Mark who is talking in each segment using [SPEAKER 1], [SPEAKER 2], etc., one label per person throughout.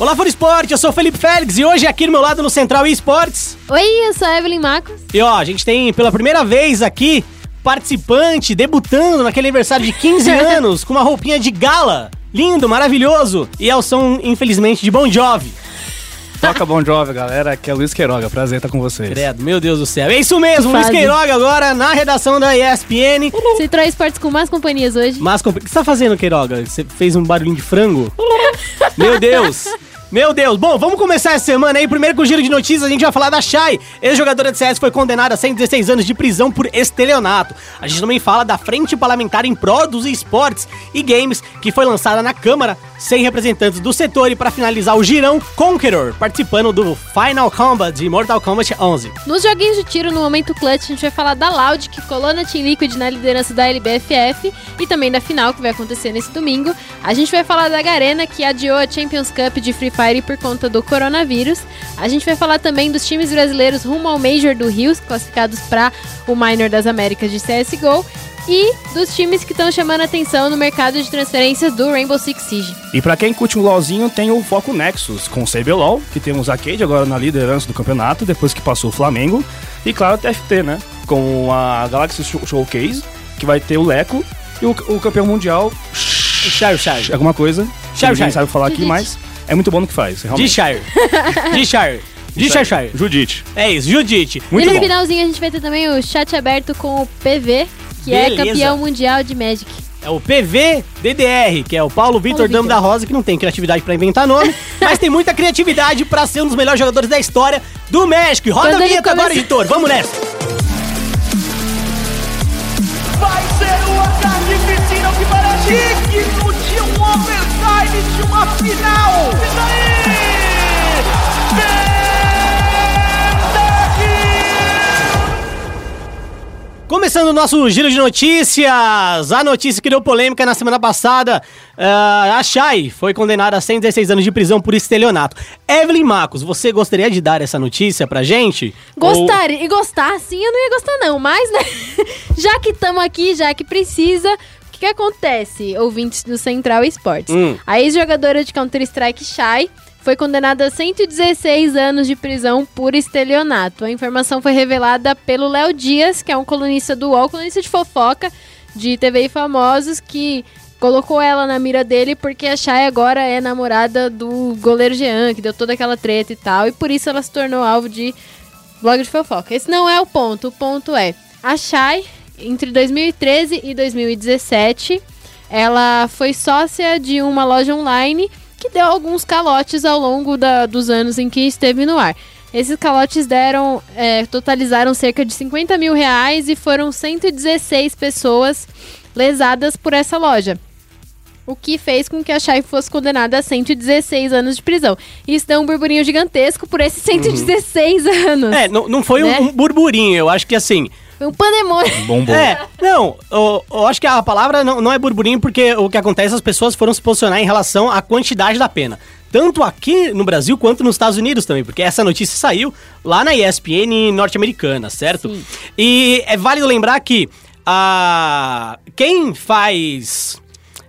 [SPEAKER 1] Olá, For Esporte, eu sou o Felipe Félix e hoje aqui do meu lado no Central Esportes.
[SPEAKER 2] Oi, eu sou a Evelyn Marcos.
[SPEAKER 1] E ó, a gente tem pela primeira vez aqui participante debutando naquele aniversário de 15 anos com uma roupinha de gala. Lindo, maravilhoso. E é o som, infelizmente, de Bon Jovi.
[SPEAKER 3] Toca Bon Jovi, galera. Aqui é Luiz Queiroga. Prazer estar com vocês.
[SPEAKER 1] Credo, meu Deus do céu. É isso mesmo, Luiz. Queiroga agora na redação da ESPN.
[SPEAKER 2] Central Esportes com mais companhias hoje.
[SPEAKER 1] Mas o que você tá fazendo, Queiroga? Você fez um barulhinho de frango? Meu Deus! Meu Deus! Bom, vamos começar essa semana aí. Primeiro com o giro de notícias, a gente vai falar da Shai. Ex-jogadora de CS foi condenada a 116 anos de prisão por estelionato. A gente também fala da Frente Parlamentar em Pró dos Esportes e Games, que foi lançada na Câmara sem representantes do setor. E para finalizar o girão, Conqueror, participando do Final Combat de Mortal Kombat 11.
[SPEAKER 2] Nos joguinhos de tiro, no momento clutch, a gente vai falar da Loud, que colou na Team Liquid na liderança da LBFF e também da final, que vai acontecer nesse domingo. A gente vai falar da Garena, que adiou a Champions Cup de Free por conta do coronavírus. A gente vai falar também dos times brasileiros rumo ao Major do Rio, classificados para o Minor das Américas de CSGO. E dos times que estão chamando atenção no mercado de transferências do Rainbow Six Siege.
[SPEAKER 3] E pra quem curte um LoLzinho, tem o Foco Nexus com o CBLOL, que temos a Cade agora na liderança do campeonato, depois que passou o Flamengo. E claro, o TFT, né? Com a Galaxy Show- Showcase, que vai ter o Leco e o, o campeão mundial,
[SPEAKER 1] Shire, Shire.
[SPEAKER 3] alguma coisa.
[SPEAKER 1] Shire,
[SPEAKER 3] ninguém
[SPEAKER 1] Shire.
[SPEAKER 3] sabe falar aqui,
[SPEAKER 2] Judite.
[SPEAKER 3] É muito bom no que faz. Realmente.
[SPEAKER 1] Shire. De Shire. De Shire, Shire.
[SPEAKER 3] Judite.
[SPEAKER 1] É isso, Judite.
[SPEAKER 3] Muito
[SPEAKER 2] e no
[SPEAKER 3] bom.
[SPEAKER 2] finalzinho a gente vai ter também o chat aberto com o PV, que é
[SPEAKER 1] Beleza.
[SPEAKER 2] campeão mundial de Magic.
[SPEAKER 1] É o PVDDR, que é o Paulo Vitor. Damo da Rosa, que não tem criatividade pra inventar nome, mas tem muita criatividade pra ser um dos melhores jogadores da história do México. E roda
[SPEAKER 2] Quando
[SPEAKER 1] a vinheta agora,
[SPEAKER 2] começa-
[SPEAKER 1] editor. Vamos nessa.
[SPEAKER 4] Vai ser o ataque piscina que parece de um overtime de uma final. Isso aí!
[SPEAKER 1] Começando o nosso giro de notícias, a notícia que deu polêmica na semana passada, ah, a Shai foi condenada a 116 anos de prisão por estelionato. Evelyn Marcos, você gostaria de dar essa notícia pra gente?
[SPEAKER 2] Gostar, e gostar sim, eu não ia gostar não, mas né, já que estamos aqui, já que precisa, que, que acontece, ouvintes do Central Esportes?
[SPEAKER 1] Hum.
[SPEAKER 2] A ex-jogadora de Counter-Strike, Shai, foi condenada a 116 anos de prisão por estelionato. A informação foi revelada pelo Léo Dias, que é um colunista do UOL, colunista de fofoca de TV e famosos, que colocou ela na mira dele porque a Shai agora é namorada do goleiro Jean, que deu toda aquela treta e tal, e por isso ela se tornou alvo de blog de fofoca. Esse não é o ponto, o ponto é, a Shai, entre 2013 e 2017, ela foi sócia de uma loja online que deu alguns calotes ao longo da- dos anos em que esteve no ar. Esses calotes deram, é, totalizaram cerca de 50 mil reais e foram 116 pessoas lesadas por essa loja. O que fez com que a Shai fosse condenada a 116 anos de prisão. Isso deu um burburinho gigantesco por esses 116 anos.
[SPEAKER 1] É, não, não foi
[SPEAKER 2] Né?
[SPEAKER 1] um, burburinho, eu acho que assim.
[SPEAKER 2] Foi um pandemônio.
[SPEAKER 3] Bombom.
[SPEAKER 1] É, não, eu, eu acho que a palavra não, não é burburinho, porque o que acontece, as pessoas foram se posicionar em relação à quantidade da pena. Tanto aqui no Brasil quanto nos Estados Unidos também, porque essa notícia saiu lá na ESPN norte-americana, certo?
[SPEAKER 2] Sim.
[SPEAKER 1] E é válido lembrar que a quem faz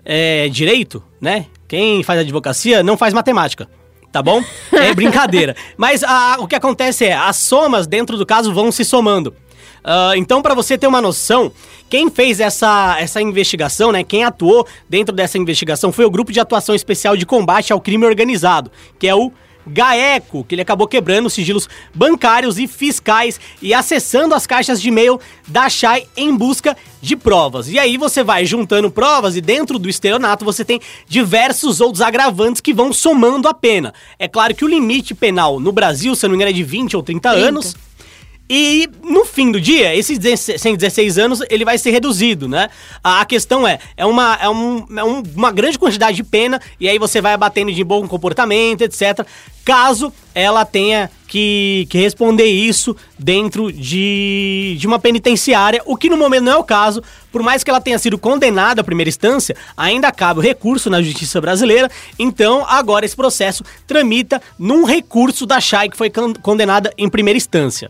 [SPEAKER 1] é, direito, né? Quem faz advocacia não faz matemática. Tá bom? É brincadeira. Mas a- o que acontece é, as somas dentro do caso vão se somando. Ah, então, para você ter uma noção, quem fez essa, essa investigação, né? Quem atuou dentro dessa investigação foi o Grupo de Atuação Especial de Combate ao Crime Organizado, que é o GAECO, que ele acabou quebrando os sigilos bancários e fiscais e acessando as caixas de e-mail da Shai em busca de provas. E aí você vai juntando provas e dentro do estelionato você tem diversos outros agravantes que vão somando a pena. É claro que o limite penal no Brasil, se não me engano, é de 20 ou 30,
[SPEAKER 2] 30.
[SPEAKER 1] anos. E no fim do dia, esses 116 anos, ele vai ser reduzido, né? A a questão é, é, uma, é, um- é um- uma grande quantidade de pena, e aí você vai abatendo de bom comportamento, etc. Caso ela tenha que, que responder isso dentro de, de uma penitenciária, o que no momento não é o caso, por mais que ela tenha sido condenada à primeira instância, ainda cabe o recurso na justiça brasileira, então agora esse processo tramita num recurso da Chay que foi con- condenada em primeira instância.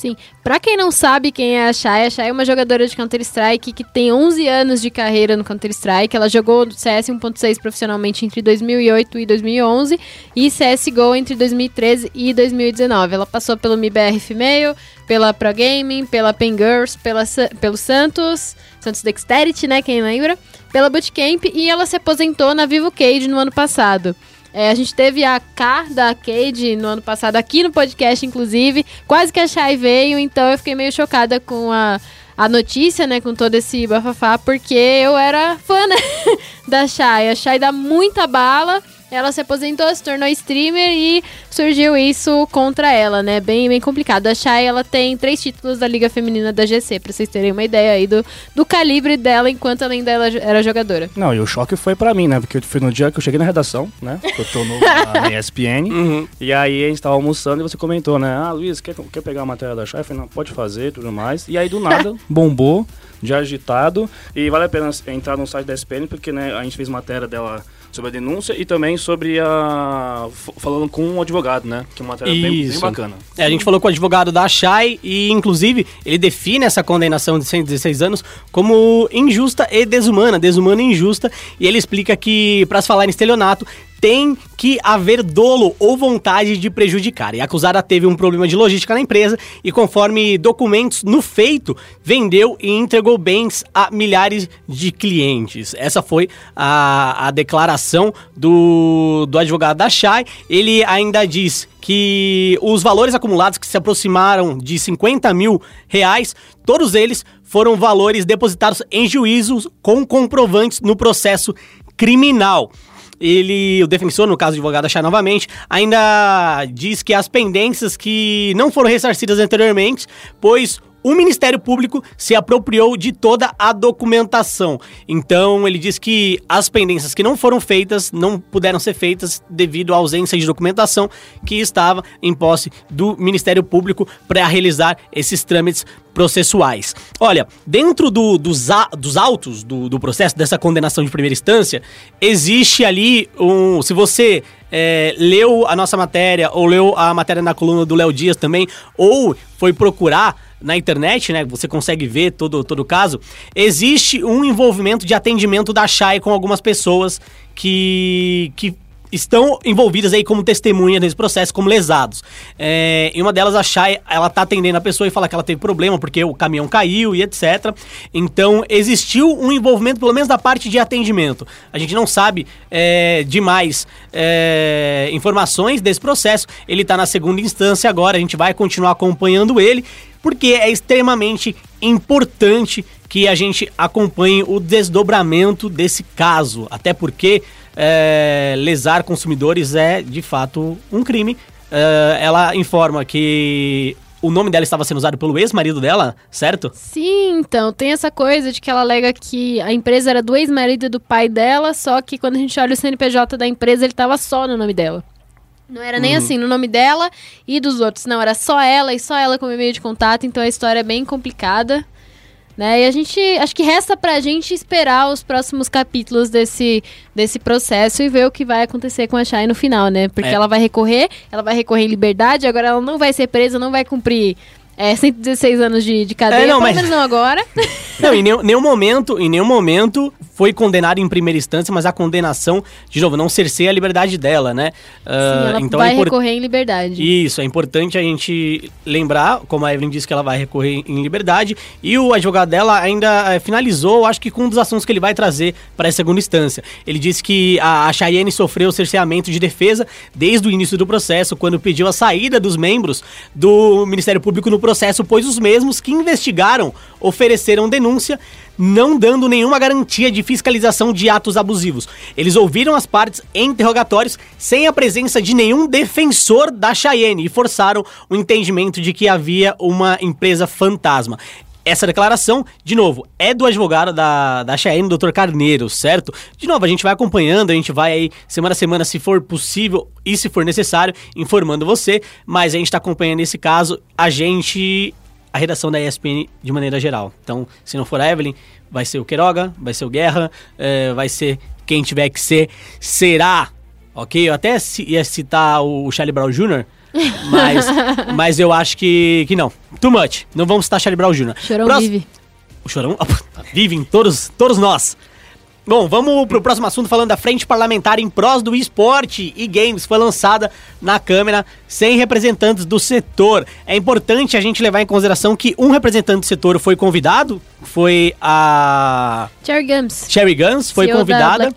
[SPEAKER 2] Sim. Pra quem não sabe quem é a Shai, a Shai é uma jogadora de Counter-Strike que tem 11 anos de carreira no Counter-Strike. Ela jogou CS 1.6 profissionalmente entre 2008 e 2011 e CSGO entre 2013 e 2019. Ela passou pelo MIBR Female, pela Pro Gaming, pela Pen Girls, pela, pelo Santos, Santos Dexterity, né, quem lembra? Pela Bootcamp e ela se aposentou na Vivo Cage no ano passado. É, a gente teve a K da Cade no ano passado aqui no podcast, inclusive. Quase que a Shai veio, então eu fiquei meio chocada com a, a notícia, né? Com todo esse bafafá, porque eu era fã, né, da Shai. A Shai dá muita bala. Ela se aposentou, se tornou streamer e surgiu isso contra ela, né? Bem, bem complicado. A Shai, ela tem três títulos da Liga Feminina da GC, pra vocês terem uma ideia aí do, do calibre dela enquanto ela ainda ela era jogadora.
[SPEAKER 3] Não, e o choque foi pra mim, né? Porque foi no dia que eu cheguei na redação, né? Eu tô no, na na ESPN.
[SPEAKER 1] Uhum.
[SPEAKER 3] E aí a gente tava almoçando e você comentou, né? Ah, Luiz, quer, quer pegar a matéria da Chay? Eu falei, não, pode fazer e tudo mais. E aí do nada, bombou, de agitado. E vale a pena entrar no site da ESPN, porque né, a gente fez matéria dela sobre a denúncia e também sobre a. falando com um advogado, né? Que é uma matéria bem, bem bacana.
[SPEAKER 1] É, a gente falou com o advogado da Shai e, inclusive, ele define essa condenação de 116 anos como injusta e desumana, desumana e injusta, e ele explica que, para se falar em estelionato, tem que haver dolo ou vontade de prejudicar. E a acusada teve um problema de logística na empresa e, conforme documentos no feito, vendeu e entregou bens a milhares de clientes. Essa foi a, a declaração do, do advogado da Shai. Ele ainda diz que os valores acumulados que se aproximaram de 50 mil reais, todos eles foram valores depositados em juízos com comprovantes no processo criminal. Ele, o defensor, no caso do advogado achar novamente, ainda diz que as pendências que não foram ressarcidas anteriormente, pois o Ministério Público se apropriou de toda a documentação. Então, ele diz que as pendências que não foram feitas não puderam ser feitas devido à ausência de documentação que estava em posse do Ministério Público para realizar esses trâmites processuais. Olha, dentro do- dos, a- dos autos do, do processo, dessa condenação de primeira instância, existe ali um. Se você é, leu a nossa matéria, ou leu a matéria na coluna do Léo Dias também, ou foi procurar na internet, né? Você consegue ver todo, todo o caso. Existe um envolvimento de atendimento da Chay com algumas pessoas que. que estão envolvidas aí como testemunha nesse processo, como lesados. É, em uma delas, a Chay, ela tá atendendo a pessoa e fala que ela teve problema porque o caminhão caiu e etc. Então, existiu um envolvimento, pelo menos da parte de atendimento. A gente não sabe é, demais é, informações desse processo. Ele tá na segunda instância agora, a gente vai continuar acompanhando ele, porque é extremamente importante que a gente acompanhe o desdobramento desse caso. Até porque é, lesar consumidores é, de fato, um crime. É, ela informa que o nome dela estava sendo usado pelo ex-marido dela, certo?
[SPEAKER 2] Sim, então, tem essa coisa de que ela alega que a empresa era do ex-marido e do pai dela, só que quando a gente olha o CNPJ da empresa, ele tava só no nome dela. Não era nem assim, no nome dela e dos outros, não, era só ela e só ela como meio de contato, então a história é bem complicada. Né? E a gente, acho que resta pra gente esperar os próximos capítulos desse, desse processo e ver o que vai acontecer com a Shai no final, né? Porque
[SPEAKER 1] É.
[SPEAKER 2] ela vai recorrer, ela vai recorrer em liberdade, agora ela não vai ser presa, não vai cumprir é, 116 anos de, de cadeia,
[SPEAKER 1] É, não,
[SPEAKER 2] pelo
[SPEAKER 1] mas-
[SPEAKER 2] menos não agora.
[SPEAKER 1] Não, em nenhum, nenhum momento, em nenhum momento foi condenado em primeira instância, mas a condenação, de novo, não cerceia a liberdade dela, né? Ah,
[SPEAKER 2] Sim, ela
[SPEAKER 1] então
[SPEAKER 2] vai
[SPEAKER 1] é
[SPEAKER 2] recorrer em liberdade.
[SPEAKER 1] Isso, é importante a gente lembrar, como a Evelyn disse que ela vai recorrer em liberdade, e o advogado dela ainda eh, finalizou, acho que com um dos assuntos que ele vai trazer para a segunda instância. Ele disse que a, a Cheyenne sofreu cerceamento de defesa desde o início do processo, quando pediu a saída dos membros do Ministério Público no processo, pois os mesmos que investigaram ofereceram denúncia não dando nenhuma garantia de fiscalização de atos abusivos. Eles ouviram as partes em interrogatórios sem a presença de nenhum defensor da Cheyenne e forçaram o entendimento de que havia uma empresa fantasma. Essa declaração, de novo, é do advogado da, da Cheyenne, Dr. Carneiro, certo? De novo, a gente vai acompanhando, a gente vai aí semana a semana, se for possível e se for necessário, informando você, mas a gente está acompanhando esse caso, a gente a redação da ESPN de maneira geral. Então, se não for a Evelyn, vai ser o Queiroga, vai ser o Guerra, eh, vai ser quem tiver que ser, será. Ok? Eu até ia citar o Charlie Brown Jr., mas, mas eu acho que, que não. Too much. Não vamos citar Charlie Brown Jr.
[SPEAKER 2] Chorão
[SPEAKER 1] Próximo-
[SPEAKER 2] vive.
[SPEAKER 1] O Chorão vivem todos, todos nós. Bom, vamos pro próximo assunto falando da Frente Parlamentar em Prós do Esporte e Games. Foi lançada na Câmara sem representantes do setor. É importante a gente levar em consideração que um representante do setor foi convidado, foi a
[SPEAKER 2] Cherry Gums.
[SPEAKER 1] Cherry Guns, foi
[SPEAKER 2] CEO da
[SPEAKER 1] convidada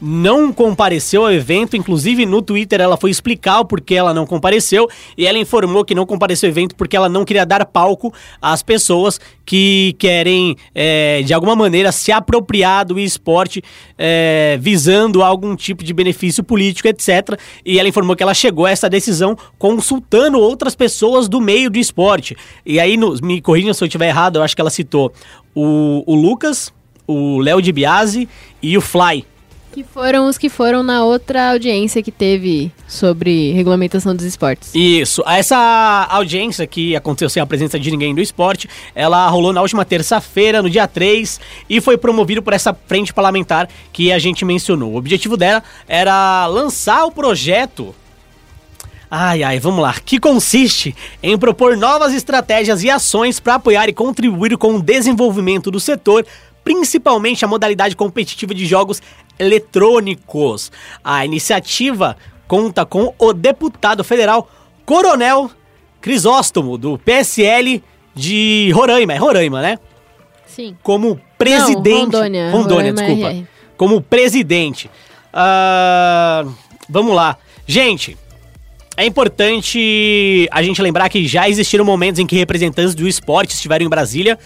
[SPEAKER 1] não compareceu ao evento, inclusive no Twitter ela foi explicar o porquê ela não compareceu e ela informou que não compareceu ao evento porque ela não queria dar palco às pessoas que querem, é, de alguma maneira, se apropriar do esporte é, visando algum tipo de benefício político, etc. E ela informou que ela chegou a essa decisão consultando outras pessoas do meio do esporte. E aí, no- me corrija se eu estiver errado, eu acho que ela citou o, o Lucas, o Léo de Biase e o Fly.
[SPEAKER 2] Que foram os que foram na outra audiência que teve sobre regulamentação dos esportes.
[SPEAKER 1] Isso. Essa audiência que aconteceu sem a presença de ninguém do esporte, ela rolou na última terça-feira, no dia 3, e foi promovido por essa frente parlamentar que a gente mencionou. O objetivo dela era lançar o projeto. Ai, ai, vamos lá. Que consiste em propor novas estratégias e ações para apoiar e contribuir com o desenvolvimento do setor, principalmente a modalidade competitiva de jogos eletrônicos. A iniciativa conta com o deputado federal Coronel Crisóstomo, do PSL de Roraima. É Roraima, né?
[SPEAKER 2] Sim.
[SPEAKER 1] como presidente.
[SPEAKER 2] Não, Rondônia.
[SPEAKER 1] Rondônia,
[SPEAKER 2] Roraima
[SPEAKER 1] desculpa. Como presidente. Ah, vamos lá. Gente, é importante a gente lembrar que já existiram momentos em que representantes do esporte estiveram em Brasília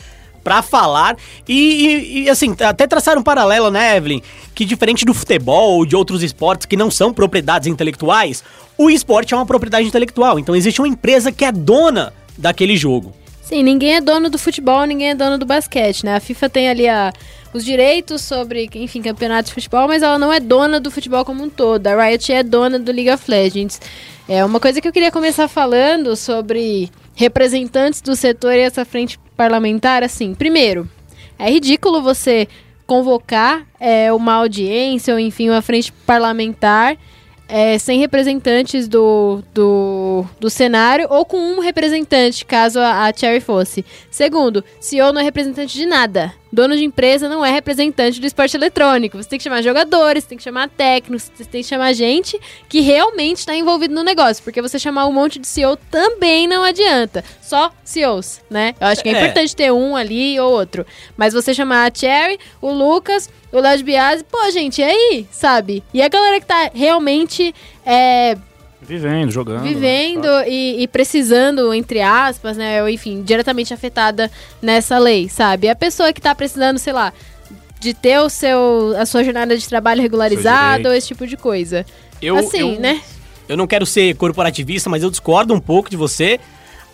[SPEAKER 1] pra falar e, e- e, assim, até traçar um paralelo, né, Evelyn? Que diferente do futebol ou de outros esportes que não são propriedades intelectuais, o esporte é uma propriedade intelectual. Então existe uma empresa que é dona daquele jogo.
[SPEAKER 2] Sim, ninguém é dono do futebol, ninguém é dono do basquete, né? A FIFA tem ali a, os direitos sobre, enfim, campeonatos de futebol, mas ela não é dona do futebol como um todo. A Riot é dona do League of Legends. É uma coisa que eu queria começar falando sobre representantes do setor e essa frente parlamentar, assim, primeiro, é ridículo você convocar é, uma audiência ou, enfim, uma frente parlamentar é, sem representantes do, do, do cenário ou com um representante, caso a, a Cherry fosse. Segundo, CEO não é representante de nada. Dono de empresa não é representante do esporte eletrônico. Você tem que chamar jogadores, tem que chamar técnicos, você tem que chamar gente que realmente está envolvido no negócio. Porque você chamar um monte de CEO também não adianta. Só CEOs, né? Eu acho que é,
[SPEAKER 1] É.
[SPEAKER 2] importante ter um ali ou outro. Mas você chamar a Cherry, o Lucas, o Léo de Biase, pô, gente, e aí? Sabe? E a galera que tá realmente é,
[SPEAKER 3] Vivendo, jogando. né?
[SPEAKER 2] vivendo e, e precisando, entre aspas, né? Ou enfim, diretamente afetada nessa lei, sabe? A pessoa que tá precisando, sei lá, de ter o seu, a sua jornada de trabalho regularizada ou esse tipo de coisa.
[SPEAKER 1] Eu,
[SPEAKER 2] assim,
[SPEAKER 1] eu-
[SPEAKER 2] né?
[SPEAKER 1] Eu não quero ser corporativista, mas eu discordo um pouco de você.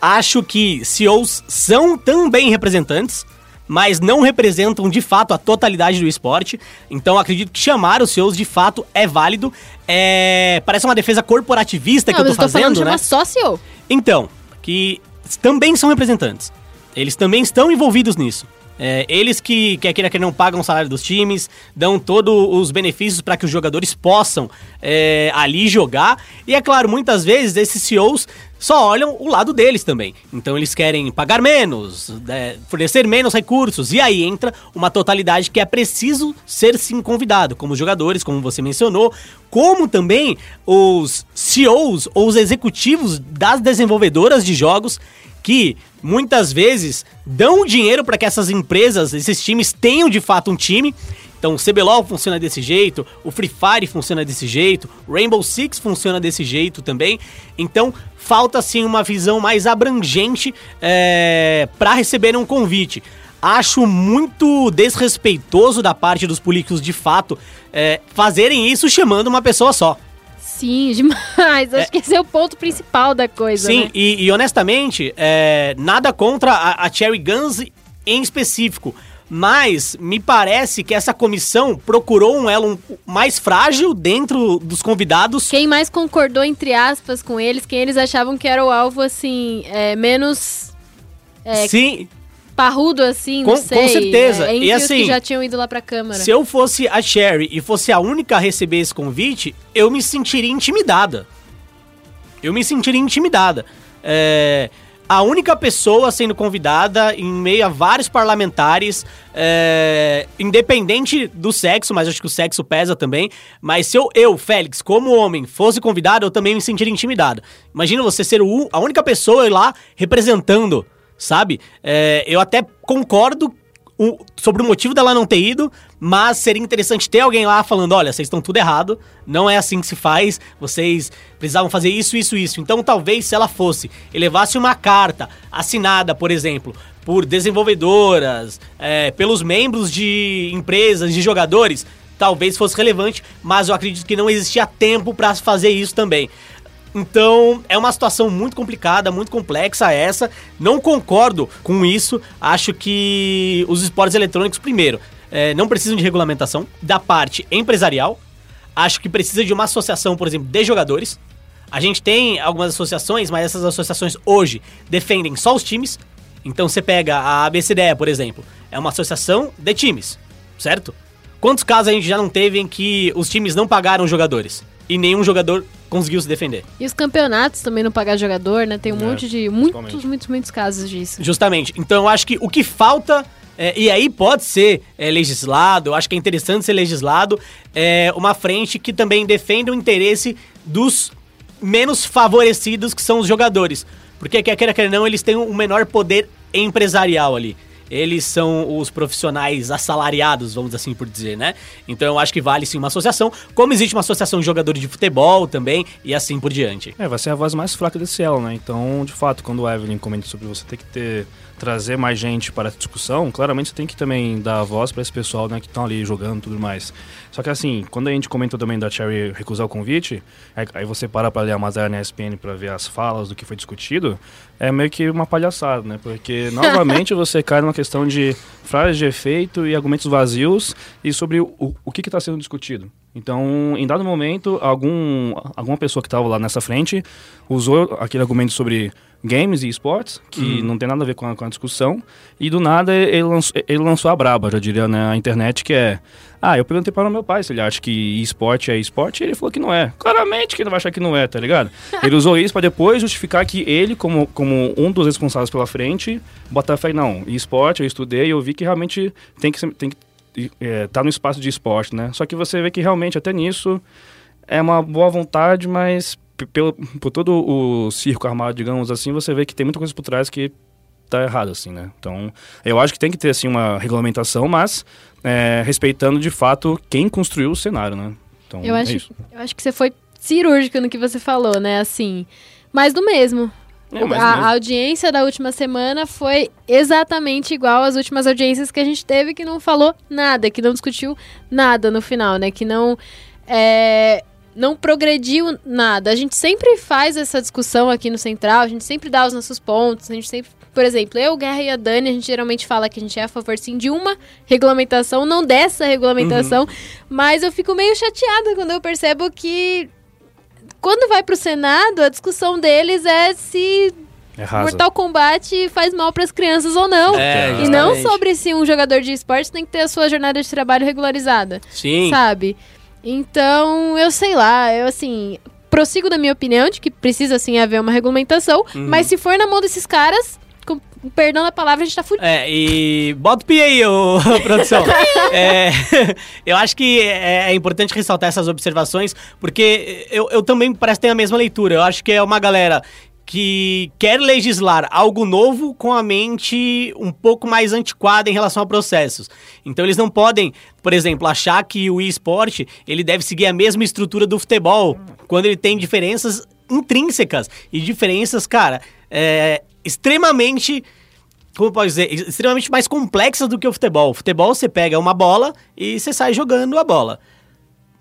[SPEAKER 1] Acho que CEOs são também representantes, mas não representam de fato a totalidade do esporte. Então acredito que chamar os CEOs de fato é válido. É, Parece uma defesa corporativista que
[SPEAKER 2] não,
[SPEAKER 1] eu
[SPEAKER 2] mas
[SPEAKER 1] tô
[SPEAKER 2] eu tô falando
[SPEAKER 1] fazendo,
[SPEAKER 2] de
[SPEAKER 1] né?
[SPEAKER 2] uma só CEO.
[SPEAKER 1] Então, que também são representantes. Eles também estão envolvidos nisso. É, eles que, queira que não pagam o salário dos times, dão todos os benefícios para que os jogadores possam é, ali jogar. E é claro, muitas vezes esses CEOs só olham o lado deles também. Então eles querem pagar menos, é, fornecer menos recursos. E aí entra uma totalidade que é preciso ser sim convidado, como os jogadores, como você mencionou, como também os CEOs ou os executivos das desenvolvedoras de jogos que muitas vezes dão dinheiro para que essas empresas, esses times tenham de fato um time. Então, o CBLOL funciona desse jeito, o Free Fire funciona desse jeito, o Rainbow Six funciona desse jeito também. Então, falta sim uma visão mais abrangente para receber um convite. Acho muito desrespeitoso da parte dos políticos de fato é, fazerem isso chamando uma pessoa só.
[SPEAKER 2] Sim, demais. Acho que esse é o ponto principal da coisa.
[SPEAKER 1] Sim,
[SPEAKER 2] né?
[SPEAKER 1] e, e honestamente, é, nada contra a, a Cherry Guns em específico. Mas me parece que essa comissão procurou um elo mais frágil dentro dos convidados.
[SPEAKER 2] Quem mais concordou, entre aspas, com eles, quem eles achavam que era o alvo, assim, é, menos. É,
[SPEAKER 1] Sim,
[SPEAKER 2] parrudo assim,
[SPEAKER 1] Com-
[SPEAKER 2] não
[SPEAKER 1] com
[SPEAKER 2] sei.
[SPEAKER 1] certeza.
[SPEAKER 2] É, entre
[SPEAKER 1] E
[SPEAKER 2] os que
[SPEAKER 1] assim,
[SPEAKER 2] já tinham ido lá pra Câmara.
[SPEAKER 1] Se eu fosse a Sherry e fosse a única a receber esse convite, eu me sentiria intimidada. Eu me sentiria intimidada. É, a única pessoa sendo convidada em meio a vários parlamentares, é, independente do sexo, mas acho que o sexo pesa também. Mas se eu, eu, Félix, como homem, fosse convidado, eu também me sentiria intimidado. Imagina você ser o- a única pessoa ir lá representando, sabe? É, eu até concordo o- sobre o motivo dela não ter ido, mas seria interessante ter alguém lá falando: olha, vocês estão tudo errado, não é assim que se faz, vocês precisavam fazer isso, isso, isso. Então, talvez se ela fosse e levasse uma carta assinada, por exemplo, por desenvolvedoras, é, pelos membros de empresas, de jogadores, talvez fosse relevante, mas eu acredito que não existia tempo para fazer isso também. Então, é uma situação muito complicada, muito complexa essa. Não concordo com isso. Acho que os esportes eletrônicos, primeiro, eh, não precisam de regulamentação da parte empresarial. Acho que precisa de uma associação, por exemplo, de jogadores. A gente tem algumas associações, mas essas associações hoje defendem só os times. Então você pega a ABCDE, por exemplo, é uma associação de times, certo? Quantos casos a gente já não teve em que os times não pagaram os jogadores e nenhum jogador conseguiu se defender?
[SPEAKER 2] E os campeonatos também não pagar jogador, né? Tem um
[SPEAKER 3] É,
[SPEAKER 2] monte de. Muitos, muitos, muitos casos disso.
[SPEAKER 1] Justamente. Então eu acho que o que falta, é, e aí pode ser é, legislado, eu acho que é interessante ser legislado, é uma frente que também defenda o interesse dos menos favorecidos, que são os jogadores. Porque, quer queira, quer não, eles têm um menor poder empresarial ali. Eles são os profissionais assalariados, vamos assim por dizer, né? Então eu acho que vale sim uma associação, como existe uma associação de jogadores de futebol também, e assim por diante.
[SPEAKER 3] É, vai ser a voz mais fraca desse elo, né? Então, de fato, quando o Evelyn comenta sobre você ter que ter trazer mais gente para a discussão, claramente você tem que também dar voz para esse pessoal, né, que estão ali jogando e tudo mais. Só que assim, quando a gente comentou também da Cherry recusar o convite, aí, aí você para para ler a matéria na ESPN para ver as falas do que foi discutido, é meio que uma palhaçada, né? Porque novamente você cai numa questão de frases de efeito e argumentos vazios e sobre o, o que está sendo discutido. Então, em dado momento, algum, alguma pessoa que estava lá nessa frente usou aquele argumento sobre games e esportes, que não tem nada a ver com a, com a discussão, e do nada ele lançou, ele lançou a braba, já diria na internet, que é... Ah, eu perguntei para o meu pai se ele acha que esporte é esporte, e ele falou que não é. Claramente que ele vai achar que não é, tá ligado? Ele usou isso para depois justificar que ele, como, como um dos responsáveis pela frente, botar fé, não, esporte, eu estudei, eu vi que realmente tem que, ser- tem que é, tá no espaço de esporte, né? Só que você vê que realmente até nisso é uma boa vontade, mas pelo, por todo o circo armado, digamos assim, você vê que tem muita coisa por trás que tá errado, assim, né? Então, eu acho que tem que ter, assim, uma regulamentação, mas é, respeitando, de fato, quem construiu o cenário, né? Então,
[SPEAKER 2] Eu
[SPEAKER 3] é
[SPEAKER 2] acho,
[SPEAKER 3] isso.
[SPEAKER 2] eu acho que você foi cirúrgico no que você falou, né? Assim, mais do mesmo.
[SPEAKER 3] É, mas
[SPEAKER 2] a,
[SPEAKER 3] mesmo.
[SPEAKER 2] a audiência da última semana foi exatamente igual às últimas audiências que a gente teve, que não falou nada, que não discutiu nada no final, né? Que não. é, não progrediu nada. A gente sempre faz essa discussão aqui no Central, a gente sempre dá os nossos pontos, a gente sempre. Por exemplo, eu, Guerra e a Dani, a gente geralmente fala que a gente é a favor sim de uma regulamentação, não dessa regulamentação, mas eu fico meio chateada quando eu percebo que quando vai pro Senado, a discussão deles é se
[SPEAKER 3] É.
[SPEAKER 2] Mortal Kombat faz mal pras crianças ou não.
[SPEAKER 1] É,
[SPEAKER 2] e não sobre se um jogador de esporte tem que ter a sua jornada de trabalho regularizada,
[SPEAKER 1] Sim.
[SPEAKER 2] sabe? Então, eu sei lá, eu assim, prossigo da minha opinião de que precisa sim haver uma regulamentação,
[SPEAKER 1] Uhum.
[SPEAKER 2] mas se for na mão desses caras, com perdão da palavra, a gente tá fudido.
[SPEAKER 1] É, e bota o pi aí, ô, produção. É, eu acho que é, é importante ressaltar essas observações, porque eu, eu também parece ter a mesma leitura. Eu acho que é uma galera que quer legislar algo novo com a mente um pouco mais antiquada em relação a processos. Então eles não podem, por exemplo, achar que o esporte ele deve seguir a mesma estrutura do futebol, quando ele tem diferenças intrínsecas e diferenças, cara, é, extremamente como pode dizer, extremamente mais complexas do que o futebol. O futebol você pega uma bola e você sai jogando a bola.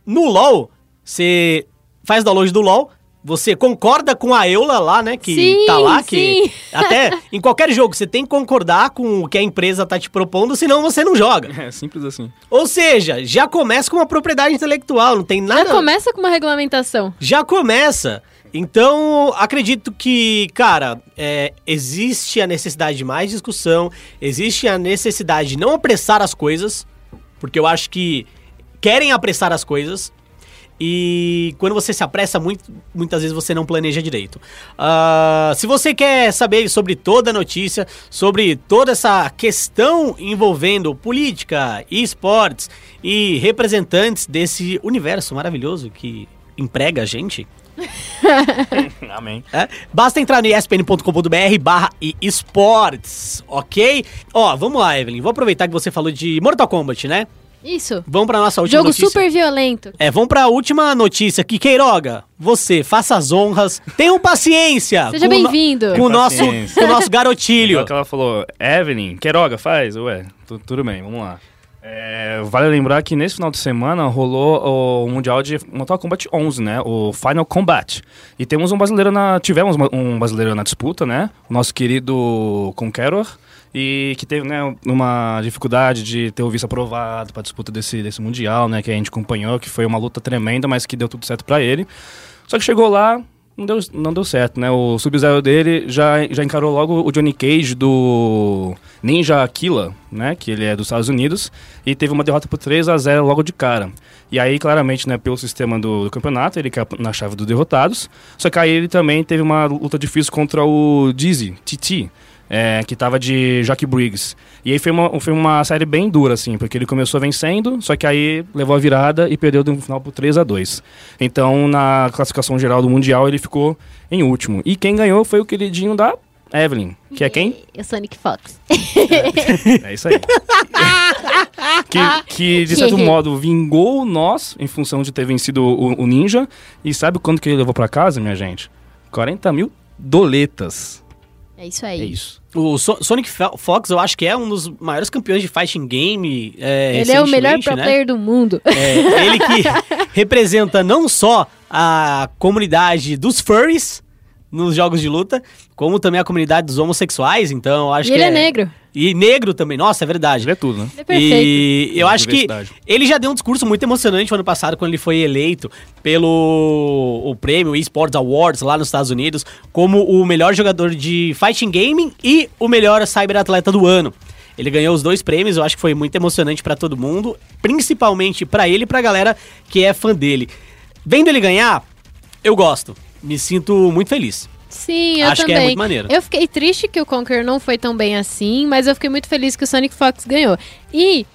[SPEAKER 1] No LoL, você faz download do LoL, você concorda com a Eula lá, né, que
[SPEAKER 2] Sim,
[SPEAKER 1] tá lá, que
[SPEAKER 2] sim.
[SPEAKER 1] até em qualquer jogo você tem que concordar com o que a empresa tá te propondo, senão você não joga.
[SPEAKER 3] É simples assim.
[SPEAKER 1] Ou seja, já começa com uma propriedade intelectual, não tem
[SPEAKER 2] Já
[SPEAKER 1] nada...
[SPEAKER 2] começa com uma regulamentação.
[SPEAKER 1] Já começa. Então, acredito que, cara, é, existe a necessidade de mais discussão, existe a necessidade de não apressar as coisas, porque eu acho que querem apressar as coisas. E quando você se apressa muito, muitas vezes você não planeja direito. Ah, se você quer saber sobre toda a notícia, sobre toda essa questão envolvendo política, e esportes e representantes desse universo maravilhoso que emprega a gente,
[SPEAKER 3] Amém.
[SPEAKER 1] é, basta entrar no espn.com.br barra esportes, ok? Ó, vamos lá, Evelyn. Vou aproveitar que você falou de Mortal Kombat, né?
[SPEAKER 2] Isso.
[SPEAKER 1] Vamos pra nossa última
[SPEAKER 2] Jogo
[SPEAKER 1] notícia.
[SPEAKER 2] super violento.
[SPEAKER 1] É, vamos pra última notícia aqui. Queiroga, você, faça as honras. Tenham paciência.
[SPEAKER 2] Seja
[SPEAKER 1] com o no-
[SPEAKER 2] bem-vindo.
[SPEAKER 1] Com o nosso,
[SPEAKER 3] Paciência.
[SPEAKER 1] com o nosso garotilho.
[SPEAKER 3] Igual que ela falou, Evelyn, Queiroga, faz? Ué, tu- tudo bem, vamos lá. É, vale lembrar que nesse final de semana rolou o Mundial de Mortal Kombat 11, né? O Final Combat. E temos um brasileiro na... Tivemos uma- um brasileiro na disputa, né? O nosso querido Conqueror. E que teve, né, uma dificuldade de ter o visto aprovado para disputa desse, desse Mundial, né? Que a gente acompanhou, que foi uma luta tremenda, mas que deu tudo certo para ele. Só que chegou lá, não deu, não deu certo, né? O Sub-Zero dele já, já encarou logo o Johnny Cage do Ninja Aquila, né? Que ele é dos Estados Unidos. E teve uma derrota por 3 a 0 logo de cara. E aí, claramente, né, pelo sistema do, do campeonato, ele caiu na chave dos derrotados. Só que aí ele também teve uma luta difícil contra o Dizzy, Titi. É, que tava de Jock Briggs. E aí foi uma, foi uma série bem dura, assim, porque ele começou vencendo, só que aí levou a virada e perdeu no final por 3 a 2 Então, na classificação geral do Mundial, ele ficou em último. E quem ganhou foi o queridinho da Evelyn, que é quem?
[SPEAKER 2] O Sonic Fox.
[SPEAKER 3] É isso aí. que, que, de certo modo, vingou nós em função de ter vencido o, o Ninja. E sabe quanto que ele levou pra casa, minha gente? 40 mil doletas.
[SPEAKER 2] É isso aí.
[SPEAKER 3] É isso.
[SPEAKER 1] O So- Sonic Fo- Fox, eu acho que é um dos maiores campeões de fighting game. É,
[SPEAKER 2] Ele é o melhor pro
[SPEAKER 1] né?
[SPEAKER 2] player do mundo.
[SPEAKER 1] É, ele que representa não só a comunidade dos furries nos jogos de luta, como também a comunidade dos homossexuais, então eu acho
[SPEAKER 2] E
[SPEAKER 1] que
[SPEAKER 2] ele é negro.
[SPEAKER 1] E negro também, nossa, é verdade.
[SPEAKER 3] Ele é tudo, né?
[SPEAKER 2] Ele é perfeito.
[SPEAKER 1] E eu acho que ele já deu um discurso muito emocionante no ano passado, quando ele foi eleito pelo o prêmio eSports Awards lá nos Estados Unidos, como o melhor jogador de fighting game e o melhor cyberatleta do ano. Ele ganhou os dois prêmios, eu acho que foi muito emocionante pra todo mundo, principalmente pra ele e pra galera que é fã dele. Vendo ele ganhar, eu gosto. Me sinto muito feliz.
[SPEAKER 2] Sim, eu
[SPEAKER 1] Acho que
[SPEAKER 2] também.
[SPEAKER 1] é muito maneiro.
[SPEAKER 2] Eu fiquei triste que o Conquer não foi tão bem assim, mas eu fiquei muito feliz que o Sonic Fox ganhou. E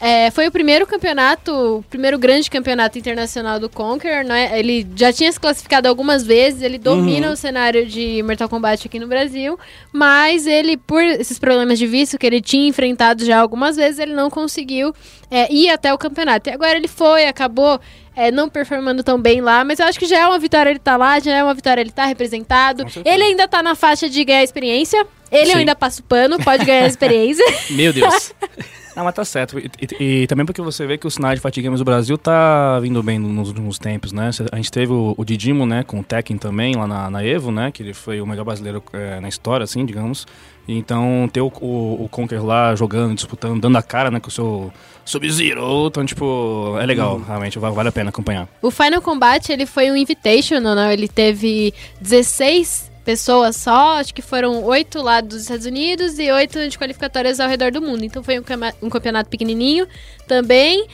[SPEAKER 2] é, foi o primeiro campeonato, o primeiro grande campeonato internacional do Conquer, né? Ele já tinha se classificado algumas vezes, ele domina
[SPEAKER 1] Uhum.
[SPEAKER 2] o cenário de Mortal Kombat aqui no Brasil, mas ele, por esses problemas de visto que ele tinha enfrentado já algumas vezes, ele não conseguiu é, ir até o campeonato. E agora ele foi, acabou é, não performando tão bem lá, mas eu acho que já é uma vitória ele tá lá, já é uma vitória ele tá representado. Ele ainda tá na faixa de ganhar experiência. Ele ainda passa o pano, pode ganhar experiência.
[SPEAKER 1] Meu Deus.
[SPEAKER 3] Não, mas tá certo. E, e- e também porque você vê que o cenário de Fight Games do Brasil tá vindo bem nos últimos tempos, né? A gente teve o, o Didimo, né, com o Tekken também, lá na, na Evo, né? Que ele foi o melhor brasileiro é, na história, assim, digamos. Então, ter o, o, o Conker lá jogando, disputando, dando a cara, né, com o seu Sub-Zero. Então, tipo, é legal, realmente, va- vale a pena acompanhar.
[SPEAKER 2] O Final Combat, ele foi um invitational, né? Ele teve 16 pessoas só, acho que foram oito lá dos Estados Unidos e oito de qualificatórias ao redor do mundo. Então foi um, um campeonato pequenininho também.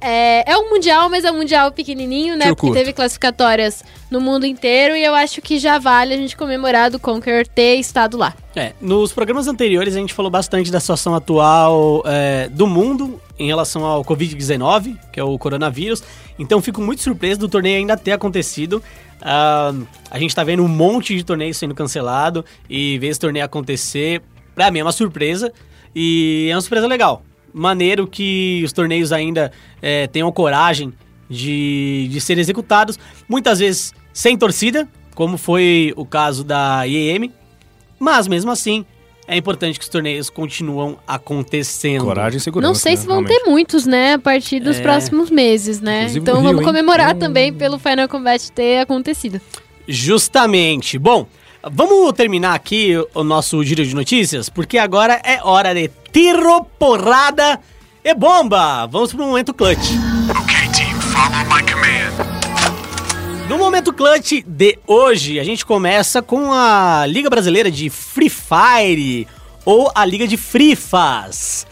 [SPEAKER 2] É, é um mundial, mas é um mundial pequenininho, né? Porque teve classificatórias no mundo inteiro e eu acho que já vale a gente comemorar do Conquer ter estado lá.
[SPEAKER 1] É, nos programas anteriores a gente falou bastante da situação atual é, do mundo em relação ao Covid-19, que é o coronavírus. Então fico muito surpreso do torneio ainda ter acontecido. Ah, a gente tá vendo um monte de torneios sendo cancelado e ver esse torneio acontecer, pra mim é uma surpresa. E é uma surpresa legal. Maneiro que os torneios ainda é, tenham coragem de, de serem executados, muitas vezes sem torcida, como foi o caso da IEM, mas mesmo assim, é importante que os torneios continuam acontecendo.
[SPEAKER 3] Coragem e segurança.
[SPEAKER 2] Não sei
[SPEAKER 3] né,
[SPEAKER 2] se vão
[SPEAKER 3] realmente.
[SPEAKER 2] ter muitos, né, a partir dos
[SPEAKER 1] É.
[SPEAKER 2] próximos meses, né?
[SPEAKER 3] Inclusive
[SPEAKER 2] então vamos
[SPEAKER 3] Rio, hein?
[SPEAKER 2] comemorar
[SPEAKER 3] Hum.
[SPEAKER 2] também pelo Final Combat ter acontecido.
[SPEAKER 1] Justamente. Bom, vamos terminar aqui o nosso giro de notícias, porque agora é hora de tiro, porrada e bomba. Vamos pro momento clutch.
[SPEAKER 5] Okay, team, follow.
[SPEAKER 1] No momento clutch de hoje, a gente começa com a Liga Brasileira de Free Fire ou a Liga de Frifas.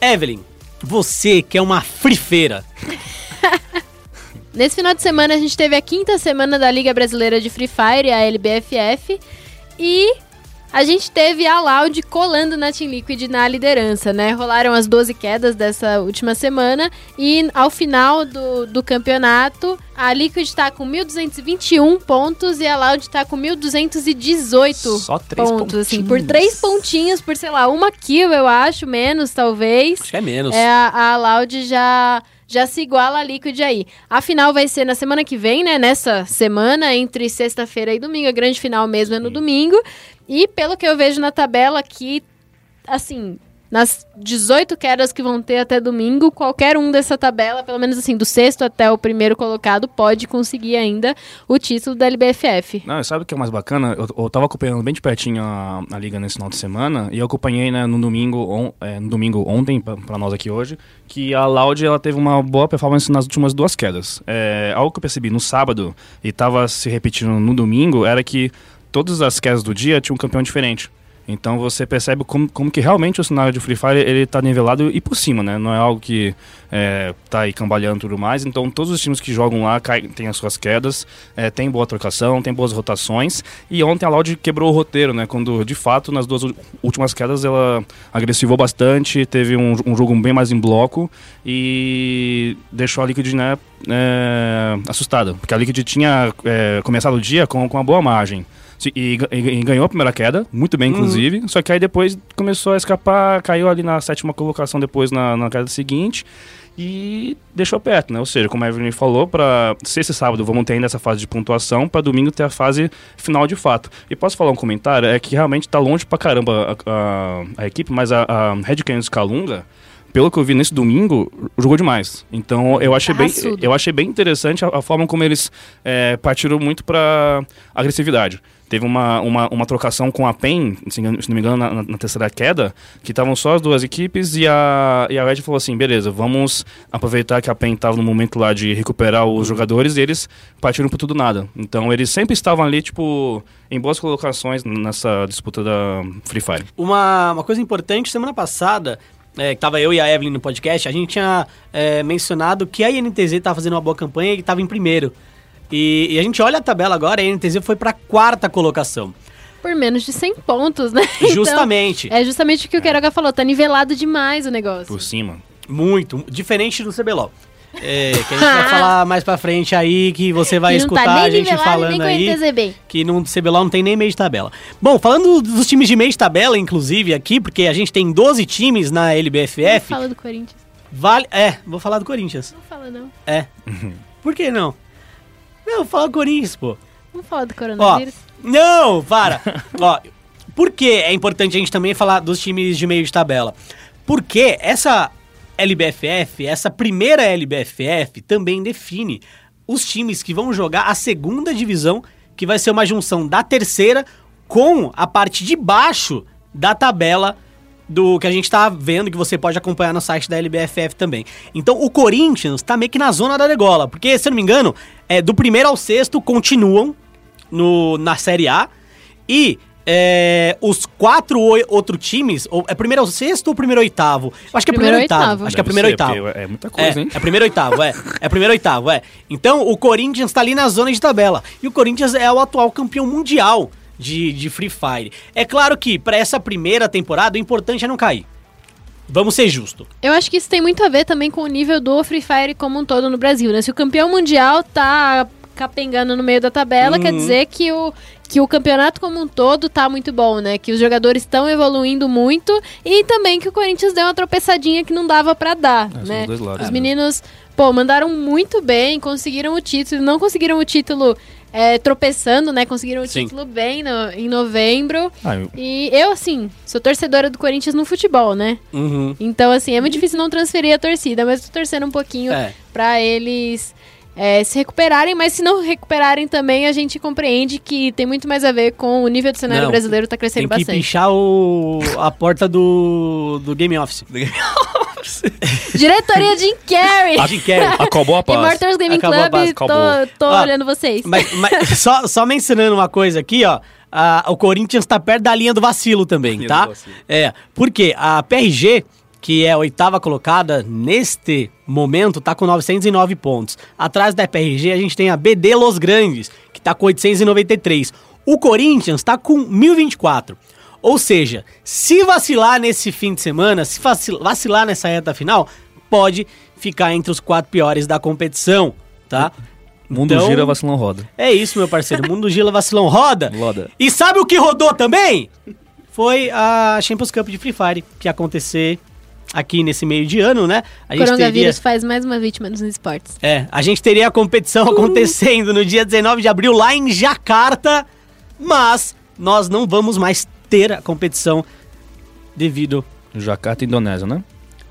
[SPEAKER 1] Evelyn, você que é uma frifeira,
[SPEAKER 2] Nesse final de semana a gente teve a quinta semana da Liga Brasileira de Free Fire, a LBFF, e a gente teve a Loud colando na Team Liquid na liderança, né? Rolaram as 12 quedas dessa última semana e ao final do, do campeonato, a Liquid tá com 1.221 pontos e a Loud tá com 1.218
[SPEAKER 3] Só três
[SPEAKER 2] pontos, assim, por três pontinhos, por sei lá, uma kill, eu acho, menos talvez.
[SPEAKER 1] acho que é menos.
[SPEAKER 2] É, a, a Loud já, já se iguala a Liquid aí. A final vai ser na semana que vem, né? Nessa semana, entre sexta-feira e domingo. A grande final mesmo é no domingo. E pelo que eu vejo na tabela aqui, assim, nas 18 quedas que vão ter até domingo, qualquer um dessa tabela, pelo menos assim, do sexto até o primeiro colocado, pode conseguir ainda o título da LBFF.
[SPEAKER 3] Não, sabe o que é mais bacana? Eu, eu tava acompanhando bem de pertinho a, a liga nesse final de semana e eu acompanhei né, no, domingo, on- é, no domingo ontem, pra nós aqui hoje, que a Loud ela teve uma boa performance nas últimas duas quedas. É, algo que eu percebi no sábado e tava se repetindo no domingo era que todas as quedas do dia tinha um campeão diferente. Então você percebe como, como que realmente o cenário de Free Fire ele tá nivelado e por cima, né? Não é algo que é, tá aí cambaleando e tudo mais. Então todos os times que jogam lá caem, têm as suas quedas, é, tem boa trocação, tem boas rotações. E ontem a Loud quebrou o roteiro, né? Quando de fato nas duas últimas quedas ela agressivou bastante, teve um, um jogo bem mais em bloco e deixou a Liquid né, é, assustada. Porque a Liquid tinha é, começado o dia com, com uma boa margem. E, e- e ganhou a primeira queda, muito bem, inclusive. Só que aí depois começou a escapar, caiu ali na sétima colocação depois na, na queda seguinte e deixou perto, né? Ou seja, como a Evelyn falou, para sexta e sábado vamos ter ainda essa fase de pontuação, para domingo ter a fase final de fato. E posso falar um comentário? É que realmente tá longe pra caramba a, a- a equipe, mas a, a Red Canids Calunga, pelo que eu vi nesse domingo, jogou demais. Então eu achei bem, eu achei bem interessante a, a forma como eles é, partiram muito para agressividade. Teve uma, uma, uma trocação com a PEN, se não me engano, na, na terceira queda, que estavam só as duas equipes e a, e a Red falou assim, beleza, vamos aproveitar que a PEN estava no momento lá de recuperar os jogadores e eles partiram por tudo nada. Então eles sempre estavam ali, tipo, em boas colocações nessa disputa da Free Fire.
[SPEAKER 1] Uma, uma coisa importante, semana passada, é, que tava eu e a Evelyn no podcast, a gente tinha é, mencionado que a INTZ tava fazendo uma boa campanha e tava em primeiro. E, e a gente olha a tabela agora, a INTZ foi pra quarta colocação.
[SPEAKER 2] Por menos de 100 pontos, né? Então,
[SPEAKER 1] Justamente.
[SPEAKER 2] é justamente o que o Queiroga falou, tá nivelado demais o negócio.
[SPEAKER 3] Por cima.
[SPEAKER 1] Muito. Diferente do CBLOL. É, que a gente vai falar mais pra frente aí, que você vai
[SPEAKER 2] E não tá
[SPEAKER 1] escutar
[SPEAKER 2] nem
[SPEAKER 1] a gente falando
[SPEAKER 2] nem com
[SPEAKER 1] aí. Que no CBLOL não tem nem meio de tabela. Bom, falando dos times de meio de tabela, inclusive, aqui, porque a gente tem 12 times na
[SPEAKER 2] Não
[SPEAKER 1] LBFF,
[SPEAKER 2] fala do Corinthians.
[SPEAKER 1] vale. É, vou falar do Corinthians.
[SPEAKER 2] Não fala, não.
[SPEAKER 1] É. Por que não? Não, do Corinthians, pô.
[SPEAKER 2] Vamos falar do
[SPEAKER 1] Ó,
[SPEAKER 2] coronavírus.
[SPEAKER 1] não, para. Ó, por que é importante a gente também falar dos times de meio de tabela? Porque essa LBFF, essa primeira LBFF, também define os times que vão jogar a segunda divisão, que vai ser uma junção da terceira com a parte de baixo da tabela do que a gente tá vendo, que você pode acompanhar no site da LBFF também. Então o Corinthians tá meio que na zona da degola, porque, se eu não me engano, é, do primeiro ao sexto continuam no, na Série A. E é, os quatro oi- outros times, ou, é primeiro ao sexto ou primeiro ao oitavo? Eu acho que é primeiro,
[SPEAKER 2] Primeiro
[SPEAKER 1] oitavo.
[SPEAKER 2] oitavo.
[SPEAKER 1] Acho que é primeiro
[SPEAKER 3] ser,
[SPEAKER 1] oitavo.
[SPEAKER 3] porque É muita coisa,
[SPEAKER 1] é,
[SPEAKER 3] hein?
[SPEAKER 1] é primeiro oitavo, é. É primeiro oitavo, é. Então o Corinthians tá ali na zona de tabela. E o Corinthians é o atual campeão mundial de, de Free Fire. É claro que pra essa primeira temporada o importante é não cair. Vamos ser justos.
[SPEAKER 2] Eu acho que isso tem muito a ver também com o nível do Free Fire como um todo no Brasil, né? Se o campeão mundial tá capengando no meio da tabela, quer
[SPEAKER 1] Uhum.
[SPEAKER 2] dizer que o, que o campeonato como um todo tá muito bom, né? Que os jogadores estão evoluindo muito e também que o Corinthians deu uma tropeçadinha que não dava pra dar,
[SPEAKER 3] É, são
[SPEAKER 2] né?
[SPEAKER 3] os dois lados,
[SPEAKER 2] Os
[SPEAKER 3] né?
[SPEAKER 2] meninos, pô, mandaram muito bem, conseguiram o título, não conseguiram o título é, tropeçando, né? Conseguiram o
[SPEAKER 1] Sim.
[SPEAKER 2] título bem no- em novembro.
[SPEAKER 3] Ah, eu-
[SPEAKER 2] E eu, assim, sou torcedora do Corinthians no futebol, né?
[SPEAKER 1] Uhum.
[SPEAKER 2] Então, assim, é muito difícil não transferir a torcida, mas tô torcendo um pouquinho
[SPEAKER 1] É.
[SPEAKER 2] pra eles é, se recuperarem, mas se não recuperarem também, a gente compreende que tem muito mais a ver com o nível do cenário
[SPEAKER 1] Não,
[SPEAKER 2] brasileiro tá
[SPEAKER 1] Tem
[SPEAKER 2] crescendo
[SPEAKER 1] que
[SPEAKER 2] bastante.
[SPEAKER 1] pichar o, a porta do, do Game Office.
[SPEAKER 2] Diretoria Jim Carrey.
[SPEAKER 1] A Jim Carrey.
[SPEAKER 3] Acabou a paz.
[SPEAKER 2] Immortals Gaming
[SPEAKER 1] Acabou a
[SPEAKER 2] Club,
[SPEAKER 1] paz,
[SPEAKER 2] tô,
[SPEAKER 3] acabou.
[SPEAKER 2] tô
[SPEAKER 1] Ó,
[SPEAKER 2] olhando vocês.
[SPEAKER 1] Mas, mas só, só mencionando uma coisa aqui, ó. a- o Corinthians tá perto da linha do vacilo também,
[SPEAKER 3] Linha
[SPEAKER 1] tá?
[SPEAKER 3] do vacilo.
[SPEAKER 1] É, porque a PRG, que é a oitava colocada neste momento, tá com 909 pontos. Atrás da PRG a gente tem a BD Los Grandes, que tá com 893. O Corinthians tá com 1024. Ou seja, se vacilar nesse fim de semana, se vacil- vacilar nessa reta final, pode ficar entre os quatro piores da competição, tá?
[SPEAKER 3] Mundo
[SPEAKER 1] Então-
[SPEAKER 3] gira, vacilão roda.
[SPEAKER 1] É isso, meu parceiro. Mundo Gila Vacilão roda.
[SPEAKER 3] Roda.
[SPEAKER 1] E sabe o que rodou também? Foi a Champions Cup de Free Fire, que ia acontecer aqui nesse meio de ano, né? A gente
[SPEAKER 2] Coronavírus
[SPEAKER 1] teria,
[SPEAKER 2] faz mais uma vítima nos esportes.
[SPEAKER 1] é, a gente teria a competição acontecendo no dia 19 de abril lá em Jacarta, mas nós não vamos mais ter a competição devido
[SPEAKER 3] Jacarta, Indonésia, né?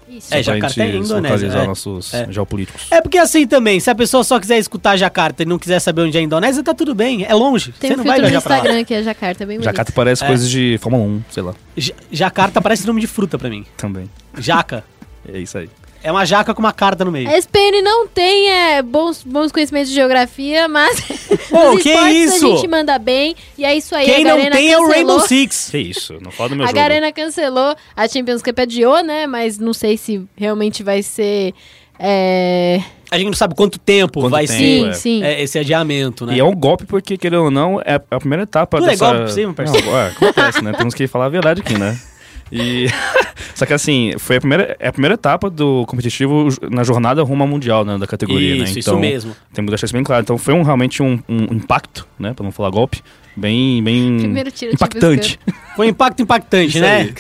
[SPEAKER 2] Isso.
[SPEAKER 1] É, Jacarta é
[SPEAKER 3] gente
[SPEAKER 1] Indonésia,
[SPEAKER 3] localizar
[SPEAKER 1] é.
[SPEAKER 3] nossos
[SPEAKER 1] É.
[SPEAKER 3] geopolíticos.
[SPEAKER 1] É porque assim também, se a pessoa só quiser escutar Jacarta e não quiser saber onde é a Indonésia, tá tudo bem, é longe.
[SPEAKER 2] Tem
[SPEAKER 1] Você
[SPEAKER 2] um
[SPEAKER 1] não vai
[SPEAKER 2] no
[SPEAKER 1] viajar pra lá.
[SPEAKER 2] Instagram que é Jacarta, é bem bonito.
[SPEAKER 3] Jacarta parece
[SPEAKER 1] É.
[SPEAKER 3] coisas de Fórmula 1, sei lá,
[SPEAKER 1] Ja- Jacarta parece nome de fruta pra mim.
[SPEAKER 3] também.
[SPEAKER 1] Jaca.
[SPEAKER 3] É isso aí.
[SPEAKER 1] É uma jaca com uma carta no meio.
[SPEAKER 2] A SPN não tem é, bons, bons conhecimentos de geografia, mas
[SPEAKER 1] Pô, que
[SPEAKER 2] esportes
[SPEAKER 1] isso?
[SPEAKER 2] a gente manda bem. E é isso aí,
[SPEAKER 1] Quem
[SPEAKER 2] a
[SPEAKER 1] não tem é o
[SPEAKER 2] cancelou.
[SPEAKER 1] Rainbow Six.
[SPEAKER 3] Que isso, não fala do meu
[SPEAKER 2] A
[SPEAKER 3] jogo.
[SPEAKER 2] Garena cancelou, a Champions Cup adiou, né? Mas não sei se realmente vai ser... é,
[SPEAKER 1] A gente não sabe quanto tempo
[SPEAKER 3] Quanto
[SPEAKER 1] vai
[SPEAKER 3] tempo,
[SPEAKER 2] Sim,
[SPEAKER 3] é.
[SPEAKER 2] sim.
[SPEAKER 1] ser é, esse adiamento, né?
[SPEAKER 3] E é um golpe porque, querendo ou não, é a primeira etapa
[SPEAKER 1] Tudo é
[SPEAKER 3] dessa...
[SPEAKER 1] golpe pra você, meu parceiro.
[SPEAKER 3] Não, é, acontece, né? Temos que falar a verdade aqui, né? E... Só que assim, foi a primeira, é a primeira etapa do competitivo na jornada rumo ao mundial, né? Da categoria, né?
[SPEAKER 1] Isso, isso
[SPEAKER 3] Então,
[SPEAKER 1] mesmo.
[SPEAKER 3] Temos que deixar isso bem claro. Então foi um, realmente um, um impacto, né? Pra não falar golpe, bem, bem impactante.
[SPEAKER 1] Foi um impacto impactante,
[SPEAKER 3] Isso
[SPEAKER 1] né?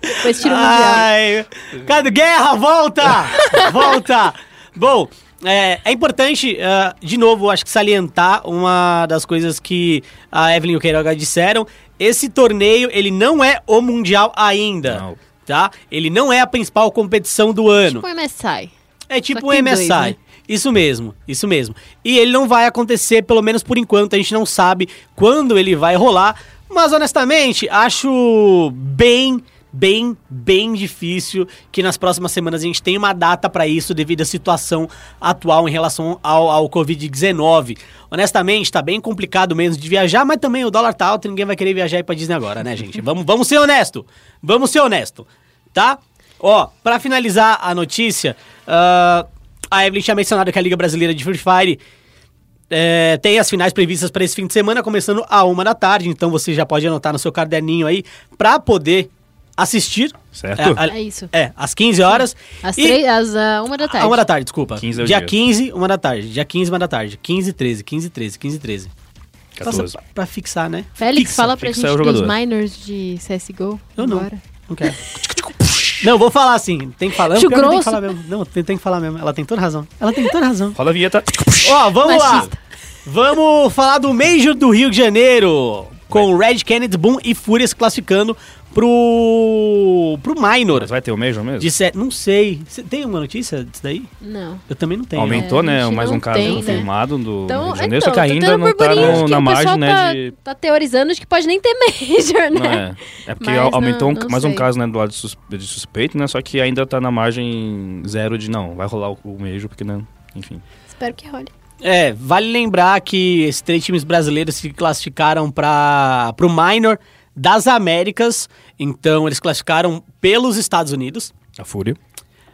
[SPEAKER 2] Depois tiro mundial.
[SPEAKER 1] Ai, Cado Guerra, volta! volta! Bom, é, é importante, ah, de novo, acho que salientar uma das coisas que a Evelyn e o Queiroga disseram. Esse torneio, ele não é o Mundial ainda,
[SPEAKER 3] Não.
[SPEAKER 1] tá? Ele não é a principal competição do ano.
[SPEAKER 2] Tipo o MSI.
[SPEAKER 1] É tipo um
[SPEAKER 2] tem
[SPEAKER 1] MSI.
[SPEAKER 2] dois, né?
[SPEAKER 1] Isso mesmo, isso mesmo. E ele não vai acontecer, pelo menos por enquanto, a gente não sabe quando ele vai rolar. Mas honestamente, acho bem, bem, bem difícil que nas próximas semanas a gente tenha uma data pra isso devido à situação atual em relação ao, ao Covid-19. Honestamente, tá bem complicado mesmo de viajar, mas também o dólar tá alto e ninguém vai querer viajar pra Disney agora, né, gente? Vamos, vamos ser honesto. Vamos ser honesto, tá? Ó, pra finalizar a notícia, ah, a Evelyn tinha mencionado que a Liga Brasileira de Free Fire é, tem as finais previstas para esse fim de semana, começando a uma da tarde. Então você já pode anotar no seu caderninho aí pra poder assistir.
[SPEAKER 3] Certo?
[SPEAKER 1] É, a-
[SPEAKER 2] É isso.
[SPEAKER 1] É, às 15 horas.
[SPEAKER 2] Às,
[SPEAKER 1] E-
[SPEAKER 2] três, às ah, uma da tarde.
[SPEAKER 1] a uma da tarde, desculpa.
[SPEAKER 3] 15 é
[SPEAKER 1] dia
[SPEAKER 3] dia.
[SPEAKER 1] 15, uma da tarde. Dia 15, uma da tarde. 15, 13, 15, 13, 15, 13.
[SPEAKER 3] 14.
[SPEAKER 1] Nossa, pra, pra fixar, né?
[SPEAKER 2] Félix,
[SPEAKER 1] Fixa.
[SPEAKER 2] fala pra
[SPEAKER 3] fixa
[SPEAKER 2] gente
[SPEAKER 3] é
[SPEAKER 2] dos minors de CSGO.
[SPEAKER 1] Eu não.
[SPEAKER 2] agora.
[SPEAKER 1] Não quero. não, vou falar assim. Tem que falar. Que tem que falar mesmo. Não, tem, tem que falar mesmo. Ela tem toda razão. Ela tem toda razão.
[SPEAKER 3] Roda a vinheta.
[SPEAKER 1] Ó, vamos
[SPEAKER 2] Machista.
[SPEAKER 1] lá. Vamos falar do Major do Rio de Janeiro. Com Red Kennedy, Boom e Fúria se classificando pro. pro Minor.
[SPEAKER 3] Mas vai ter o Major mesmo?
[SPEAKER 1] De se- Não sei. Cê tem uma notícia disso daí?
[SPEAKER 2] Não.
[SPEAKER 1] Eu também não tenho.
[SPEAKER 3] Aumentou,
[SPEAKER 2] É,
[SPEAKER 3] né? Mais um caso
[SPEAKER 2] tem, né?
[SPEAKER 3] confirmado do
[SPEAKER 2] Então,
[SPEAKER 3] Rio de Janeiro,
[SPEAKER 2] então,
[SPEAKER 3] só que ainda não tá no- na margem, né?
[SPEAKER 2] tá,
[SPEAKER 3] De...
[SPEAKER 2] tá teorizando de que pode nem ter Major,
[SPEAKER 3] Não
[SPEAKER 2] né?
[SPEAKER 3] é. É porque
[SPEAKER 2] Mas
[SPEAKER 3] au-
[SPEAKER 2] não-
[SPEAKER 3] aumentou um-
[SPEAKER 2] não
[SPEAKER 3] mais um
[SPEAKER 2] sei.
[SPEAKER 3] caso, né, do lado de, sus- de suspeito, né? Só que ainda tá na margem zero de não, vai rolar o, o Major, porque não. Enfim.
[SPEAKER 2] Espero que role.
[SPEAKER 1] É, vale lembrar que esses três times brasileiros se classificaram para o Minor das Américas. Então, eles classificaram pelos Estados Unidos.
[SPEAKER 3] A Fúria.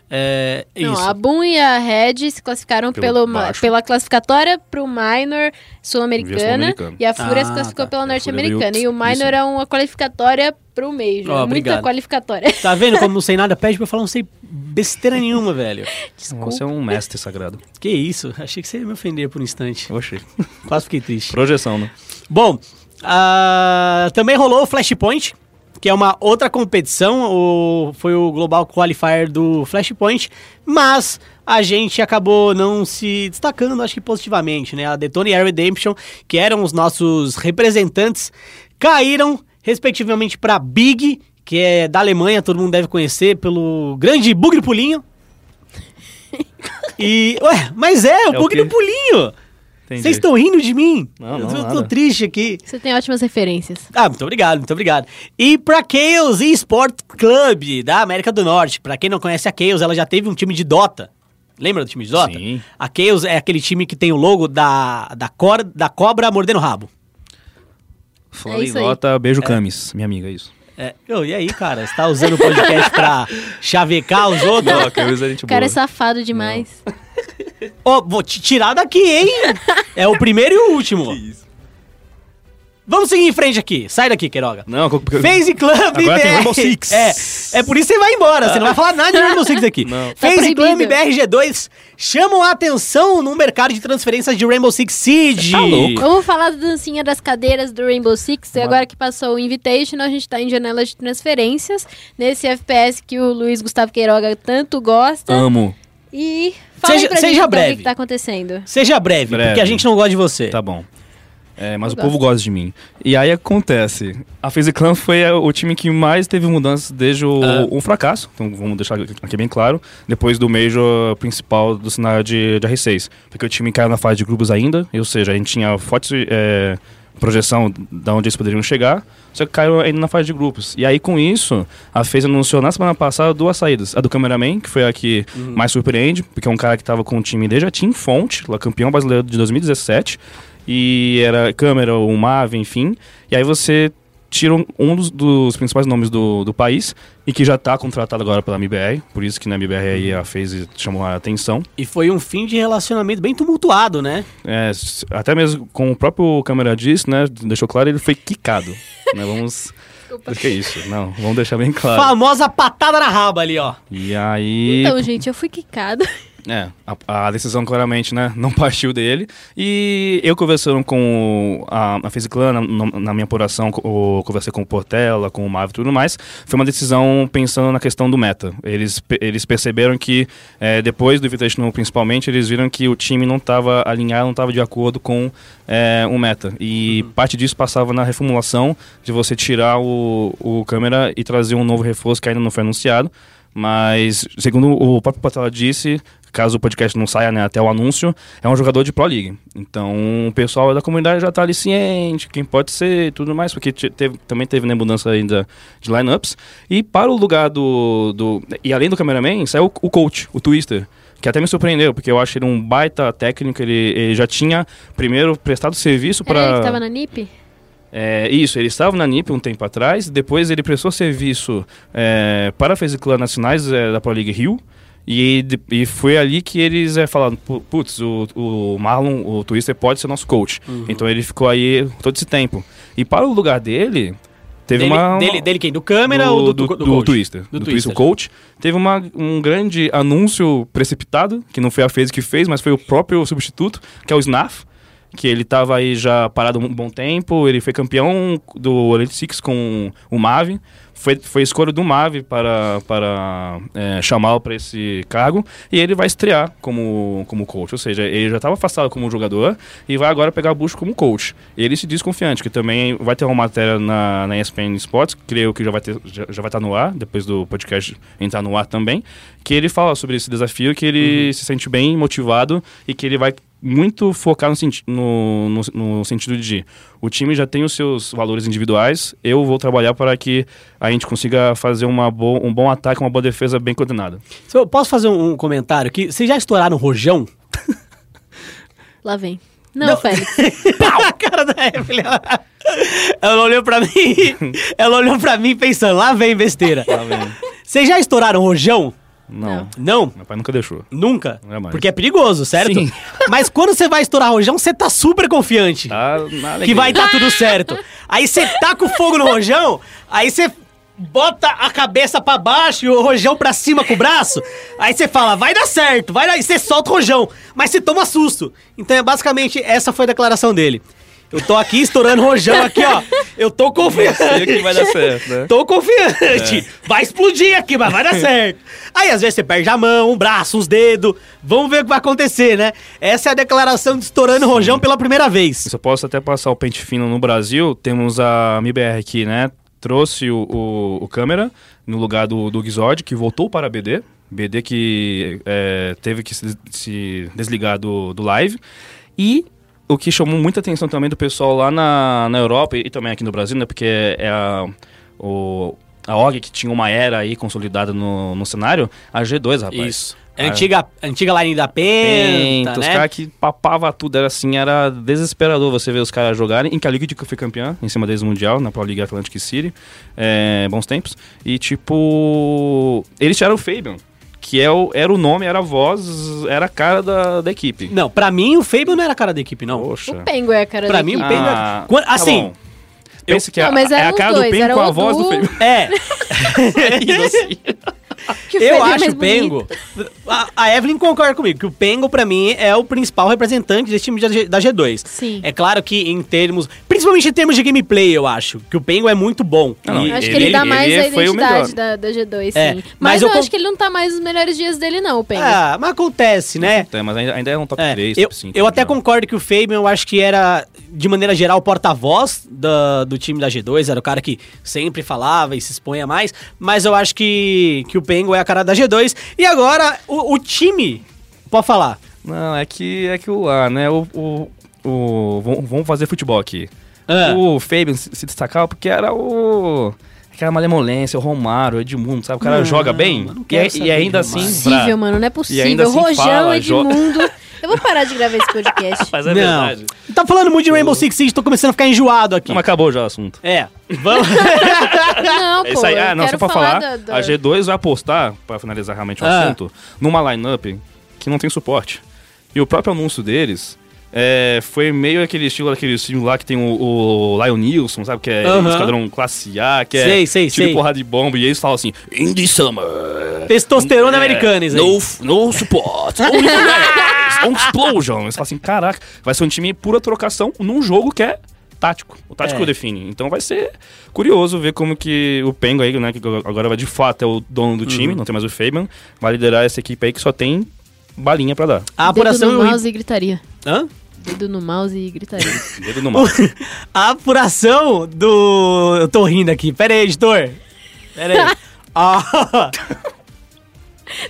[SPEAKER 1] É,
[SPEAKER 2] Não,
[SPEAKER 1] isso.
[SPEAKER 2] a Boom e a Red se classificaram
[SPEAKER 3] Pelo
[SPEAKER 2] pelo, pela classificatória pro Minor
[SPEAKER 3] Via
[SPEAKER 2] sul-americana
[SPEAKER 3] Sul-Americana.
[SPEAKER 2] e a Fúria se
[SPEAKER 1] Ah,
[SPEAKER 2] classificou
[SPEAKER 1] tá.
[SPEAKER 2] pela
[SPEAKER 3] Fúria
[SPEAKER 2] norte-americana. E o Minor
[SPEAKER 3] isso.
[SPEAKER 2] é uma qualificatória pro Major.
[SPEAKER 1] Ó,
[SPEAKER 2] Muita qualificatória.
[SPEAKER 1] Tá vendo como não sei nada? Pede pra eu falar, não sei besteira nenhuma, velho.
[SPEAKER 3] Você é um mestre sagrado.
[SPEAKER 1] Que isso? Achei que você ia me ofender por um instante.
[SPEAKER 3] Oxi.
[SPEAKER 1] Quase fiquei triste.
[SPEAKER 3] Projeção, né?
[SPEAKER 1] Bom, ah, também rolou o Flashpoint, que é uma outra competição. O, foi o Global Qualifier do Flashpoint, mas a gente acabou não se destacando, acho que positivamente, né? A Detona e a Redemption, que eram os nossos representantes, caíram respectivamente para Big, que é da Alemanha, todo mundo deve conhecer pelo grande Bugre Pulinho. E, ué, mas é, o
[SPEAKER 3] É
[SPEAKER 1] Bugre? Pulinho. Vocês estão rindo de mim?
[SPEAKER 3] Não,
[SPEAKER 1] eu
[SPEAKER 3] não,
[SPEAKER 1] tô, tô
[SPEAKER 3] nada.
[SPEAKER 1] triste aqui.
[SPEAKER 2] Você tem ótimas referências.
[SPEAKER 1] Ah, muito obrigado, muito obrigado. E pra Chaos Esport Club da América do Norte. Pra quem não conhece a Chaos, ela já teve um time de Dota. Lembra do time de Dota?
[SPEAKER 3] Sim.
[SPEAKER 1] A Chaos é aquele time que tem o logo da, da, cor, da cobra mordendo o rabo.
[SPEAKER 3] Falando
[SPEAKER 2] É
[SPEAKER 3] nota, beijo Camis, minha amiga, é isso.
[SPEAKER 1] É. Ô, e aí, cara? Você tá usando o podcast pra chavecar os outros?
[SPEAKER 3] Não, é gente
[SPEAKER 2] O cara é
[SPEAKER 3] boa.
[SPEAKER 2] safado demais.
[SPEAKER 1] Ô, vou te tirar daqui, hein? É o primeiro e o último. Vamos seguir em frente aqui. Sai daqui, Queiroga.
[SPEAKER 3] Não, porque...
[SPEAKER 1] FaZe Club
[SPEAKER 3] Agora tem
[SPEAKER 1] BR.
[SPEAKER 3] Rainbow Six.
[SPEAKER 1] É, é por isso que você vai embora. Você não vai falar nada de Rainbow Six aqui.
[SPEAKER 3] Não.
[SPEAKER 2] Tá
[SPEAKER 1] FaZe Club
[SPEAKER 2] proibido.
[SPEAKER 1] BRG2 chamam a atenção no mercado de transferências de Rainbow Six Siege.
[SPEAKER 3] Tá louco.
[SPEAKER 2] Vamos falar da dancinha das cadeiras do Rainbow Six. E agora que passou o Invitation, a gente tá em janela de transferências. Nesse FPS que o Luiz Gustavo Queiroga tanto gosta.
[SPEAKER 3] Amo.
[SPEAKER 2] E fala
[SPEAKER 1] Seja-
[SPEAKER 2] aí pra
[SPEAKER 1] seja
[SPEAKER 2] gente então, o
[SPEAKER 1] breve.
[SPEAKER 2] que, que tá acontecendo.
[SPEAKER 1] Seja breve,
[SPEAKER 3] Breve.
[SPEAKER 1] porque a gente não gosta de você.
[SPEAKER 3] Tá bom. É, mas
[SPEAKER 2] Eu
[SPEAKER 3] o povo gosta de mim. E aí acontece. A FaZe Clan foi a- o time que mais teve mudanças desde o,
[SPEAKER 1] Ah.
[SPEAKER 3] o fracasso. Então vamos deixar aqui bem claro. Depois do Major principal do cenário de, de R6. Porque o time caiu na fase de grupos ainda. Ou seja, a gente tinha forte é, projeção de onde eles poderiam chegar. Só que caiu ainda na fase de grupos. E aí com isso, a FaZe anunciou na semana passada duas saídas. A do Cameraman, que foi a que mais surpreende. Porque é um cara que estava com o time desde a Team Fonte, lá campeão brasileiro de 2017 e era câmera, o Mave, enfim. E aí você tira um, um dos, dos principais nomes do, do país e que já está contratado agora pela MBR, por isso que na MBR aí a FaZe chamou a atenção.
[SPEAKER 1] E foi um fim de relacionamento bem tumultuado, né?
[SPEAKER 3] É, até mesmo com o próprio câmera disse, né, deixou claro, ele foi quicado. né, vamos... O que é isso? Não, vamos deixar bem claro.
[SPEAKER 1] Famosa patada na raba ali, ó.
[SPEAKER 3] E aí...
[SPEAKER 2] Então, gente, eu fui quicada.
[SPEAKER 3] É, a, a decisão claramente, né, não partiu dele. E eu conversando com a, a FaZe Clan, na, na- minha apuração, conversei com o Portela, com o Mav e tudo mais, foi uma decisão pensando na questão do meta. Eles, eles perceberam que, é, depois do Invitational principalmente, eles viram que o time não estava alinhado, não estava de acordo com é, o meta. E parte disso passava na reformulação de você tirar o, o câmera e trazer um novo reforço que ainda não foi anunciado. Mas, segundo o próprio Portela disse, caso o podcast não saia né, até o anúncio, é um jogador de Pro League. Então o pessoal da comunidade já está ali ciente, quem pode ser e tudo mais, porque te- teve- também teve né, mudança ainda de lineups. E para o lugar do, do. E além do cameraman, saiu o, coach, o Twister. Que até me surpreendeu, porque eu acho ele um baita técnico. Ele, ele já tinha primeiro prestado serviço
[SPEAKER 2] ele
[SPEAKER 3] para.
[SPEAKER 2] que tava na NIP?
[SPEAKER 3] É, isso, ele estava na NIP um tempo atrás, depois ele prestou serviço é, para a FaZe Clan nas finais é, da Pro League Rio, e, e foi ali que eles é, falaram, "Pu- putz, o, o Marlon, o Twister pode ser nosso coach. Então ele ficou aí todo esse tempo. E para o lugar dele, teve
[SPEAKER 1] dele,
[SPEAKER 3] uma...
[SPEAKER 1] dele, dele quem? Do câmera ou do, do,
[SPEAKER 3] do,
[SPEAKER 1] coach?
[SPEAKER 3] Twister.
[SPEAKER 1] Do
[SPEAKER 3] Do,
[SPEAKER 1] Twister.
[SPEAKER 3] Twister Coach. Teve uma, um grande anúncio precipitado, que não foi a FaZe que fez, mas foi o próprio substituto, que é o Snaf, que ele estava aí já parado um bom tempo, ele foi campeão do Elite Six com o Mave, foi, foi escolha do Mave para, para é, chamá-lo para esse cargo, e ele vai estrear como, como coach, ou seja, ele já estava afastado como jogador e vai agora pegar a bucha como coach. Ele se diz confiante, que também vai ter uma matéria na, na ESPN Sports, creio que já vai, ter, já, já vai estar no ar, depois do podcast entrar no ar também, que ele fala sobre esse desafio, que ele se sente bem motivado e que ele vai muito focar no, senti no, no, no sentido de o time já tem os seus valores individuais, eu vou trabalhar para que a gente consiga fazer uma bo um bom ataque, uma boa defesa bem coordenada.
[SPEAKER 1] Se eu Posso fazer um, um comentário aqui? Vocês já estouraram o rojão?
[SPEAKER 2] Lá vem. Não,
[SPEAKER 1] Não.
[SPEAKER 2] Félix.
[SPEAKER 1] Pau! A cara da Evelyn. ela- Ela olhou pra mim. Ela olhou pra mim pensando, lá vem besteira.
[SPEAKER 3] Tá vendo?
[SPEAKER 1] Vocês já estouraram rojão?
[SPEAKER 3] Não,
[SPEAKER 1] Não?
[SPEAKER 3] meu pai nunca deixou.
[SPEAKER 1] Nunca?
[SPEAKER 3] Jamais.
[SPEAKER 1] Porque é perigoso, certo?
[SPEAKER 3] Sim.
[SPEAKER 1] Mas quando você vai estourar rojão, você tá super confiante.
[SPEAKER 3] Tá na alegria.
[SPEAKER 1] que vai dar tudo certo. Aí você taca o fogo no rojão, aí você bota a cabeça pra baixo e o rojão pra cima com o braço. Aí você fala, vai dar certo, vai dar. E você solta o rojão, mas você toma susto. Então é basicamente essa foi a declaração dele. Eu tô aqui estourando rojão aqui, ó. Eu tô confiante.
[SPEAKER 3] Sei que vai dar certo, né?
[SPEAKER 1] Tô confiante. Vai explodir aqui, mas vai dar certo. Aí às vezes você perde a mão, um braço, os dedos. Vamos ver o que vai acontecer, né? Essa é a declaração de estourando rojão pela primeira vez.
[SPEAKER 3] Eu posso até passar o pente fino no Brasil, temos a MBR aqui, né? Trouxe o, o, o câmera no lugar do, do Gizod, que voltou para a BD. BD que é, teve que se, se desligar do, do live. E o que chamou muita atenção também do pessoal lá na, na Europa e, e também aqui no Brasil, né? Porque é a, o, a OG que tinha uma era aí consolidada no, no cenário, a G2, rapaz.
[SPEAKER 1] Isso. É antiga, antiga line da Penta,
[SPEAKER 3] Penta, os
[SPEAKER 1] né?
[SPEAKER 3] caras que papava tudo, era assim, era desesperador você ver os caras jogarem. Em que a Liquid que foi campeã, em cima deles no Mundial, na Pro League Atlantic City, é, bons tempos. E tipo, eles tiraram o Fabian, que é o, era o nome, era a voz, era a cara da, da equipe.
[SPEAKER 1] Não, pra mim o Fabian não era a cara da equipe, não.
[SPEAKER 3] Poxa.
[SPEAKER 2] O Pengo é a cara
[SPEAKER 1] Pra
[SPEAKER 2] da
[SPEAKER 1] mim, o
[SPEAKER 2] equipe.
[SPEAKER 1] Pengo-
[SPEAKER 3] Ah,
[SPEAKER 1] Quando-
[SPEAKER 3] tá
[SPEAKER 1] assim,
[SPEAKER 3] bom. Pense que
[SPEAKER 2] Não,
[SPEAKER 3] é
[SPEAKER 2] eram
[SPEAKER 3] a cara
[SPEAKER 2] os
[SPEAKER 3] do
[SPEAKER 2] dois,
[SPEAKER 3] Pengo
[SPEAKER 2] era
[SPEAKER 3] com a
[SPEAKER 2] o
[SPEAKER 3] voz do
[SPEAKER 2] Du-
[SPEAKER 3] Fabian.
[SPEAKER 1] É,
[SPEAKER 2] Que o
[SPEAKER 1] eu
[SPEAKER 2] é
[SPEAKER 1] acho o Pengo. A, a Evelyn concorda comigo, que o Pengo, pra mim, é o principal representante desse time da G- da G2.
[SPEAKER 2] Sim.
[SPEAKER 1] É claro que em termos. Principalmente em termos de gameplay, eu acho. Que o Pengo é muito bom.
[SPEAKER 3] Não,
[SPEAKER 1] E-
[SPEAKER 2] Eu acho que
[SPEAKER 3] Ele-
[SPEAKER 2] ele, dá mais
[SPEAKER 3] ele
[SPEAKER 2] a
[SPEAKER 3] o
[SPEAKER 2] identidade
[SPEAKER 3] melhor.
[SPEAKER 2] da, da G2, sim.
[SPEAKER 1] É,
[SPEAKER 2] mas,
[SPEAKER 1] mas
[SPEAKER 2] eu
[SPEAKER 1] eu
[SPEAKER 2] acho que ele não tá mais nos melhores dias dele, não, o Pengo.
[SPEAKER 1] Ah, mas acontece, né?
[SPEAKER 3] É, mas ainda, ainda é um top
[SPEAKER 1] É,
[SPEAKER 3] 3,
[SPEAKER 1] eu,
[SPEAKER 3] top 5.
[SPEAKER 1] eu até concordo que o Fabian, eu acho que era, de maneira geral, o porta-voz da- do time da G2, era o cara que sempre falava e se expunha mais, mas eu acho que, que o Pengo é a cara da G2. E agora, o, o time, pode falar.
[SPEAKER 3] Não, é que é que o lá, né? O, o, o- vamos- vamos fazer futebol aqui.
[SPEAKER 1] Ah.
[SPEAKER 3] O Fabian se, se destacava porque era o. Aquela malemolência, o Romário, o Edmundo, sabe? O cara
[SPEAKER 1] Não,
[SPEAKER 3] joga bem.
[SPEAKER 1] não
[SPEAKER 3] E, é- e ainda assim.
[SPEAKER 1] Romário.
[SPEAKER 2] possível,
[SPEAKER 3] pra-
[SPEAKER 2] mano, não é
[SPEAKER 3] E
[SPEAKER 2] possível.
[SPEAKER 3] ainda assim
[SPEAKER 2] Rojão,
[SPEAKER 3] fala,
[SPEAKER 2] Edmundo. Eu vou parar de gravar esse podcast.
[SPEAKER 3] Mas é
[SPEAKER 1] não.
[SPEAKER 3] verdade.
[SPEAKER 1] Tá falando muito de Rainbow Six Siege, tô começando a ficar enjoado aqui.
[SPEAKER 3] Não, mas acabou já o assunto.
[SPEAKER 1] É, vamos...
[SPEAKER 2] Não,
[SPEAKER 3] É
[SPEAKER 2] pô,
[SPEAKER 3] isso aí.
[SPEAKER 2] eu
[SPEAKER 3] Ah, não, só
[SPEAKER 2] quero
[SPEAKER 3] pra falar.
[SPEAKER 2] da- da-
[SPEAKER 3] A G2 vai apostar, pra finalizar realmente o
[SPEAKER 1] Ah.
[SPEAKER 3] assunto, numa lineup que não tem suporte. E o próprio anúncio deles é, foi meio aquele estilo daquele filme lá que tem o, o Lion Nilson, sabe? Que é
[SPEAKER 1] Aham.
[SPEAKER 3] esquadrão classe A, que é
[SPEAKER 1] Sei, sei,
[SPEAKER 3] tiro
[SPEAKER 1] sei.
[SPEAKER 3] porrada de bomba. E eles falam assim: In the summer.
[SPEAKER 1] Testosterona
[SPEAKER 3] é,
[SPEAKER 1] americana, isso aí.
[SPEAKER 3] No, no support. Only on explosion. Eles falam assim: caraca, vai ser um time pura trocação num jogo que é tático. O tático
[SPEAKER 1] É.
[SPEAKER 3] define. Então vai ser curioso ver como que o Pengo aí, né, que agora vai de fato é o dono do time,
[SPEAKER 1] Uhum.
[SPEAKER 3] não tem mais o Fabian, vai liderar essa equipe aí que só tem balinha pra dar.
[SPEAKER 1] A apuração...
[SPEAKER 2] Dedo no mouse e gritaria.
[SPEAKER 1] Hã?
[SPEAKER 2] Dedo no mouse e gritaria.
[SPEAKER 3] Dedo no mal.
[SPEAKER 1] A apuração do. Eu tô rindo aqui. Pera aí, editor. Pera aí. Ah,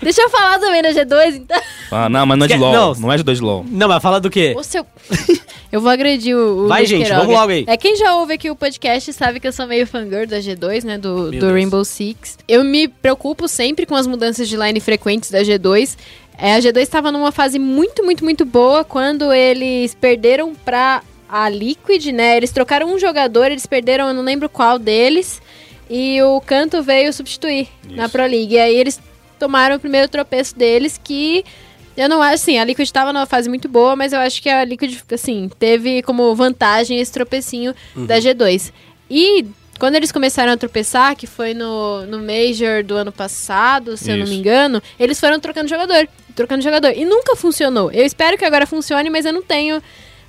[SPEAKER 2] Deixa eu falar também da G2, então.
[SPEAKER 3] Ah, não, mas não é de LOL.
[SPEAKER 1] não.
[SPEAKER 3] Não, é de 2 de LOL.
[SPEAKER 1] não, mas fala do quê?
[SPEAKER 2] O seu... Eu vou agredir o, o
[SPEAKER 1] Vai,
[SPEAKER 2] Luiz
[SPEAKER 1] gente,
[SPEAKER 2] Queiroga.
[SPEAKER 1] vamos logo aí.
[SPEAKER 2] É quem já ouve aqui o podcast sabe que eu sou meio fangirl da G2, né? Do,
[SPEAKER 1] Meu
[SPEAKER 2] do
[SPEAKER 1] Deus.
[SPEAKER 2] Rainbow Six. Eu me preocupo sempre com as mudanças de line frequentes da G2. É, a G2 estava numa fase muito, muito, muito boa quando eles perderam pra a Liquid, né? Eles trocaram um jogador, eles perderam, eu não lembro qual deles. E o Canto veio substituir na
[SPEAKER 3] Isso.
[SPEAKER 2] Pro League. E aí eles tomaram o primeiro tropeço deles, que eu não acho, assim, a Liquid estava numa fase muito boa, mas eu acho que a Liquid, assim, teve como vantagem esse tropecinho da G2. E quando eles começaram a tropeçar, que foi no, no Major do ano passado, se eu não
[SPEAKER 3] Isso.
[SPEAKER 2] me engano, eles foram trocando jogador, trocando jogador. E nunca funcionou. Eu espero que agora funcione, mas eu não tenho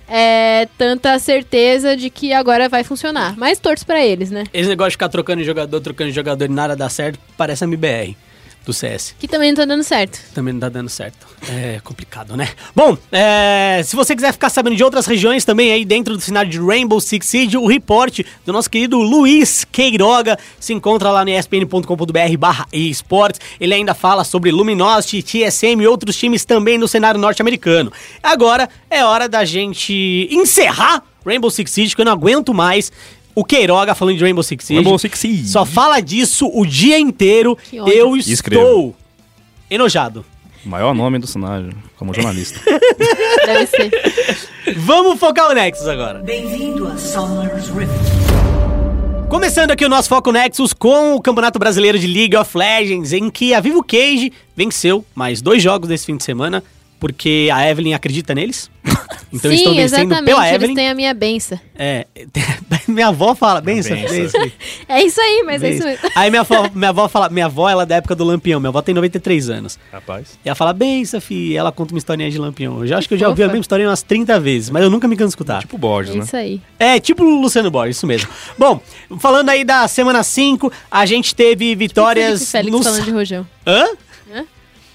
[SPEAKER 2] é, tanta certeza de que agora vai funcionar. Mas torço pra eles, né?
[SPEAKER 1] Esse negócio de ficar trocando jogador, trocando jogador e nada dá certo, parece a MBR do CS.
[SPEAKER 2] Que também não tá dando certo.
[SPEAKER 1] Também não tá dando certo. É complicado, né? Bom, é, se você quiser ficar sabendo de outras regiões também aí dentro do cenário de Rainbow Six Siege, o report do nosso querido Luiz Queiroga se encontra lá no espn.com.br barra esportes. Ele ainda fala sobre Luminosity, TSM e outros times também no cenário norte-americano. Agora é hora da gente encerrar Rainbow Six Siege, que eu não aguento mais o Queiroga falando de Rainbow Six Siege.
[SPEAKER 3] Rainbow Six Siege.
[SPEAKER 1] Só fala disso o dia inteiro. Eu estou enojado.
[SPEAKER 3] O maior nome do cenário, como jornalista.
[SPEAKER 2] Deve ser.
[SPEAKER 1] Vamos focar o Nexus agora.
[SPEAKER 5] Bem-vindo a Summer's Rift.
[SPEAKER 1] Começando aqui o nosso Foco Nexus com o Campeonato Brasileiro de League of Legends, em que a Vivo Cage venceu mais dois jogos desse fim de semana, porque a Evelyn acredita neles. Então eles
[SPEAKER 2] Sim,
[SPEAKER 1] estão vencendo
[SPEAKER 2] exatamente.
[SPEAKER 1] pela
[SPEAKER 2] Eles
[SPEAKER 1] Evelyn.
[SPEAKER 2] têm a minha benção.
[SPEAKER 1] É, minha avó fala, benção,
[SPEAKER 3] benção.
[SPEAKER 1] benção.
[SPEAKER 2] É isso aí, mas é isso
[SPEAKER 1] benção.
[SPEAKER 2] mesmo.
[SPEAKER 1] Aí minha avó, minha avó fala, minha avó ela é da época do Lampião, minha avó tem 93 anos.
[SPEAKER 3] Rapaz.
[SPEAKER 1] E ela fala, benção, fi, e ela conta uma historinha de Lampião. Eu já acho que eu já ouvi a mesma história umas 30 vezes, mas eu nunca me canso de escutar.
[SPEAKER 3] Tipo Borges,
[SPEAKER 2] É
[SPEAKER 3] né?
[SPEAKER 2] isso aí.
[SPEAKER 1] É, tipo o Luciano Borges, isso mesmo. Bom, falando aí da semana 5, a gente teve vitórias no...
[SPEAKER 2] Félix falando de Rojão.
[SPEAKER 1] Hã?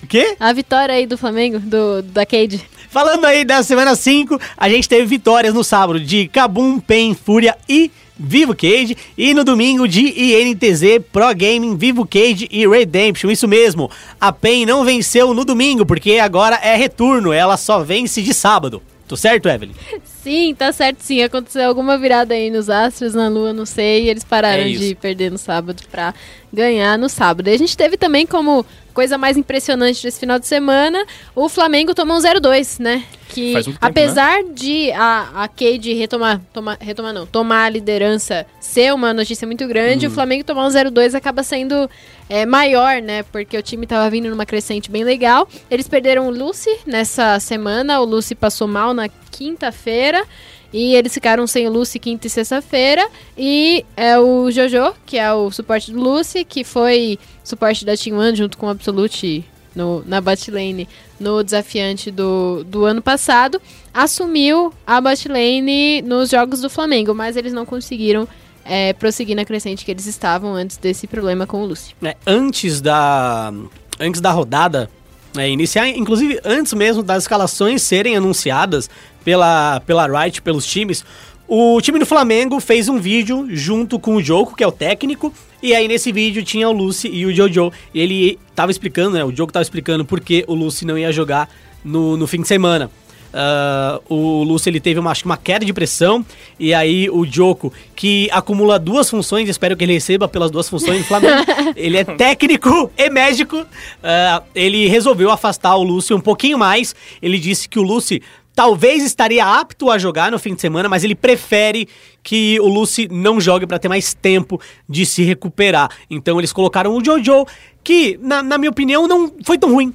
[SPEAKER 1] O quê?
[SPEAKER 2] A vitória aí do Flamengo, do, da Cade.
[SPEAKER 1] Falando aí da semana 5, a gente teve vitórias no sábado de Kabum, Pen, Fúria e Vivo Cage. E no domingo de INTZ, Pro Gaming, Vivo Cage e Redemption. Isso mesmo, a PEN não venceu no domingo, porque agora é retorno, ela só vence de sábado. Tô certo, Evelyn?
[SPEAKER 2] Sim, tá certo sim. Aconteceu alguma virada aí nos astros, na lua, não sei. E eles pararam
[SPEAKER 1] É
[SPEAKER 2] de perder no sábado pra ganhar no sábado. E a gente teve também como coisa mais impressionante desse final de semana, o Flamengo tomou um 0-2, né? Que
[SPEAKER 3] tempo,
[SPEAKER 2] apesar de a, a Cade retomar, tomar, retomar não, tomar a liderança ser uma notícia muito grande, o Flamengo tomar um 0-2 acaba sendo é, maior, né? Porque o time tava vindo numa crescente bem legal. Eles perderam o Lucy nessa semana, o Lucy passou mal na quinta-feira. E eles ficaram sem Lucy quinta e sexta-feira. E é o Jojo, que é o suporte do Lucy, que foi suporte da Team One junto com o Absolute no, na botlane no desafiante do, do ano passado, assumiu a botlane nos jogos do Flamengo, mas eles não conseguiram é, prosseguir na crescente que eles estavam antes desse problema com o Lucy.
[SPEAKER 1] né, antes da antes da rodada né, iniciar, inclusive antes mesmo das escalações serem anunciadas pela pela Wright, pelos times, o time do Flamengo fez um vídeo junto com o Joko, que é o técnico, e aí nesse vídeo tinha o Lucy e o Jojo, e ele tava explicando, né, o Joko tava explicando por que o Lucy não ia jogar no, no fim de semana. Ah, o Lúcio ele teve uma, acho que uma queda de pressão e aí o Joko, que acumula duas funções, espero que ele receba pelas duas funções do Flamengo. ele é técnico e médico. ah, ele resolveu afastar o Lúcio um pouquinho mais. Ele disse que o Lúcio talvez estaria apto a jogar no fim de semana, mas ele prefere que o Lucy não jogue para ter mais tempo de se recuperar. Então eles colocaram o Jojo, que na, na minha opinião não foi tão ruim.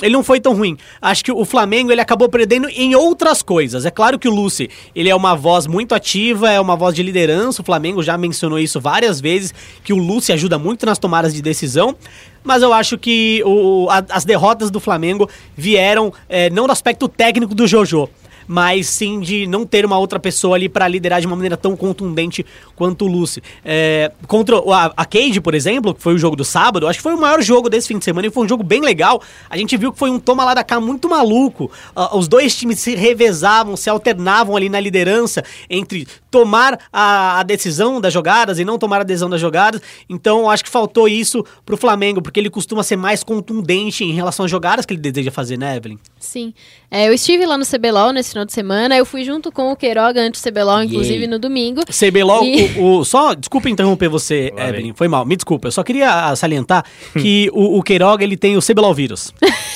[SPEAKER 1] Ele não foi tão ruim. Acho que o Flamengo ele acabou perdendo em outras coisas. É claro que o Lucy, ele é uma voz muito ativa, é uma voz de liderança. O Flamengo já mencionou isso várias vezes, que o Lucy ajuda muito nas tomadas de decisão. Mas eu acho que o- a- as derrotas do Flamengo vieram é, não do aspecto técnico do Jojo, mas sim de não ter uma outra pessoa ali para liderar de uma maneira tão contundente quanto o Lucy. É, contra a, a Cade, por exemplo, que foi o jogo do sábado, acho que foi o maior jogo desse fim de semana e foi um jogo bem legal. A gente viu que foi um toma lá da cá muito maluco. Ah, os dois times se revezavam, se alternavam ali na liderança entre tomar a, a decisão das jogadas e não tomar a decisão das jogadas. Então, acho que faltou isso pro Flamengo, porque ele costuma ser mais contundente em relação às jogadas que ele deseja fazer, né, Evelyn?
[SPEAKER 2] Sim. É, eu estive lá no CBLOL nesse final de semana. Eu fui junto com o Queiroga antes do CBLOL, inclusive
[SPEAKER 1] Yay.
[SPEAKER 2] no domingo.
[SPEAKER 1] CBLOL,
[SPEAKER 2] E-
[SPEAKER 1] o, o- só, desculpa interromper você,
[SPEAKER 3] Lá
[SPEAKER 1] Evelyn,
[SPEAKER 3] vem.
[SPEAKER 1] foi mal, me desculpa, eu só queria salientar que o, o Queiroga, ele tem o CBLOL vírus.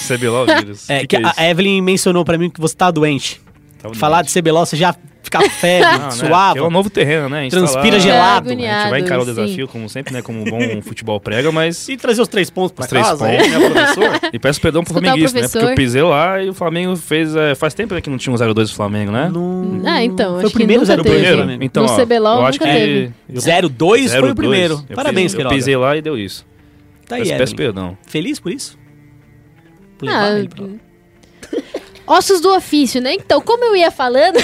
[SPEAKER 3] CBLOL vírus.
[SPEAKER 1] É,
[SPEAKER 3] Que
[SPEAKER 1] que,
[SPEAKER 3] é
[SPEAKER 1] a Evelyn mencionou pra mim que você tá doente.
[SPEAKER 3] Tá.
[SPEAKER 1] Falar de CBLOL, você já fica febre,
[SPEAKER 3] Não, né?
[SPEAKER 1] suava.
[SPEAKER 3] É um novo terreno, né? A gente tá
[SPEAKER 1] Transpira
[SPEAKER 3] lá,
[SPEAKER 1] gelado.
[SPEAKER 3] A gente vai encarar o desafio, como sempre, né? Como um bom futebol prega, mas.
[SPEAKER 1] E trazer os três pontos pra
[SPEAKER 3] Os três
[SPEAKER 1] casa,
[SPEAKER 3] pontos.
[SPEAKER 1] né, professor?
[SPEAKER 3] E peço perdão pro flamenguista, né? Porque eu pisei lá e o Flamengo fez. é, faz tempo né, que não tinha um 0-2 do Flamengo, né?
[SPEAKER 1] Não-
[SPEAKER 2] Ah, então,
[SPEAKER 1] Foi
[SPEAKER 2] acho
[SPEAKER 1] o primeiro
[SPEAKER 2] que nunca
[SPEAKER 1] 0-2 do
[SPEAKER 2] teve.
[SPEAKER 3] Primeiro?
[SPEAKER 1] Flamengo.
[SPEAKER 3] Então,
[SPEAKER 2] No CBLOL
[SPEAKER 3] eu acho
[SPEAKER 2] nunca
[SPEAKER 3] que.
[SPEAKER 2] teve.
[SPEAKER 3] eu-
[SPEAKER 1] 0-2 foi o
[SPEAKER 3] 0-2.
[SPEAKER 1] primeiro.
[SPEAKER 3] Eu
[SPEAKER 1] Parabéns,
[SPEAKER 3] pisei, Eu
[SPEAKER 1] Queiroga.
[SPEAKER 3] pisei lá e deu isso.
[SPEAKER 1] Tá aí,
[SPEAKER 3] peço, perdão.
[SPEAKER 1] Feliz por isso? Por
[SPEAKER 2] Ah. Ossos do ofício, né? Então, como eu ia falando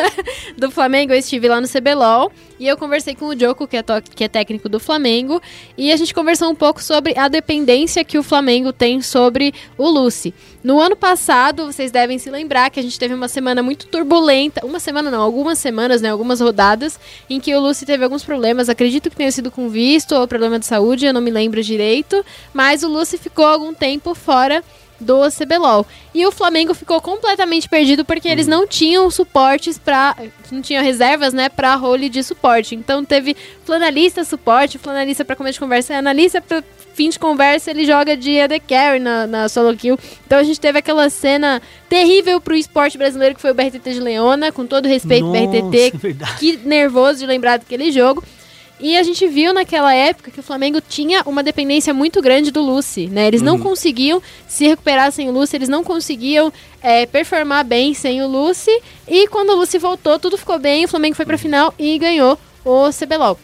[SPEAKER 2] do Flamengo, eu estive lá no CBLOL e eu conversei com o Joko, que é, que é técnico do Flamengo, e a gente conversou um pouco sobre a dependência que o Flamengo tem sobre o Lucy. No ano passado, vocês devem se lembrar que a gente teve uma semana muito turbulenta, uma semana não, algumas semanas, né, algumas rodadas, em que o Lucy teve alguns problemas, acredito que tenha sido com visto ou problema de saúde, eu não me lembro direito, mas o Lucy ficou algum tempo fora do CBLOL. E o Flamengo ficou completamente perdido porque eles não tinham suportes para não tinham reservas, né, para role de suporte. Então teve flanalista suporte, flanalista para começo de conversa, analista para fim de conversa, ele joga de AD Carry na, na solo kill. Então a gente teve aquela cena terrível pro esporte brasileiro que foi o BRTT de Leona, com todo respeito
[SPEAKER 1] Nossa,
[SPEAKER 2] BRTT,
[SPEAKER 1] é
[SPEAKER 2] que nervoso de lembrar daquele jogo. E a gente viu naquela época que o Flamengo tinha uma dependência muito grande do Lucy, né? Eles não conseguiam se recuperar sem o Lucy, eles não conseguiam é, performar bem sem o Lucy. E quando o Lucy voltou, tudo ficou bem, o Flamengo foi pra final e ganhou o CBLOL.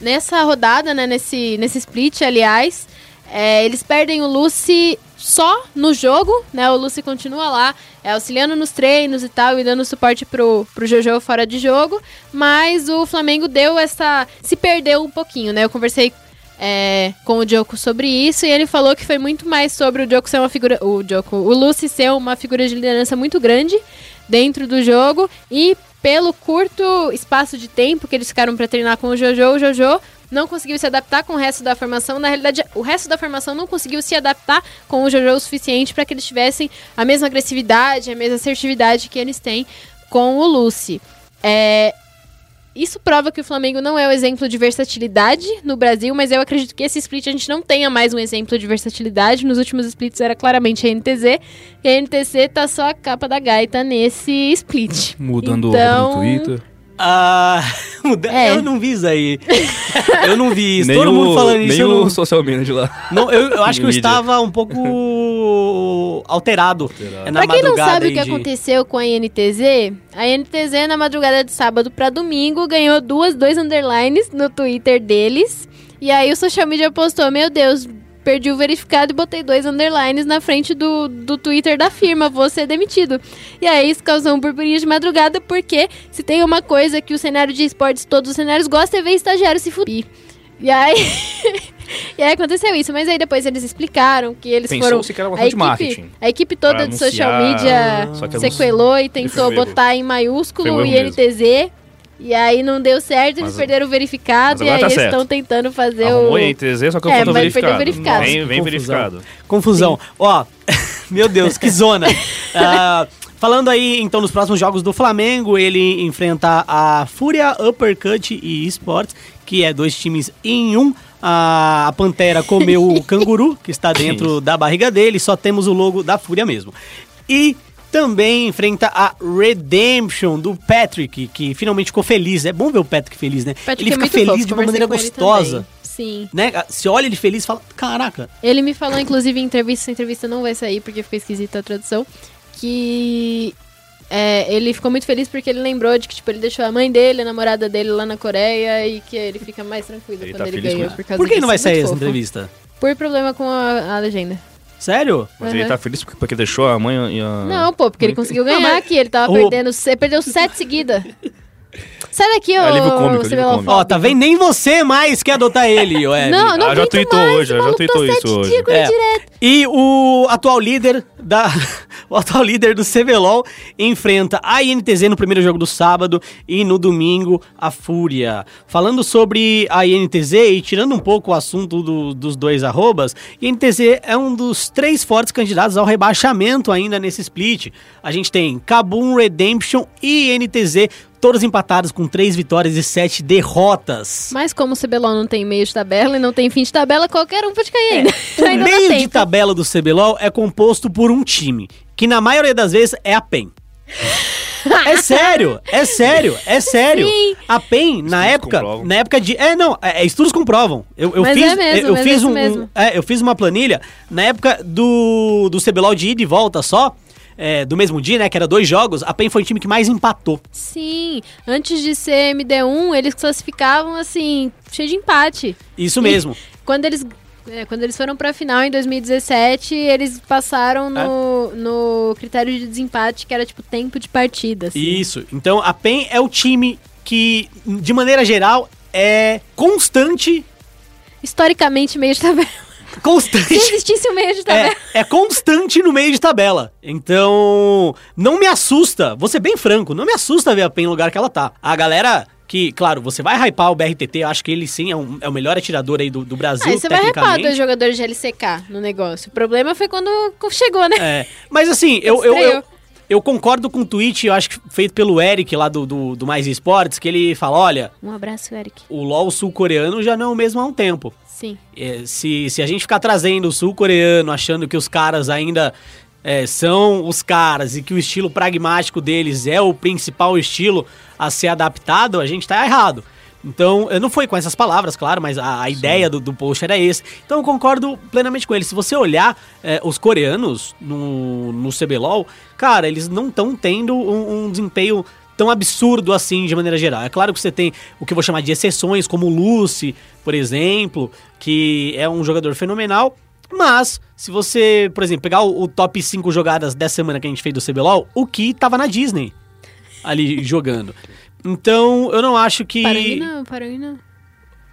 [SPEAKER 2] Nessa rodada, né, nesse, nesse split, aliás, é, eles perdem o Lucy só no jogo, né? O Lucy continua lá, é, auxiliando nos treinos e tal, e dando suporte pro, pro Jojo fora de jogo. Mas o Flamengo deu essa. se perdeu um pouquinho, né? Eu conversei é, com o Joko sobre isso e ele falou que foi muito mais sobre o Joko ser uma figura. O Joko, o Lucy ser uma figura de liderança muito grande dentro do jogo e pelo curto espaço de tempo que eles ficaram pra treinar com o Jojo, o Jojo não conseguiu se adaptar com o resto da formação. Na realidade, o resto da formação não conseguiu se adaptar com o Jojo o suficiente para que eles tivessem a mesma agressividade, a mesma assertividade que eles têm com o Lucy. É, isso prova que o Flamengo não é o exemplo de versatilidade no Brasil, mas eu acredito que esse split a gente não tenha mais um exemplo de versatilidade. Nos últimos splits era claramente a NTZ, e a NTZ tá só a capa da gaita nesse split.
[SPEAKER 3] Mudando
[SPEAKER 2] Então-
[SPEAKER 3] o no Twitter.
[SPEAKER 1] Ah,
[SPEAKER 2] É.
[SPEAKER 1] eu não vi isso aí. eu não vi isso. Todo
[SPEAKER 3] o,
[SPEAKER 1] mundo falando isso.
[SPEAKER 3] Nem
[SPEAKER 1] eu
[SPEAKER 3] o
[SPEAKER 1] não-
[SPEAKER 3] social media de lá.
[SPEAKER 1] Não, eu, eu acho que eu estava um pouco alterado. É na
[SPEAKER 2] Pra quem não sabe o que
[SPEAKER 1] de-
[SPEAKER 2] aconteceu com a INTZ, a INTZ na madrugada de sábado pra domingo ganhou duas, dois underlines no Twitter deles. E aí o social media postou, meu Deus, perdi o verificado e botei dois underlines na frente do, do Twitter da firma, vou ser demitido. E aí isso causou um burburinho de madrugada, porque se tem uma coisa que o cenário de esportes, todos os cenários gostam, é ver estagiário se fuder. E aí... e aí aconteceu isso, mas aí depois eles explicaram que eles foram...
[SPEAKER 3] Pensou-se que era uma
[SPEAKER 2] A equipe,
[SPEAKER 3] marketing.
[SPEAKER 2] a equipe toda de social media sequelou e tentou botar em maiúsculo o INTZ. E aí não deu certo, eles
[SPEAKER 3] Mas-
[SPEAKER 2] perderam o verificado e
[SPEAKER 3] agora
[SPEAKER 2] aí
[SPEAKER 3] tá
[SPEAKER 2] eles estão tentando fazer
[SPEAKER 3] Arrumou
[SPEAKER 2] o.
[SPEAKER 3] em TZ, só que eu
[SPEAKER 2] É, mas perdeu
[SPEAKER 3] verificado.
[SPEAKER 2] o verificado.
[SPEAKER 3] Vem, vem
[SPEAKER 1] Confusão.
[SPEAKER 3] verificado.
[SPEAKER 1] Confusão. Ó, meu Deus, que zona. Ah, falando aí, então, nos próximos jogos do Flamengo, ele enfrenta a Fúria, Uppercut e Esports, que é dois times em um. A, a Pantera comeu o canguru, que está dentro da barriga dele, só temos o logo da Fúria mesmo. E também enfrenta a Redemption do Patrick, que finalmente ficou feliz. É bom ver o Patrick feliz, né?
[SPEAKER 2] Patrick
[SPEAKER 1] ele
[SPEAKER 2] é
[SPEAKER 1] fica feliz
[SPEAKER 2] fofo,
[SPEAKER 1] de uma maneira gostosa.
[SPEAKER 2] Sim.
[SPEAKER 1] Né? Se olha ele feliz, fala: Caraca,
[SPEAKER 2] Ele me falou, inclusive, em entrevista, essa entrevista não vai sair porque ficou esquisita a tradução, que é, ele ficou muito feliz porque ele lembrou de que, tipo, ele deixou a mãe dele, a namorada dele lá na Coreia e que ele fica mais tranquilo
[SPEAKER 3] Ele
[SPEAKER 2] quando
[SPEAKER 3] tá
[SPEAKER 2] ele ganhou. Por, causa
[SPEAKER 1] por que
[SPEAKER 2] disso.
[SPEAKER 1] não vai sair
[SPEAKER 2] Muito
[SPEAKER 1] essa
[SPEAKER 2] fofo.
[SPEAKER 1] entrevista?
[SPEAKER 2] Por problema com a, a legenda.
[SPEAKER 1] Sério?
[SPEAKER 3] Mas
[SPEAKER 2] Uhum.
[SPEAKER 3] ele tá feliz porque, porque deixou a mãe e a...
[SPEAKER 2] Não, pô, porque ele conseguiu ganhar
[SPEAKER 1] mas
[SPEAKER 2] aqui. Ele tava
[SPEAKER 1] o-
[SPEAKER 2] perdendo. Você perdeu sete seguidas. Sai daqui, ô.
[SPEAKER 3] alívio cômico,
[SPEAKER 2] CBLOL
[SPEAKER 3] alívio cômico.
[SPEAKER 1] Ó, tá vendo? Nem você mais quer adotar ele, Web.
[SPEAKER 2] Não, não
[SPEAKER 3] Ah, já tweetou
[SPEAKER 2] mais,
[SPEAKER 3] hoje, já
[SPEAKER 2] maluco
[SPEAKER 3] tweetou
[SPEAKER 2] tá
[SPEAKER 3] isso
[SPEAKER 2] sete
[SPEAKER 3] hoje.
[SPEAKER 2] com
[SPEAKER 1] É. E o atual líder da. O atual líder do CBLOL enfrenta a INTZ no primeiro jogo do sábado e no domingo a Fúria. Falando sobre a INTZ e tirando um pouco o assunto do- dos dois arrobas, INTZ é um dos três fortes candidatos ao rebaixamento ainda nesse split. A gente tem Kabum, Redemption e INTZ, todos empatados com três vitórias e sete derrotas.
[SPEAKER 2] Mas como o CBLOL não tem meio de tabela e não tem fim de tabela, qualquer um pode cair ainda.
[SPEAKER 1] O
[SPEAKER 2] ainda
[SPEAKER 1] meio de tabela do CBLOL é composto por um time, que na maioria das vezes é a PEN. É sério, é sério, é sério.
[SPEAKER 2] Sim.
[SPEAKER 1] A PEN, na
[SPEAKER 3] Estudos
[SPEAKER 1] época,
[SPEAKER 3] comprovam.
[SPEAKER 1] na época de, é não, é, é, estudos comprovam. Eu, eu
[SPEAKER 2] Mas
[SPEAKER 1] fiz,
[SPEAKER 2] é mesmo,
[SPEAKER 1] eu
[SPEAKER 2] mas é
[SPEAKER 1] fiz um, um-
[SPEAKER 2] mesmo.
[SPEAKER 1] é, eu fiz uma planilha na época do do CBLOL de ida e volta só, é, do mesmo dia, né, que era dois jogos. A PEN foi o time que mais empatou.
[SPEAKER 2] Sim, antes de ser MD1, eles classificavam assim, cheio de empate.
[SPEAKER 1] Isso mesmo.
[SPEAKER 2] Quando eles, é, quando eles foram pra final em 2017, eles passaram no,
[SPEAKER 1] É.
[SPEAKER 2] no critério de desempate, que era tipo tempo de partida. assim.
[SPEAKER 1] Isso. Então a PEN é o time que, de maneira geral, é constante.
[SPEAKER 2] Historicamente, meio de tabela.
[SPEAKER 1] Constante.
[SPEAKER 2] Se existisse um meio de tabela.
[SPEAKER 1] É, é constante no meio de tabela. Então, não me assusta, vou ser bem franco, não me assusta ver a PEN no lugar que ela tá. A galera que, claro, você vai hypar o BRTT, eu acho que ele sim é, um- é o melhor atirador aí do, do Brasil,
[SPEAKER 2] Aí você vai
[SPEAKER 1] tecnicamente.
[SPEAKER 2] dois jogadores de LCK no negócio. O problema foi quando chegou, né?
[SPEAKER 1] É, mas assim, eu, eu, eu, eu concordo com o tweet, eu acho que feito pelo Eric lá do, do, do Mais Esportes, que ele fala, olha,
[SPEAKER 2] Um abraço, Eric.
[SPEAKER 1] o LoL sul-coreano já não é o mesmo há um tempo.
[SPEAKER 2] Sim.
[SPEAKER 1] É, se, se a gente ficar trazendo o sul-coreano, achando que os caras ainda é, são os caras e que o estilo pragmático deles é o principal estilo a ser adaptado, a gente tá errado. Então, não foi com essas palavras, claro, mas a, a ideia do, do post era esse. Então, eu concordo plenamente com ele. Se você olhar é, os coreanos no, no CBLOL, cara, eles não estão tendo um, um desempenho tão absurdo assim de maneira geral. É claro que você tem o que eu vou chamar de exceções, como o Lucy, por exemplo, que é um jogador fenomenal. Mas, se você, por exemplo, pegar o, o top 5 jogadas dessa semana que a gente fez do CBLOL, o Ki tava na Disney ali jogando. Então, eu não acho que.
[SPEAKER 2] Parangue não, Parangue não.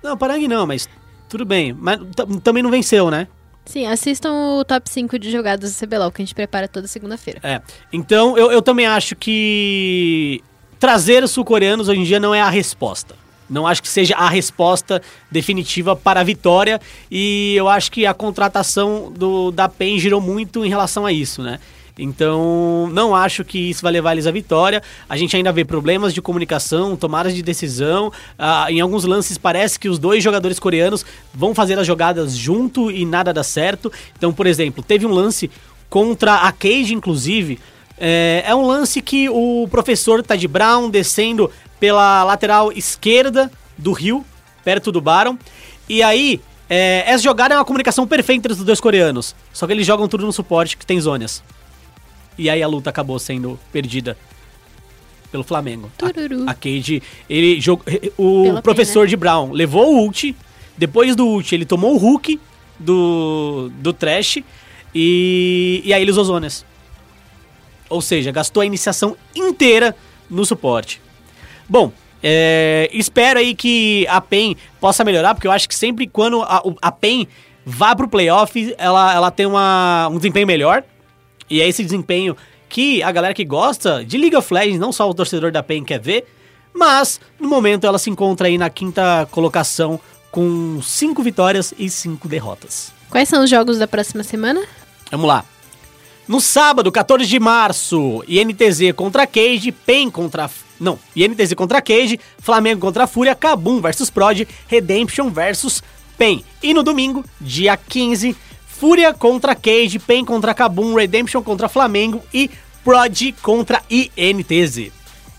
[SPEAKER 1] Não, Parangue não, mas tudo bem. Mas também não venceu, né?
[SPEAKER 2] Sim, assistam o top 5 de jogadas do CBLOL, que a gente prepara toda segunda-feira.
[SPEAKER 1] É. Então, eu, eu também acho que trazer os sul-coreanos hoje em dia não é a resposta. Não acho que seja a resposta definitiva para a vitória. E eu acho que a contratação do, da PEN girou muito em relação a isso, né? Então, não acho que isso vai levar eles à vitória. A gente ainda vê problemas de comunicação, tomadas de decisão. Ah, em alguns lances, parece que os dois jogadores coreanos vão fazer as jogadas junto e nada dá certo. Então, por exemplo, teve um lance contra a Cage, inclusive. É, é um lance que o professor tá de Brown descendo pela lateral esquerda do Rio, perto do Baron. E aí, é, essa jogada é uma comunicação perfeita entre os dois coreanos. Só que eles jogam tudo no suporte que tem zonas. E aí a luta acabou sendo perdida pelo Flamengo.
[SPEAKER 2] Tururu.
[SPEAKER 1] A, a Cage, ele jogou. O
[SPEAKER 2] Pela
[SPEAKER 1] professor de Brown levou o ult. Depois do ult, ele tomou o hook do, do Trash. E, e aí ele usou zonas. Ou seja, gastou a iniciação inteira no suporte. Bom, é, espero aí que a PEN possa melhorar, porque eu acho que sempre quando a, a PEN vá pro playoff, ela, ela tem uma, um desempenho melhor. E é esse desempenho que a galera que gosta de League of Legends, não só o torcedor da PEN quer ver, mas no momento ela se encontra aí na quinta colocação com cinco vitórias e cinco derrotas.
[SPEAKER 2] Quais são os jogos da próxima semana?
[SPEAKER 1] Vamos lá. No sábado, 14 de março, INTZ contra Cage, PEN contra. Não, INTZ contra Cage, Flamengo contra Fúria, Kabum versus Prod, Redemption versus PEN. E no domingo, dia 15, Fúria contra Cage, PEN contra Kabum, Redemption contra Flamengo e Prod contra INTZ.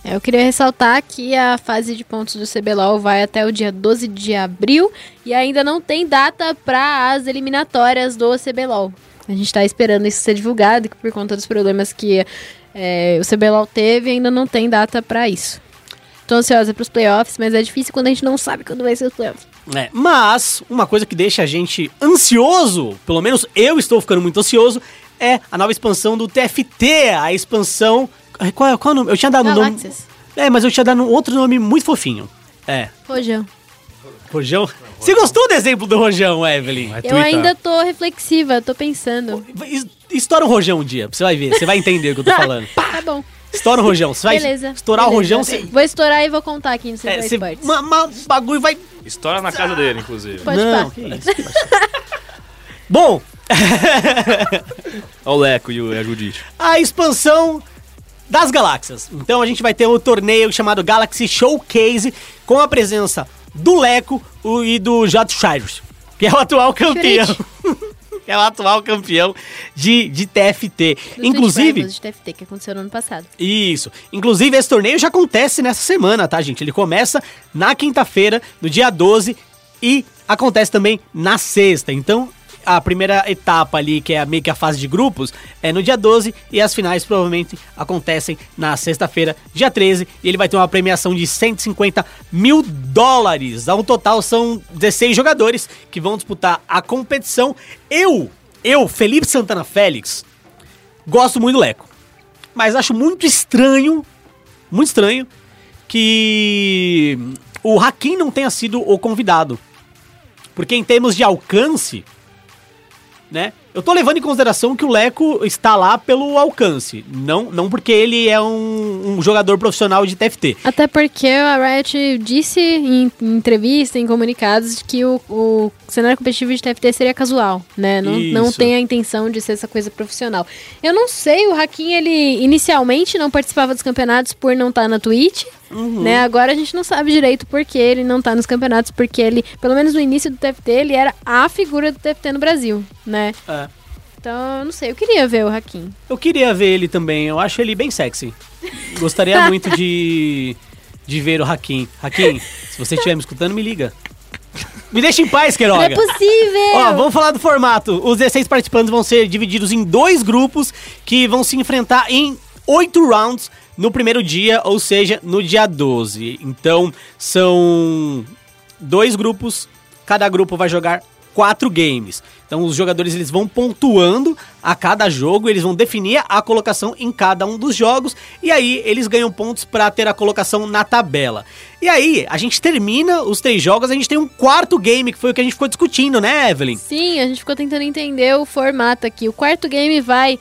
[SPEAKER 2] É, Eu queria ressaltar que a fase de pontos do CBLOL vai até o dia 12 de abril e ainda não tem data para as eliminatórias do CBLOL. A gente tá esperando isso ser divulgado, que por conta dos problemas que é, o CBLOL teve, ainda não tem data para isso. Tô ansiosa pros playoffs, mas é difícil quando a gente não sabe quando vai ser os playoffs.
[SPEAKER 1] É, mas uma coisa que deixa a gente ansioso, pelo menos eu estou ficando muito ansioso, é a nova expansão do TFT, a expansão. Ai, Qual é, qual é o nome? Eu tinha dado um nome. É, mas eu tinha dado um outro nome muito fofinho. É,
[SPEAKER 2] Rojão.
[SPEAKER 1] Rojão. Você gostou do exemplo do Rojão, Evelyn?
[SPEAKER 3] Vai
[SPEAKER 2] Eu ainda tô reflexiva, tô pensando.
[SPEAKER 1] Es- Estoura um Rojão um dia, você vai ver, você vai entender o que eu tô falando.
[SPEAKER 2] Tá bom.
[SPEAKER 1] Estoura um Rojão, você vai
[SPEAKER 2] Beleza.
[SPEAKER 1] estourar o
[SPEAKER 2] beleza.
[SPEAKER 1] Rojão, você.
[SPEAKER 2] Vou estourar e vou contar aqui no Central
[SPEAKER 1] É, você
[SPEAKER 2] Esportes.
[SPEAKER 1] ma, ma- bagulho vai.
[SPEAKER 3] História na casa dele, inclusive.
[SPEAKER 2] Pode
[SPEAKER 1] Não, que isso. Bom,
[SPEAKER 3] Olha o Leco e o- e a Judite.
[SPEAKER 1] a expansão das galáxias. Então a gente vai ter um torneio chamado Galaxy Showcase com a presença do Leco e do Jato Cyrus, que é o atual campeão. que é o atual campeão de, de TFT.
[SPEAKER 2] Do
[SPEAKER 1] Inclusive,
[SPEAKER 2] de TFT, que aconteceu no ano passado.
[SPEAKER 1] isso. Inclusive, esse torneio já acontece nessa semana, tá, gente? Ele começa na quinta-feira, no dia 12, e acontece também na sexta. Então, a primeira etapa ali, que é meio que a fase de grupos, é no dia 12, e as finais provavelmente acontecem na sexta-feira, dia 13, e ele vai ter uma premiação de 150 mil dólares. Ao total, são 16 jogadores que vão disputar a competição. Eu, eu, Felipe Santana Félix, gosto muito do Leco. Mas acho muito estranho, muito estranho, que o Hakim não tenha sido o convidado. Porque em termos de alcance, né? Eu tô levando em consideração que o Leco está lá pelo alcance, não, não porque ele é um, um jogador profissional de TFT.
[SPEAKER 2] Até porque a Riot disse em, em entrevista, em comunicados, que o, o cenário competitivo de TFT seria casual, né? Não, não tem a intenção de ser essa coisa profissional. Eu não sei, o Hakim, ele inicialmente não participava dos campeonatos por não estar na Twitch, né? Agora a gente não sabe direito por que ele não tá nos campeonatos, porque ele, pelo menos no início do TFT, ele era a figura do TFT no Brasil, né?
[SPEAKER 1] É.
[SPEAKER 2] Então, não sei, eu queria ver o Hakim.
[SPEAKER 1] Eu queria ver ele também, eu acho ele bem sexy. Gostaria muito de, de ver o Hakim. Hakim, se você estiver me escutando, me liga. Me deixa em paz,
[SPEAKER 2] Não
[SPEAKER 1] Queiroga.
[SPEAKER 2] é possível!
[SPEAKER 1] Ó, vamos falar do formato. Os 16 participantes vão ser divididos em dois grupos que vão se enfrentar em oito rounds no primeiro dia, ou seja, no dia 12. Então, são dois grupos, cada grupo vai jogar quatro games. Então, os jogadores eles vão pontuando a cada jogo, eles vão definir a colocação em cada um dos jogos e aí eles ganham pontos para ter a colocação na tabela. E aí, a gente termina os três jogos, a gente tem um quarto game que foi o que a gente ficou discutindo, né, Evelyn?
[SPEAKER 2] Sim, a gente ficou tentando entender o formato aqui. O quarto game vai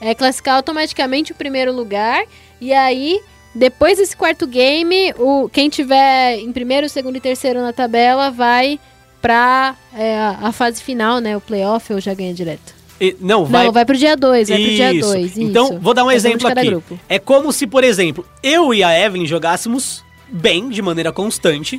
[SPEAKER 2] é, classificar automaticamente o primeiro lugar. E aí, Depois desse quarto game, o, quem tiver em primeiro, segundo e terceiro na tabela vai pra é, a, fase final, né? O playoff ou já ganha direto?
[SPEAKER 1] E- não, vai.
[SPEAKER 2] Não, vai pro dia 2, vai pro dia
[SPEAKER 1] Isso.
[SPEAKER 2] 2.
[SPEAKER 1] Então, vou dar um exemplo aqui.
[SPEAKER 2] grupo.
[SPEAKER 1] É como se, por exemplo, eu e a Evelyn jogássemos bem, de maneira constante,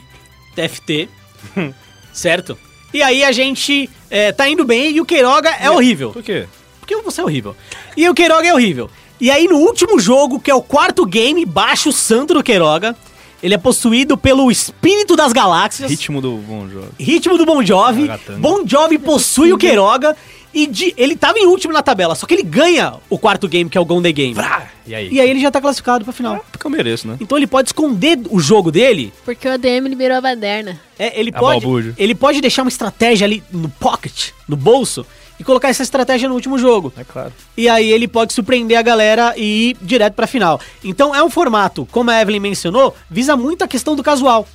[SPEAKER 1] TFT, certo? E aí a gente é, tá indo bem e o Queiroga é horrível.
[SPEAKER 3] Por quê?
[SPEAKER 1] Porque você é horrível. E o Queiroga é horrível. E aí no último jogo, que é o quarto game, baixo o santo do Queiroga, ele é possuído pelo espírito das galáxias.
[SPEAKER 3] Ritmo do bom jogo.
[SPEAKER 1] Ritmo do Bon Jovi.
[SPEAKER 3] Ragatanga.
[SPEAKER 1] Bon Jovi possui o Queiroga. E de- ele tava em último na tabela, só que ele ganha o quarto game, que é o Golden Game.
[SPEAKER 3] E aí?
[SPEAKER 1] E aí ele já tá classificado pra final.
[SPEAKER 3] Porque eu mereço, né?
[SPEAKER 1] Então ele pode esconder o jogo dele.
[SPEAKER 2] Porque o ADM liberou a baderna.
[SPEAKER 1] É, ele
[SPEAKER 3] A
[SPEAKER 1] pode.
[SPEAKER 3] balbúrdia.
[SPEAKER 1] Ele pode deixar uma estratégia ali no pocket, no bolso, e colocar essa estratégia no último jogo.
[SPEAKER 3] É claro.
[SPEAKER 1] E aí ele pode surpreender a galera e ir direto pra final. Então é um formato, como a Evelyn mencionou, visa muito a questão do casual.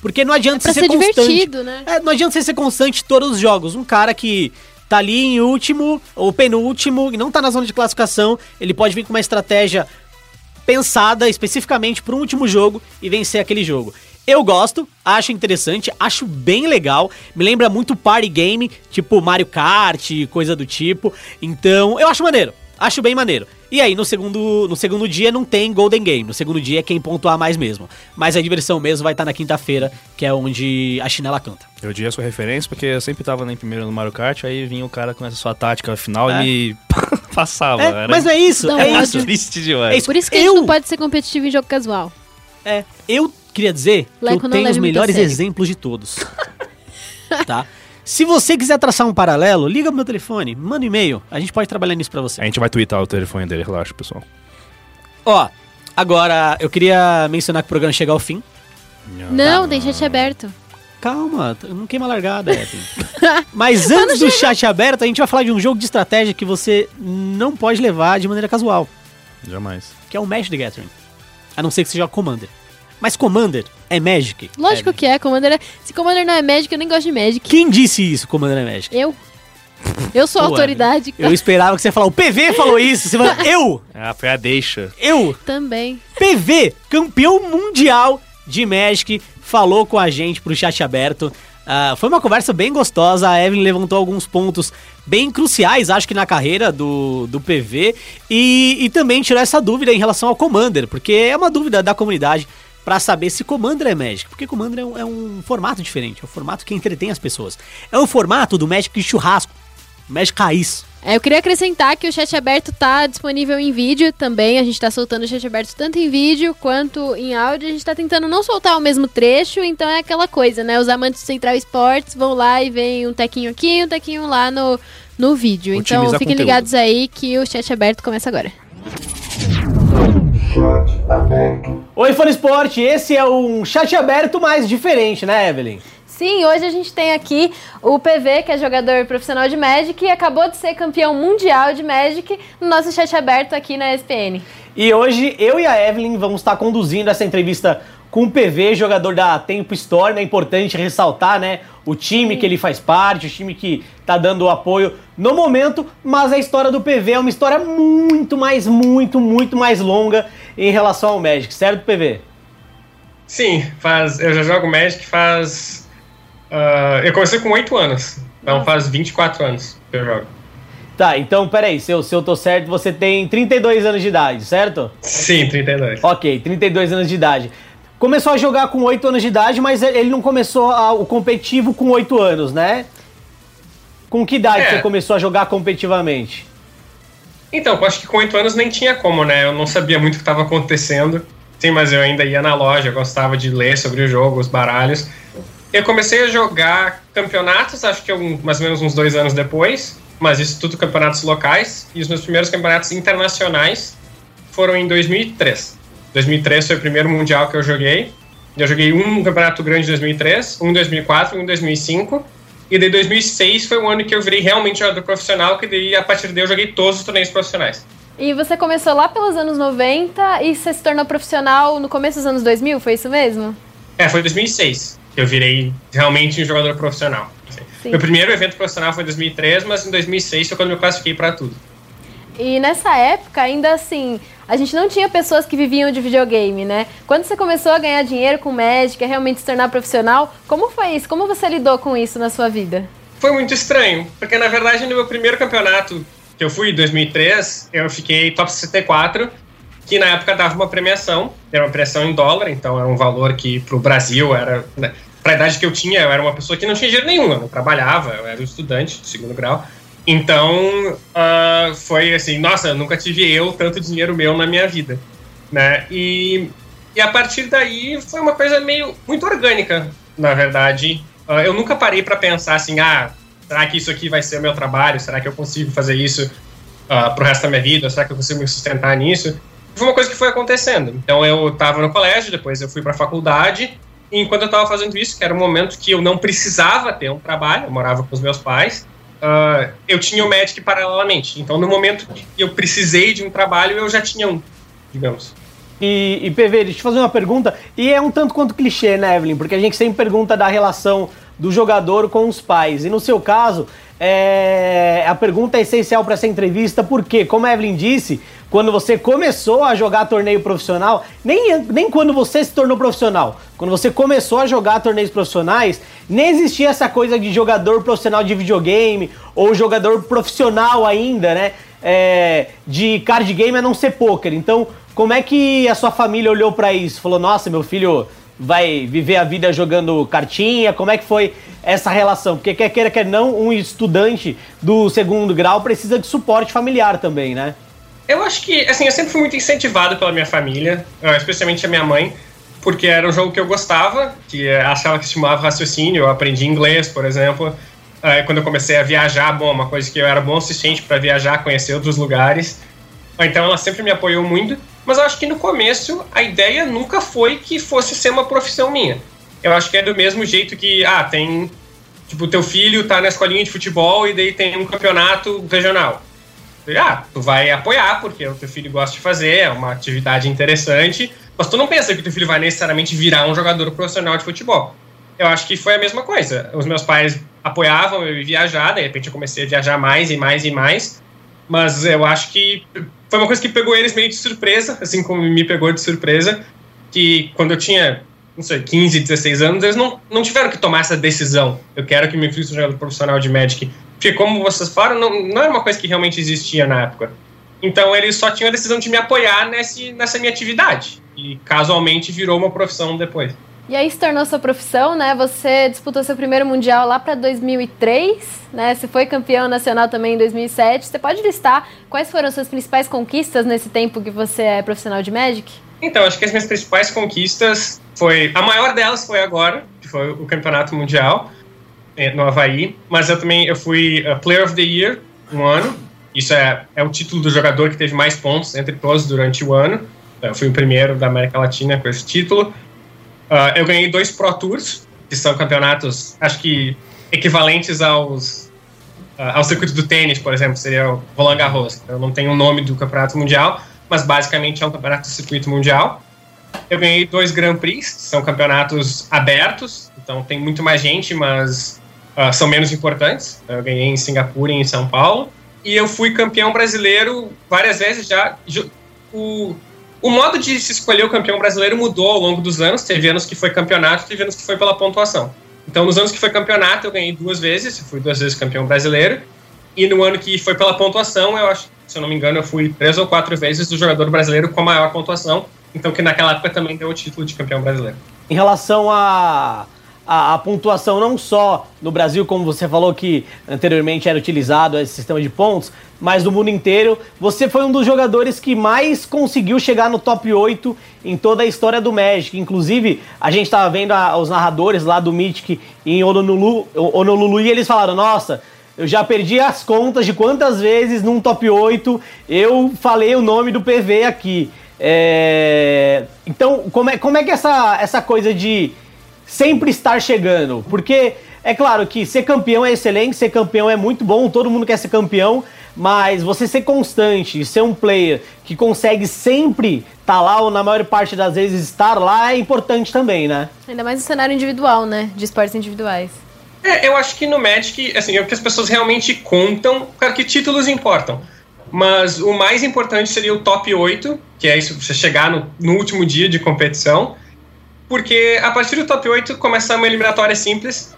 [SPEAKER 1] Porque não adianta
[SPEAKER 2] Pra
[SPEAKER 1] você
[SPEAKER 2] ser
[SPEAKER 1] ser constante.
[SPEAKER 2] divertido, né?
[SPEAKER 1] É, não adianta você ser constante em todos os jogos. Um cara que tá ali em último ou penúltimo e não tá na zona de classificação, ele pode vir com uma estratégia pensada especificamente para um último jogo e vencer aquele jogo. Eu gosto, acho interessante, acho bem legal. Me lembra muito party game, tipo Mario Kart, coisa do tipo. Então, eu acho maneiro. Acho bem maneiro. E aí, no segundo, no segundo dia não tem Golden Game. No segundo dia é quem pontuar mais mesmo. Mas a diversão mesmo vai estar na quinta-feira, que é onde a chinela canta.
[SPEAKER 3] Eu diria sua referência, porque eu sempre tava em primeiro no Mario Kart, aí vinha o cara com essa sua tática final
[SPEAKER 1] É.
[SPEAKER 3] e me passava.
[SPEAKER 1] É,
[SPEAKER 3] Era
[SPEAKER 1] mas não é isso,
[SPEAKER 2] Não,
[SPEAKER 1] é
[SPEAKER 2] ódio.
[SPEAKER 1] isso.
[SPEAKER 3] triste demais.
[SPEAKER 1] É isso.
[SPEAKER 2] Por isso que a
[SPEAKER 1] Eu-
[SPEAKER 2] gente não pode ser competitivo em jogo casual.
[SPEAKER 1] É, eu queria dizer que
[SPEAKER 2] Leco
[SPEAKER 1] eu
[SPEAKER 2] não
[SPEAKER 1] tenho os melhores exemplos de todos. tá? Se você quiser traçar um paralelo, liga pro meu telefone, manda um e-mail, a gente pode trabalhar nisso pra você.
[SPEAKER 3] A gente vai twittar o telefone dele, relaxa, pessoal.
[SPEAKER 1] Ó, agora eu queria mencionar que o programa chega ao fim.
[SPEAKER 2] Não, tem chat aberto.
[SPEAKER 1] Calma, não queima a largada, Evelyn. Mas antes do chat aberto, a gente vai falar de um jogo de estratégia que você não pode levar de maneira casual,
[SPEAKER 3] Jamais.
[SPEAKER 1] que é o Magic the Gathering. A não ser que seja Commander. Mas Commander é Magic.
[SPEAKER 2] Lógico
[SPEAKER 1] Evelyn.
[SPEAKER 2] que é. Commander é... Se Commander não é Magic, eu nem gosto de Magic.
[SPEAKER 1] Quem disse isso, Commander é Magic?
[SPEAKER 2] Eu. Eu sou a
[SPEAKER 1] Pô,
[SPEAKER 2] autoridade.
[SPEAKER 1] Eu esperava que você ia falar, o PV falou isso. Você falou, eu,
[SPEAKER 3] Ah, foi a deixa.
[SPEAKER 1] eu,
[SPEAKER 2] Também.
[SPEAKER 1] PV, campeão mundial de Magic, falou com a gente pro chat aberto. Ah, foi uma conversa bem gostosa. A Evelyn levantou alguns pontos bem cruciais, acho que na carreira do, do PV. E, e também tirou essa dúvida em relação ao Commander, porque é uma dúvida da comunidade pra saber se Commander é Magic. Porque Commander é um, é um formato diferente, é um formato que entretém as pessoas. É o formato do Magic de churrasco, Magic raiz.
[SPEAKER 2] É, eu queria acrescentar que o chat aberto tá disponível em vídeo também. A gente tá soltando o chat aberto tanto em vídeo quanto em áudio. A gente tá tentando não soltar o mesmo trecho, então é aquela coisa, né? Os amantes do Central Esportes vão lá e veem um tequinho aqui e um tequinho lá no, no vídeo. Então fiquem
[SPEAKER 3] conteúdo.
[SPEAKER 2] ligados aí que o chat aberto começa agora.
[SPEAKER 1] Oi, Fã Esporte, esse é um chat aberto mais diferente, né, Evelyn?
[SPEAKER 2] Sim, hoje a gente tem aqui o PV, que é jogador profissional de Magic e acabou de ser campeão mundial de Magic no nosso chat aberto aqui na ESPN.
[SPEAKER 1] E hoje eu e a Evelyn vamos estar conduzindo essa entrevista com o PV, jogador da Tempo Store. né? É importante ressaltar, né, o time que ele faz parte, o time que tá dando o apoio no momento, mas a história do PV é uma história muito mais, muito, muito mais longa em relação ao Magic, certo, PV?
[SPEAKER 6] Sim, faz, eu já jogo Magic faz. ah, eu comecei com 8 anos, então faz 24 anos que eu jogo.
[SPEAKER 1] Tá, então peraí, se eu, se eu tô certo, você tem 32 anos de idade, certo?
[SPEAKER 6] Sim, 32.
[SPEAKER 1] Ok, 32 anos de idade. Começou a jogar com 8 anos de idade, mas ele não começou a- o competitivo com 8 anos, né? Com que idade
[SPEAKER 6] É.
[SPEAKER 1] você começou a jogar competitivamente?
[SPEAKER 6] Então, eu acho que com 8 anos nem tinha como, né? Eu não sabia muito o que estava acontecendo. Sim, mas eu ainda ia na loja, gostava de ler sobre o jogo, os baralhos. Eu comecei a jogar campeonatos, acho que um- mais ou menos uns dois anos depois, mas isso tudo campeonatos locais. E os meus primeiros campeonatos internacionais foram em 2003. 2003 foi o primeiro mundial que eu joguei. Eu joguei um campeonato grande em 2003, um em 2004, um em 2005. E daí 2006 foi o ano que eu virei realmente jogador profissional, que daí a partir daí eu joguei todos os torneios profissionais.
[SPEAKER 2] E você começou lá pelos anos 90 e você se tornou profissional no começo dos anos 2000, foi isso mesmo?
[SPEAKER 6] É, foi 2006 que eu virei realmente um jogador profissional.
[SPEAKER 2] Sim.
[SPEAKER 6] Meu primeiro evento profissional foi em 2003, mas em 2006 foi quando eu me classifiquei para tudo.
[SPEAKER 2] E nessa época, ainda assim, a gente não tinha pessoas que viviam de videogame, né? Quando você começou a ganhar dinheiro com Magic, realmente se tornar profissional, como foi isso? Como você lidou com isso na sua vida?
[SPEAKER 6] Foi muito estranho, porque na verdade no meu primeiro campeonato, que eu fui em 2003, eu fiquei top 64, que na época dava uma premiação, era uma premiação em dólar, então era um valor que pro Brasil era. Né, pra idade que eu tinha, eu era uma pessoa que não tinha dinheiro nenhum, eu não trabalhava, eu era um estudante de segundo grau. Então, uh, foi assim, nossa, nunca tive eu tanto dinheiro meu na minha vida, né? E, e a partir daí foi uma coisa meio muito orgânica, na verdade. Uh, eu nunca parei para pensar assim, ah, será que isso aqui vai ser o meu trabalho? Será que eu consigo fazer isso uh, pro resto da minha vida? Será que eu consigo me sustentar nisso? Foi uma coisa que foi acontecendo. Então eu estava no colégio, depois eu fui para faculdade, e enquanto eu estava fazendo isso, que era um momento que eu não precisava ter um trabalho, eu morava com os meus pais, uh, eu tinha o Magic paralelamente. Então, no momento que eu precisei de um trabalho, eu já tinha um, digamos.
[SPEAKER 1] E, e PV, deixa eu fazer uma pergunta, e é um tanto quanto clichê, né, Evelyn? Porque a gente sempre pergunta da relação do jogador com os pais. E no seu caso, é, a pergunta é essencial para essa entrevista, porque, como a Evelyn disse, quando você começou a jogar torneio profissional, nem, nem quando você se tornou profissional, quando você começou a jogar torneios profissionais, nem existia essa coisa de jogador profissional de videogame ou jogador profissional ainda, né? É, de card game a não ser poker. Então, como é que a sua família olhou para isso? Falou, nossa, meu filho vai viver a vida jogando cartinha? Como é que foi essa relação? Porque quer queira, quer não, um estudante do segundo grau precisa de suporte familiar também, né?
[SPEAKER 6] Eu acho que, assim, eu sempre fui muito incentivado pela minha família, eh, especialmente a minha mãe, porque era um jogo que eu gostava, que achava que estimulava raciocínio, eu aprendi inglês, por exemplo. Aí, quando eu comecei a viajar, bom, uma coisa que eu era bom o suficiente para viajar, conhecer outros lugares. Então ela sempre me apoiou muito, mas eu acho que no começo a ideia nunca foi que fosse ser uma profissão minha. Eu acho que é do mesmo jeito que, ah, tem, tipo, teu filho tá na escolinha de futebol e daí tem um campeonato regional ah, tu vai apoiar, porque o teu filho gosta de fazer, é uma atividade interessante, mas tu não pensa que o teu filho vai necessariamente virar um jogador profissional de futebol. Eu acho que foi a mesma coisa. Os meus pais apoiavam eu viajar, de repente eu comecei a viajar mais e mais e mais, mas eu acho que foi uma coisa que pegou eles meio de surpresa, assim como me pegou de surpresa, que quando eu tinha, não sei, 15, 16 anos, eles não, não tiveram que tomar essa decisão. Eu quero que meu filho seja profissional de Magic. Porque, como vocês falaram, não, não era uma coisa que realmente existia na época. Então, eles só tinham a decisão de me apoiar nesse, nessa minha atividade. E, casualmente, virou uma profissão depois.
[SPEAKER 2] E aí se tornou sua profissão, né? Você disputou seu primeiro mundial lá para 2003, né? Você foi campeão nacional também em 2007. Você pode listar quais foram as suas principais conquistas nesse tempo que você é profissional de Magic?
[SPEAKER 6] Então, acho que as minhas principais conquistas foi a maior delas foi agora, que foi o campeonato mundial. É, no Havaí, mas eu também eu fui uh, Player of the Year um ano. Isso é, é o título do jogador que teve mais pontos entre todos durante o ano. Eu fui o primeiro da América Latina com esse título. Uh, eu ganhei dois Pro Tours, que são campeonatos, acho que equivalentes aos uh, ao circuito do tênis, por exemplo, seria o Roland Garros. Eu não tenho o nome do campeonato mundial, mas basicamente é um campeonato do circuito mundial. Eu ganhei dois Grand Prix, são campeonatos abertos, então tem muito mais gente, mas uh, são menos importantes. Eu ganhei em Singapura e em São Paulo. E eu fui campeão brasileiro várias vezes já. O, o modo de se escolher o campeão brasileiro mudou ao longo dos anos. Teve anos que foi campeonato, teve anos que foi pela pontuação. Então, nos anos que foi campeonato, eu ganhei duas vezes, fui duas vezes campeão brasileiro. E no ano que foi pela pontuação, eu acho, se eu não me engano, eu fui três ou quatro vezes o jogador brasileiro com a maior pontuação. Então, que naquela época também deu o título de campeão brasileiro.
[SPEAKER 1] Em relação a a, a, pontuação não só no Brasil, como você falou que anteriormente era utilizado esse sistema de pontos, mas no mundo inteiro. Você foi um dos jogadores que mais conseguiu chegar no top 8 em toda a história do Magic. Inclusive, a gente estava vendo a, os narradores lá do Mythic em Honolulu, Honolulu e eles falaram: Nossa, eu já perdi as contas de quantas vezes num top 8 eu falei o nome do PV aqui. É... Então, como é, como é que essa, essa coisa de sempre estar chegando. Porque é claro que ser campeão é excelente, ser campeão é muito bom, todo mundo quer ser campeão, mas você ser constante, ser um player que consegue sempre estar tá lá ou na maior parte das vezes estar lá é importante também, né?
[SPEAKER 2] Ainda mais no cenário individual, né? De esportes individuais.
[SPEAKER 6] É, eu acho que no Magic, assim, é o que as pessoas realmente contam, claro que títulos importam. Mas o mais importante seria o top 8, que é isso, você chegar no, no último dia de competição. Porque a partir do top 8 começa uma eliminatória simples.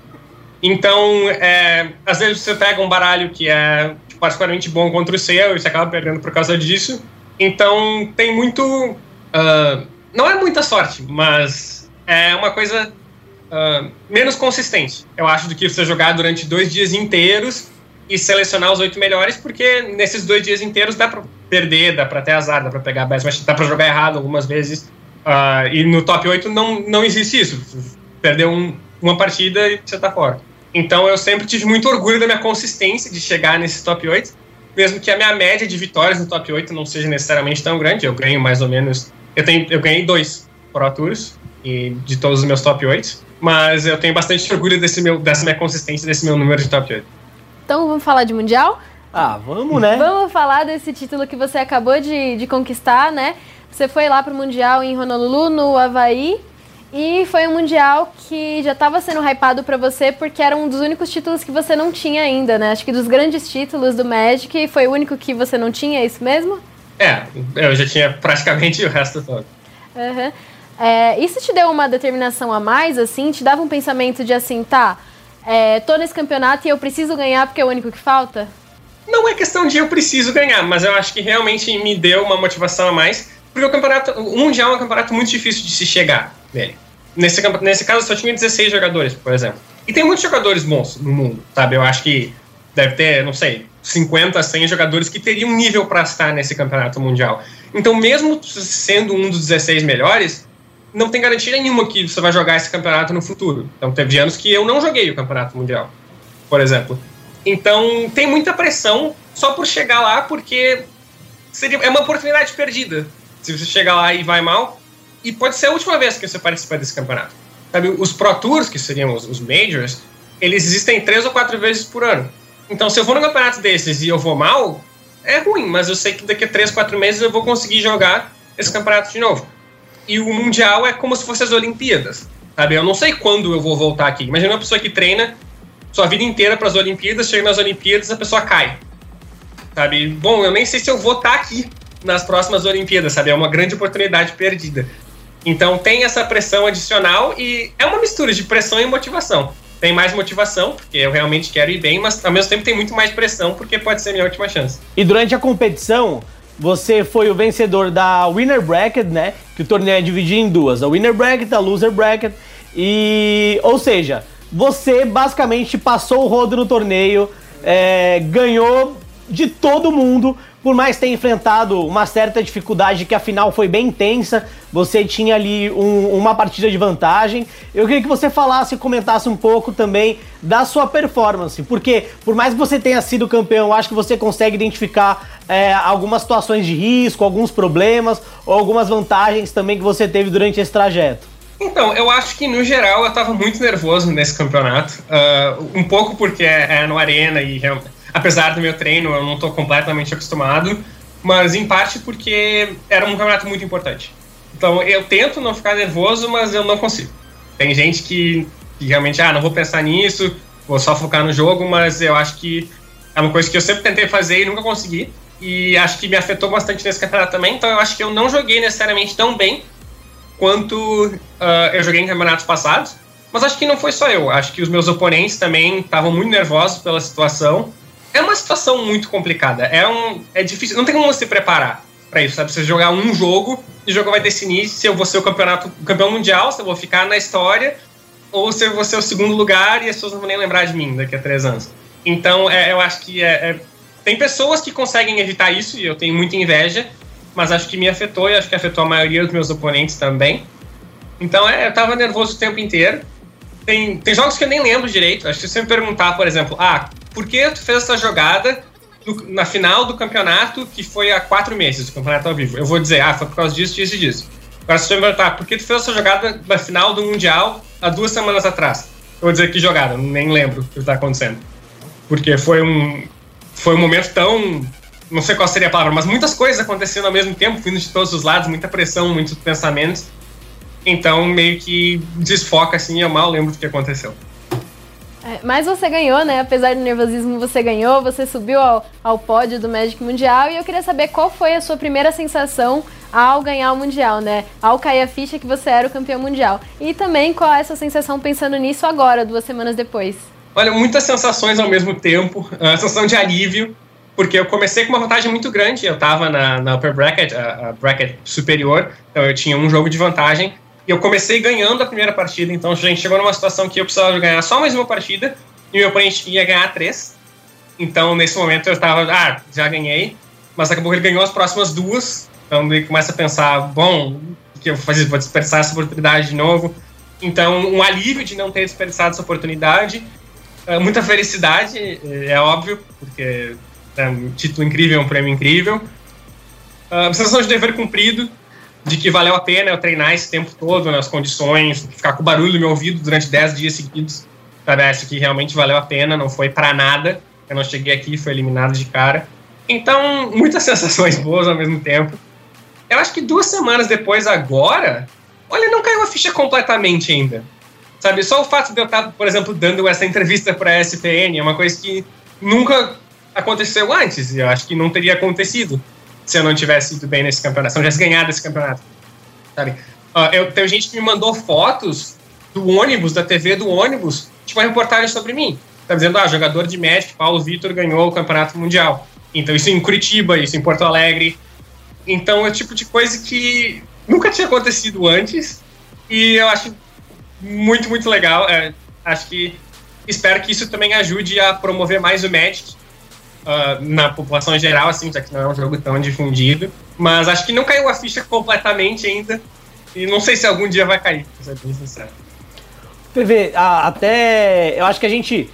[SPEAKER 6] Então, é, às vezes você pega um baralho que é particularmente bom contra o seu e você acaba perdendo por causa disso. Então, tem muito. Uh, não é muita sorte, mas é uma coisa uh, menos consistente, eu acho, do que você jogar durante dois dias inteiros e selecionar os oito melhores, porque nesses dois dias inteiros dá pra perder, dá pra ter azar, dá pra pegar best, mas dá pra jogar errado algumas vezes. Uh, e no top 8 não, não existe isso. Perdeu um, uma partida e você tá fora. Então eu sempre tive muito orgulho da minha consistência de chegar nesse top 8, mesmo que a minha média de vitórias no top 8 não seja necessariamente tão grande. Eu ganho mais ou menos. Eu, tenho, eu ganhei dois Pro Tours e de todos os meus top 8, mas eu tenho bastante orgulho desse meu, dessa minha consistência, desse meu número de top 8.
[SPEAKER 2] Então vamos falar de Mundial?
[SPEAKER 1] Ah, vamos, né?
[SPEAKER 2] Vamos falar desse título que você acabou de, de conquistar, né? Você foi lá pro Mundial em Honolulu, no Havaí. E foi um Mundial que já estava sendo hypado para você porque era um dos únicos títulos que você não tinha ainda, né? Acho que dos grandes títulos do Magic foi o único que você não tinha, é isso mesmo?
[SPEAKER 6] É, eu já tinha praticamente o resto todo.
[SPEAKER 2] Uhum. É, isso te deu uma determinação a mais, assim? Te dava um pensamento de assim, tá, é, tô nesse campeonato e eu preciso ganhar porque é o único que falta?
[SPEAKER 6] Não é questão de eu preciso ganhar, mas eu acho que realmente me deu uma motivação a mais, porque o campeonato, o Mundial é um campeonato muito difícil de se chegar nele. Nesse, nesse caso, só tinha 16 jogadores, por exemplo. E tem muitos jogadores bons no mundo, sabe? Eu acho que deve ter, não sei, 50, 100 jogadores que teriam nível para estar nesse campeonato mundial. Então, mesmo sendo um dos 16 melhores, não tem garantia nenhuma que você vai jogar esse campeonato no futuro. Então, teve anos que eu não joguei o campeonato mundial, por exemplo. Então, tem muita pressão só por chegar lá, porque seria, é uma oportunidade perdida. Se você chegar lá e vai mal, e pode ser a última vez que você participa desse campeonato. Sabe, os Pro Tours, que seriam os, os Majors, eles existem três ou quatro vezes por ano. Então, se eu vou num campeonato desses e eu vou mal, é ruim, mas eu sei que daqui a três, quatro meses eu vou conseguir jogar esse campeonato de novo. E o Mundial é como se fosse as Olimpíadas, sabe? Eu não sei quando eu vou voltar aqui. Imagina uma pessoa que treina sua vida inteira para as Olimpíadas, chega nas Olimpíadas a pessoa cai, sabe? Bom, eu nem sei se eu vou estar aqui nas próximas Olimpíadas, sabe? É uma grande oportunidade perdida. Então tem essa pressão adicional e é uma mistura de pressão e motivação. Tem mais motivação, porque eu realmente quero ir bem, mas ao mesmo tempo tem muito mais pressão, porque pode ser minha última chance.
[SPEAKER 1] E durante a competição, você foi o vencedor da Winner Bracket, né? Que o torneio é dividido em duas: a Winner Bracket, a Loser Bracket. E. Ou seja, você basicamente passou o rodo no torneio, é, ganhou de todo mundo, por mais ter enfrentado uma certa dificuldade, que a final foi bem intensa, você tinha ali um, uma partida de vantagem. Eu queria que você falasse e comentasse um pouco também da sua performance, porque por mais que você tenha sido campeão, acho que você consegue identificar é, algumas situações de risco, alguns problemas ou algumas vantagens também que você teve durante esse trajeto.
[SPEAKER 6] Então, eu acho que no geral eu estava muito nervoso nesse campeonato, uh, um pouco porque é, é no Arena e realmente apesar do meu treino, eu não estou completamente acostumado, mas em parte porque era um campeonato muito importante. Então eu tento não ficar nervoso, mas eu não consigo. Tem gente que, que realmente, ah, não vou pensar nisso, vou só focar no jogo, mas eu acho que é uma coisa que eu sempre tentei fazer e nunca consegui. E acho que me afetou bastante nesse campeonato também, então eu acho que eu não joguei necessariamente tão bem quanto uh, eu joguei em campeonatos passados. Mas acho que não foi só eu, acho que os meus oponentes também estavam muito nervosos pela situação é uma situação muito complicada. É, um, é difícil, não tem como se preparar para isso, sabe? Você jogar um jogo e o jogo vai decidir se eu vou ser o campeonato, campeão mundial, se eu vou ficar na história, ou se eu vou ser o segundo lugar e as pessoas não vão nem lembrar de mim daqui a três anos. Então, é, eu acho que é, é, tem pessoas que conseguem evitar isso e eu tenho muita inveja, mas acho que me afetou e acho que afetou a maioria dos meus oponentes também. Então, é, eu tava nervoso o tempo inteiro. Tem, tem jogos que eu nem lembro direito. Acho que se você me perguntar, por exemplo, ah, por que tu fez essa jogada no, na final do campeonato que foi há quatro meses, o campeonato ao vivo? Eu vou dizer, ah, foi por causa disso, disso e disso. Agora, se você me perguntar, por que tu fez essa jogada na final do Mundial há duas semanas atrás? Eu vou dizer que jogada, nem lembro o que está acontecendo. Porque foi um, foi um momento tão. Não sei qual seria a palavra, mas muitas coisas acontecendo ao mesmo tempo, vindo de todos os lados, muita pressão, muitos pensamentos. Então, meio que desfoca assim, eu mal lembro do que aconteceu.
[SPEAKER 2] É, mas você ganhou, né? Apesar do nervosismo, você ganhou, você subiu ao, ao pódio do Magic Mundial e eu queria saber qual foi a sua primeira sensação ao ganhar o Mundial, né? Ao cair a ficha que você era o campeão mundial. E também qual é a sua sensação pensando nisso agora, duas semanas depois?
[SPEAKER 6] Olha, muitas sensações ao mesmo tempo. A sensação de alívio, porque eu comecei com uma vantagem muito grande. Eu estava na, na upper bracket, a, a bracket superior, então eu tinha um jogo de vantagem. Eu comecei ganhando a primeira partida, então a gente chegou numa situação que eu precisava ganhar só mais uma partida e meu oponente ia ganhar três. Então, nesse momento, eu estava, ah, já ganhei, mas daqui a pouco ele ganhou as próximas duas. Então, ele começa a pensar, bom, o que eu vou fazer? Vou desperdiçar essa oportunidade de novo. Então, um alívio de não ter desperdiçado essa oportunidade. É, muita felicidade, é óbvio, porque é um título incrível, um prêmio incrível. Uh, sensação de dever cumprido, de que valeu a pena eu treinar esse tempo todo nas condições, ficar com barulho no meu ouvido durante 10 dias seguidos. Parece que realmente valeu a pena, não foi para nada. Eu não cheguei aqui fui eliminado de cara. Então, muitas sensações boas ao mesmo tempo. Eu acho que duas semanas depois, agora, olha, não caiu a ficha completamente ainda. Sabe, só o fato de eu estar, por exemplo, dando essa entrevista para a SPN é uma coisa que nunca aconteceu antes. E eu acho que não teria acontecido se eu não tivesse ido bem nesse campeonato, se eu não tivesse ganhado esse campeonato. Sabe? Uh, eu, tem gente que me mandou fotos do ônibus, da TV do ônibus, tipo uma reportagem sobre mim. Tá dizendo, ah, jogador de Magic, Paulo Vitor ganhou o campeonato mundial. Então, isso em Curitiba, isso em Porto Alegre. Então, é o tipo de coisa que nunca tinha acontecido antes. E eu acho muito, muito legal. É, acho que espero que isso também ajude a promover mais o Magic uh, na população geral, assim, já que não é um jogo tão difundido. Mas acho que não caiu a ficha completamente ainda. E não sei se algum dia vai cair, pra ser bem sincero.
[SPEAKER 1] PV, até. Eu acho que a gente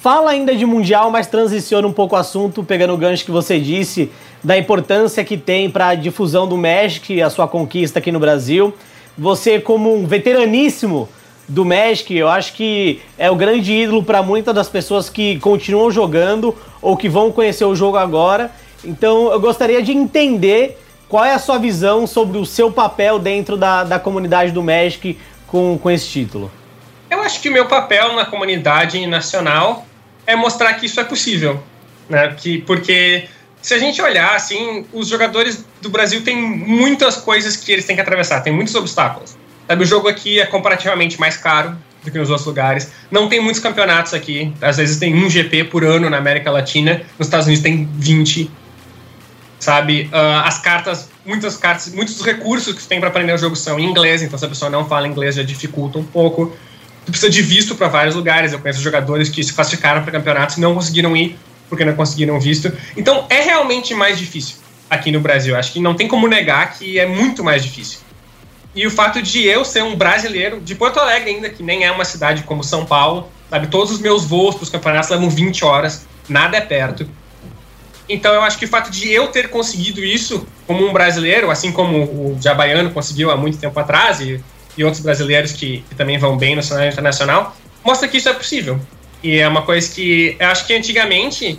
[SPEAKER 1] fala ainda de Mundial, mas transiciona um pouco o assunto, pegando o gancho que você disse, da importância que tem para a difusão do Magic e a sua conquista aqui no Brasil. Você, como um veteraníssimo do Magic, eu acho que é o grande ídolo para muitas das pessoas que continuam jogando ou que vão conhecer o jogo agora. Então eu gostaria de entender qual é a sua visão sobre o seu papel dentro da, da comunidade do Magic com, com esse título.
[SPEAKER 6] Eu acho que o meu papel na comunidade nacional é mostrar que isso é possível. Né? Que, porque se a gente olhar, assim, os jogadores do Brasil têm muitas coisas que eles têm que atravessar, tem muitos obstáculos. Sabe, o jogo aqui é comparativamente mais caro do que nos outros lugares. Não tem muitos campeonatos aqui. Às vezes tem um GP por ano na América Latina. Nos Estados Unidos tem 20. Sabe? Uh, as cartas, muitas cartas, muitos recursos que você tem para aprender o jogo são em inglês. Então, se a pessoa não fala inglês, já dificulta um pouco. Tu precisa de visto para vários lugares. Eu conheço jogadores que se classificaram para campeonatos e não conseguiram ir porque não conseguiram visto. Então, é realmente mais difícil aqui no Brasil. Acho que não tem como negar que é muito mais difícil. E o fato de eu ser um brasileiro, de Porto Alegre ainda, que nem é uma cidade como São Paulo, sabe? Todos os meus voos para os campeonatos levam 20 horas, nada é perto. Então eu acho que o fato de eu ter conseguido isso como um brasileiro, assim como o Jabaiano conseguiu há muito tempo atrás, e, e outros brasileiros que, que, também vão bem no cenário internacional, mostra que isso é possível. E é uma coisa que eu acho que antigamente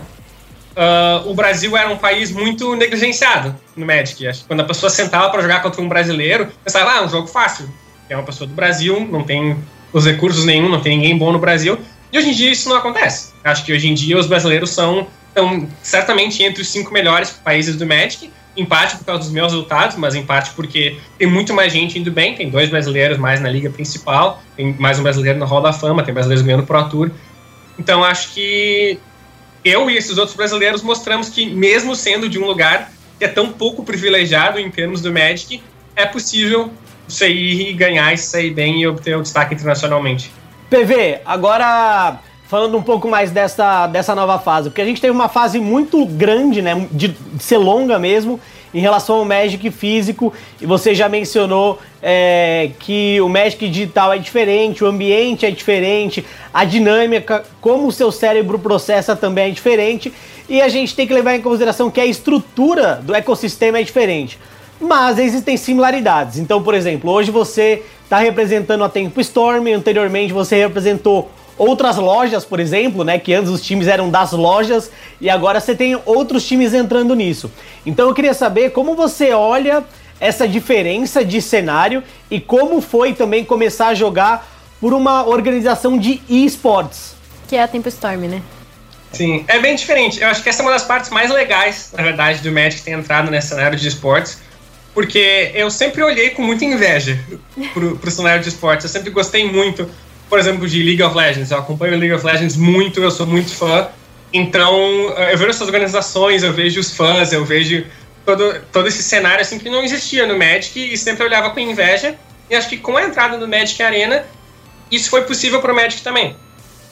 [SPEAKER 6] uh, o Brasil era um país muito negligenciado no Magic. Quando a pessoa sentava para jogar contra um brasileiro, pensava, ah, um jogo fácil. É uma pessoa do Brasil, não tem os recursos nenhum, não tem ninguém bom no Brasil. E hoje em dia isso não acontece. Acho que hoje em dia os brasileiros são estão certamente entre os cinco melhores países do Magic, em parte por causa dos meus resultados, mas em parte porque tem muito mais gente indo bem. Tem dois brasileiros mais na liga principal, tem mais um brasileiro no Hall da Fama, tem brasileiros ganhando Pro Tour. Então acho que eu e esses outros brasileiros mostramos que, mesmo sendo de um lugar que é tão pouco privilegiado em termos do Magic, é possível sair e ganhar e sair bem e obter o destaque internacionalmente.
[SPEAKER 1] PV, agora falando um pouco mais dessa, dessa nova fase, porque a gente teve uma fase muito grande, né, de, de ser longa mesmo, em relação ao Magic físico, e você já mencionou é, que o Magic digital é diferente, o ambiente é diferente, a dinâmica, como o seu cérebro processa também é diferente, e a gente tem que levar em consideração que a estrutura do ecossistema é diferente. Mas existem similaridades. Então, por exemplo, hoje você está representando a Tempo Storm, anteriormente você representou outras lojas, por exemplo, né? Que antes os times eram das lojas e agora você tem outros times entrando nisso. Então eu queria saber como você olha essa diferença de cenário e como foi também começar a jogar por uma organização de esportes.
[SPEAKER 2] Que é a Tempo Storm, né?
[SPEAKER 6] Sim, é bem diferente. Eu acho que essa é uma das partes mais legais, na verdade, do Magic ter entrado nesse cenário de esportes, porque eu sempre olhei com muita inveja pro, pro cenário de esportes. Eu sempre gostei muito, por exemplo, de League of Legends. Eu acompanho League of Legends muito, eu sou muito fã. Então, eu vejo essas organizações, eu vejo os fãs, eu vejo todo, todo esse cenário assim que não existia no Magic e sempre olhava com inveja. E acho que com a entrada do Magic Arena, isso foi possível pro Magic também.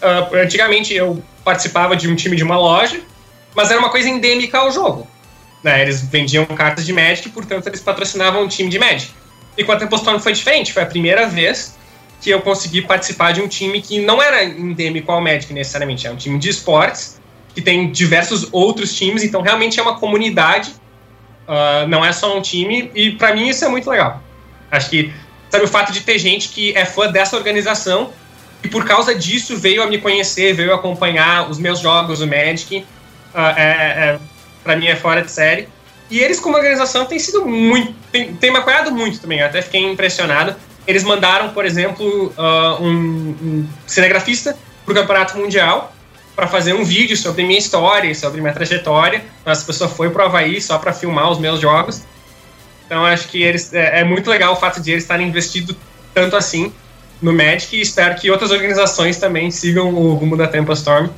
[SPEAKER 6] Uh, antigamente eu participava de um time de uma loja, mas era uma coisa endêmica ao jogo. Né? Eles vendiam cartas de Magic, portanto eles patrocinavam um time de Magic. E com a Tempestone foi diferente, foi a primeira vez que eu consegui participar de um time que não era endêmico ao Magic necessariamente, é um time de esportes, que tem diversos outros times, então realmente é uma comunidade, uh, não é só um time, e para mim isso é muito legal. Acho que, sabe, o fato de ter gente que é fã dessa organização e por causa disso veio a me conhecer, veio acompanhar os meus jogos, o Magic. Uh, é, é, pra mim é fora de série. E eles, como organização, têm sido muito. Tem, tem me apoiado muito também, eu até fiquei impressionado. Eles mandaram, por exemplo, uh, um, um cinegrafista pro Campeonato Mundial para fazer um vídeo sobre minha história, sobre minha trajetória. Então, essa pessoa foi pro Havaí só para filmar os meus jogos. Então, acho que eles, é, é muito legal o fato de eles estarem investido tanto assim no Magic e espero que outras organizações também sigam o rumo da Temple Storm.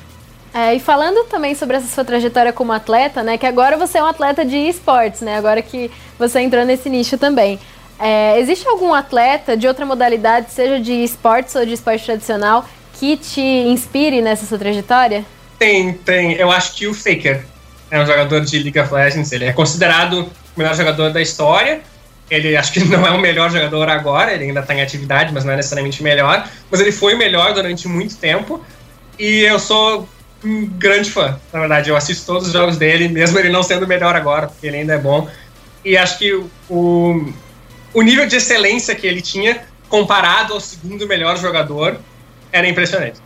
[SPEAKER 2] É, e falando também sobre essa sua trajetória como atleta, né? Que agora você é um atleta de esportes, né? Agora que você entrou nesse nicho também. É, existe algum atleta de outra modalidade, seja de esportes ou de esporte tradicional, que te inspire nessa sua trajetória?
[SPEAKER 6] Tem, tem. Eu acho que o Faker é um jogador de League of Legends. Ele é considerado o melhor jogador da história. Ele acho que não é o melhor jogador agora, ele ainda está em atividade, mas não é necessariamente o melhor. Mas ele foi o melhor durante muito tempo. E eu sou um grande fã, na verdade. Eu assisto todos os jogos dele, mesmo ele não sendo o melhor agora, porque ele ainda é bom. E acho que o, o nível de excelência que ele tinha, comparado ao segundo melhor jogador, era impressionante.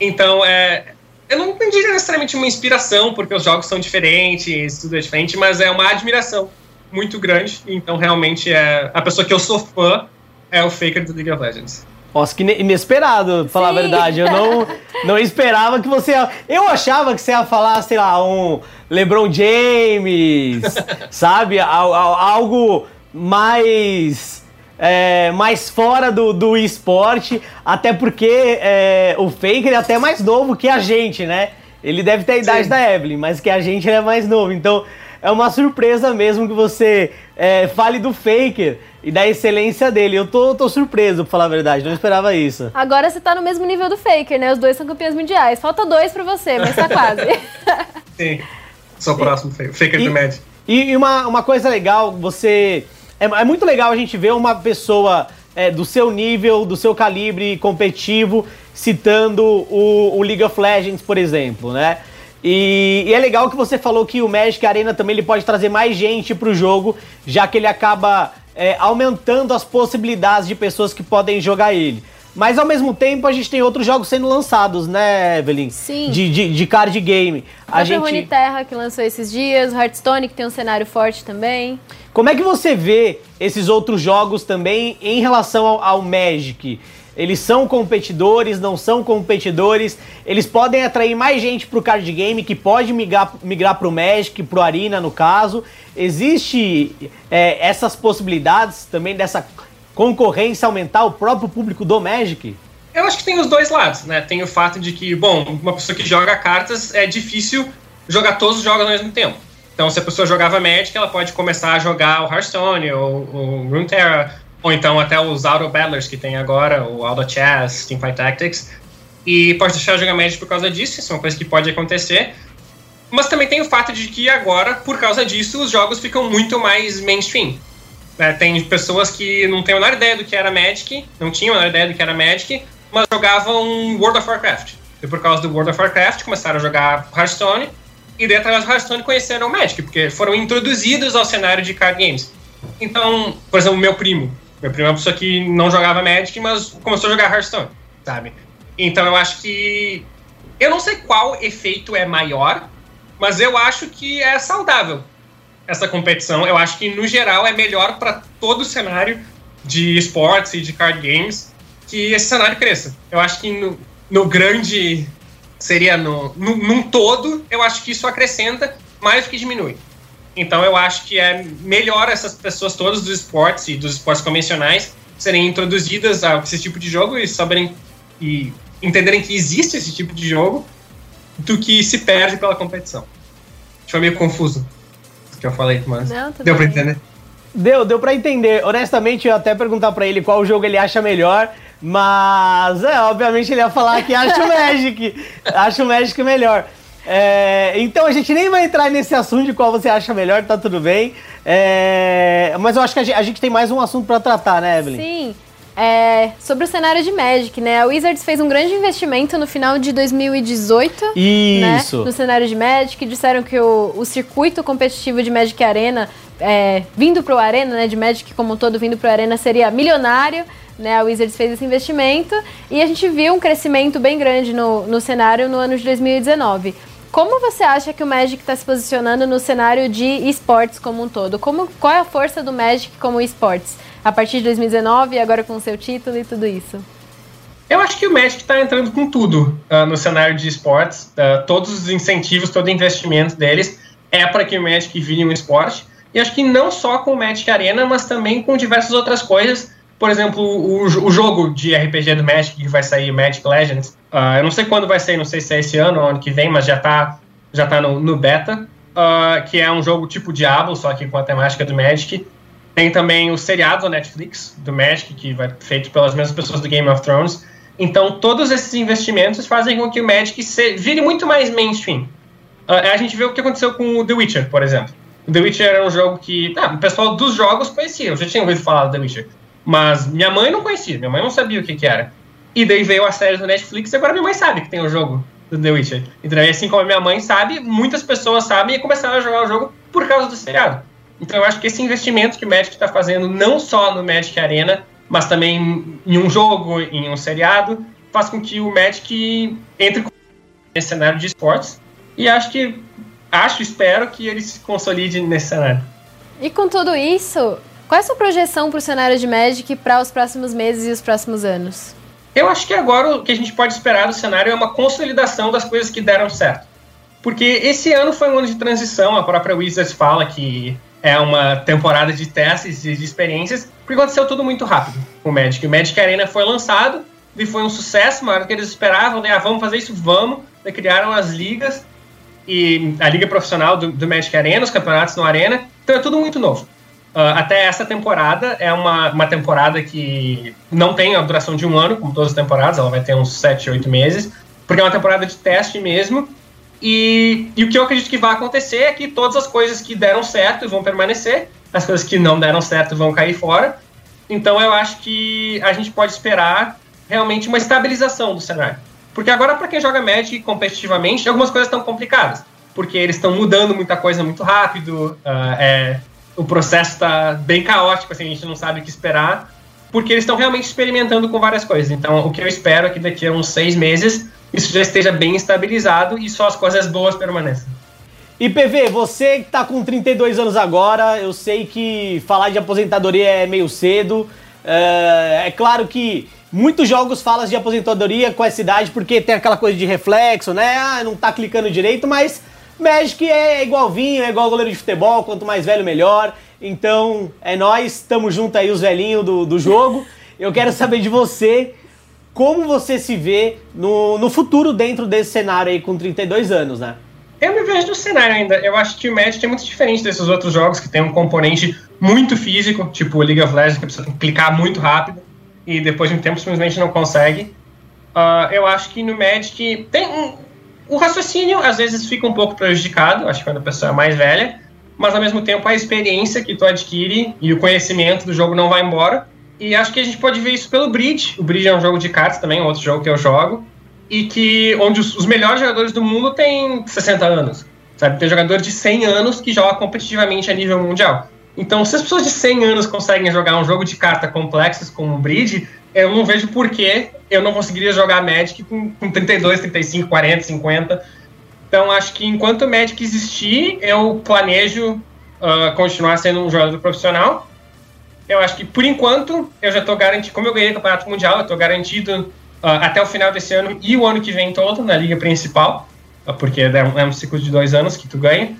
[SPEAKER 6] Então, é, eu não diria necessariamente uma inspiração, porque os jogos são diferentes, tudo é diferente, mas é uma admiração muito grande. Então, realmente, é a pessoa que eu sou fã é o Faker do League of Legends.
[SPEAKER 1] Nossa, que inesperado, pra falar Sim. a verdade. Eu não, não esperava que você ia... Eu achava que você ia falar, sei lá, um LeBron James, sabe? Algo mais... É, mais fora do, do esporte, até porque é, o Faker é até mais novo que a gente, né? Ele deve ter a idade Sim. da Evelyn, mas que a gente é mais novo. Então, é uma surpresa mesmo que você é, fale do Faker e da excelência dele. Eu tô, tô surpreso, pra falar a verdade, não esperava isso.
[SPEAKER 2] Agora você tá no mesmo nível do Faker, né? Os dois são campeões mundiais. Falta dois pra você, mas tá quase.
[SPEAKER 6] Sim, sou o próximo Faker e, do Mad.
[SPEAKER 1] E uma, uma coisa legal, você. É, é muito legal a gente ver uma pessoa é, do seu nível, do seu calibre competitivo, citando o, o League of Legends, por exemplo, né? E, e, é legal que você falou que o Magic Arena também ele pode trazer mais gente para o jogo, já que ele acaba é, aumentando as possibilidades de pessoas que podem jogar ele. Mas ao mesmo tempo a gente tem outros jogos sendo lançados, né, Evelyn?
[SPEAKER 2] Sim.
[SPEAKER 1] De, de, de card game.
[SPEAKER 2] A gente... Terra que lançou esses dias, Hearthstone que tem um cenário forte também.
[SPEAKER 1] Como é que você vê esses outros jogos também em relação ao, ao Magic? Eles são competidores, não são competidores. Eles podem atrair mais gente pro card game, que pode migrar, migrar pro Magic, pro Arena, no caso. Existe é, essas possibilidades também dessa concorrência aumentar o próprio público do Magic?
[SPEAKER 6] Eu acho que tem os dois lados, né? Tem o fato de que, bom, uma pessoa que joga cartas é difícil jogar todos os jogos ao mesmo tempo. Então, se a pessoa jogava Magic, ela pode começar a jogar o Hearthstone ou o Runeterra ou então até os Auto Battlers que tem agora, o Auto Chess, Teamfight Tactics, e pode deixar de jogar Magic por causa disso, isso é uma coisa que pode acontecer. Mas também tem o fato de que agora, por causa disso, os jogos ficam muito mais mainstream. É, tem pessoas que não têm a menor ideia do que era Magic, não tinham a menor ideia do que era Magic, mas jogavam World of Warcraft. E por causa do World of Warcraft começaram a jogar Hearthstone, e daí através do Hearthstone conheceram o Magic, porque foram introduzidos ao cenário de card games. Então, por exemplo, meu primo, meu primo é uma pessoa que não jogava Magic, mas começou a jogar Hearthstone, sabe? Então eu acho que. Eu não sei qual efeito é maior, mas eu acho que é saudável essa competição. Eu acho que, no geral, é melhor para todo o cenário de esportes e de card games que esse cenário cresça. Eu acho que no, no grande. Seria no, no, num todo, eu acho que isso acrescenta mais do que diminui. Então eu acho que é melhor essas pessoas todas dos esportes e dos esportes convencionais serem introduzidas a esse tipo de jogo e saberem e entenderem que existe esse tipo de jogo do que se perde pela competição. Foi meio confuso o que eu falei, mas
[SPEAKER 2] Não,
[SPEAKER 6] deu pra
[SPEAKER 2] bem.
[SPEAKER 6] entender.
[SPEAKER 1] Deu, deu pra entender. Honestamente, eu ia até perguntar pra ele qual jogo ele acha melhor, mas é, obviamente ele ia falar que acha o Magic. acha o Magic melhor. É, então a gente nem vai entrar nesse assunto de qual você acha melhor, tá tudo bem. É, mas eu acho que a gente, a gente tem mais um assunto pra tratar, né, Evelyn?
[SPEAKER 2] Sim. É, sobre o cenário de Magic, né? A Wizards fez um grande investimento no final de 2018. né,
[SPEAKER 1] Isso.
[SPEAKER 2] no cenário de Magic. Disseram que o, o circuito competitivo de Magic Arena, é, vindo pro Arena, né, de Magic como um todo, vindo pro Arena, seria milionário. Né, a Wizards fez esse investimento e a gente viu um crescimento bem grande no, no cenário no ano de 2019. Como você acha que o Magic está se posicionando no cenário de esportes como um todo? Como, qual é a força do Magic como esportes? A partir de 2019 e agora com o seu título e tudo isso.
[SPEAKER 6] Eu acho que o Magic está entrando com tudo ah, no cenário de esportes. Ah, todos os incentivos, todo investimento deles é para que o Magic vire um esporte. E acho que não só com o Magic Arena, mas também com diversas outras coisas. Por exemplo, o, o jogo de RPG do Magic que vai sair, Magic Legends. ah, eu não sei quando vai sair, não sei se é esse ano ou ano que vem, mas já está já tá no, no beta. ah, que é um jogo tipo Diablo, só que com a temática do Magic. Tem também o seriado da Netflix, do Magic, que vai feito pelas mesmas pessoas do Game of Thrones. Então, todos esses investimentos fazem com que o Magic se, vire muito mais mainstream. Ah, a gente vê o que aconteceu com o The Witcher, por exemplo. O The Witcher era um jogo que ah, o pessoal dos jogos conhecia, eu já tinha ouvido falar do The Witcher. Mas minha mãe não conhecia, minha mãe não sabia o que, que era. E daí veio a série do Netflix e agora minha mãe sabe que tem o jogo do The Witcher. Então, assim como a minha mãe sabe, muitas pessoas sabem e começaram a jogar o jogo por causa do seriado. Então eu acho que esse investimento que o Magic está fazendo, não só no Magic Arena, mas também em um jogo, em um seriado, faz com que o Magic entre nesse cenário de esportes. E acho que, acho, espero que ele se consolide nesse cenário.
[SPEAKER 2] E com tudo isso, qual é a sua projeção para o cenário de Magic para os próximos meses e os próximos anos?
[SPEAKER 6] Eu acho que agora o que a gente pode esperar do cenário é uma consolidação das coisas que deram certo. Porque esse ano foi um ano de transição, a própria Wizards fala que é uma temporada de testes e de experiências, porque aconteceu tudo muito rápido com o Magic. O Magic Arena foi lançado e foi um sucesso maior do que eles esperavam, né? Ah, vamos fazer isso, vamos. Daí criaram as ligas e a liga profissional do, do Magic Arena, os campeonatos no Arena, então é tudo muito novo. Uh, até essa temporada é uma, uma temporada que não tem a duração de um ano, como todas as temporadas, ela vai ter uns 7, 8 meses, porque é uma temporada de teste mesmo. E, e o que eu acredito que vai acontecer é que todas as coisas que deram certo vão permanecer, as coisas que não deram certo vão cair fora. Então eu acho que a gente pode esperar realmente uma estabilização do cenário. Porque agora, para quem joga Magic competitivamente, algumas coisas estão complicadas. Porque eles estão mudando muita coisa muito rápido, uh, é, o processo está bem caótico, assim, a gente não sabe o que esperar, porque eles estão realmente experimentando com várias coisas. Então, o que eu espero é que daqui a uns seis meses isso já esteja bem estabilizado e só as coisas boas permaneçam.
[SPEAKER 1] E PV, você que tá com 32 anos agora, eu sei que falar de aposentadoria é meio cedo. É, é claro que muitos jogos falam de aposentadoria com essa idade porque tem aquela coisa de reflexo, né? Ah, não tá clicando direito, mas Magic é igual vinho, é igual goleiro de futebol, quanto mais velho, melhor. Então, é nós, estamos junto aí, os velhinhos do, do jogo. Eu quero saber de você, como você se vê no, no futuro dentro desse cenário aí com 32 anos, né?
[SPEAKER 6] Eu me vejo no cenário ainda. Eu acho que o Magic é muito diferente desses outros jogos que tem um componente muito físico, tipo o League of Legends, que precisa clicar muito rápido e depois de um tempo simplesmente não consegue. Uh, eu acho que no Magic tem um, o raciocínio às vezes fica um pouco prejudicado, acho que quando a pessoa é mais velha, mas ao mesmo tempo a experiência que tu adquire e o conhecimento do jogo não vai embora. E acho que a gente pode ver isso pelo Bridge. O Bridge é um jogo de cartas também, é outro jogo que eu jogo, e que onde os, os melhores jogadores do mundo têm 60 anos. Sabe? Tem jogador de 100 anos que joga competitivamente a nível mundial. Então, se as pessoas de 100 anos conseguem jogar um jogo de carta complexos como o Bridge, eu não vejo por que eu não conseguiria jogar Magic com, com 32, 35, 40, 50. Então, acho que enquanto o Magic existir, eu planejo uh, continuar sendo um jogador profissional. eu acho que por enquanto eu já tô garantido, como eu ganhei o campeonato mundial, eu tô garantido ah, até o final desse ano e o ano que vem todo na liga principal, ah, porque é um, é um ciclo de dois anos que tu ganha.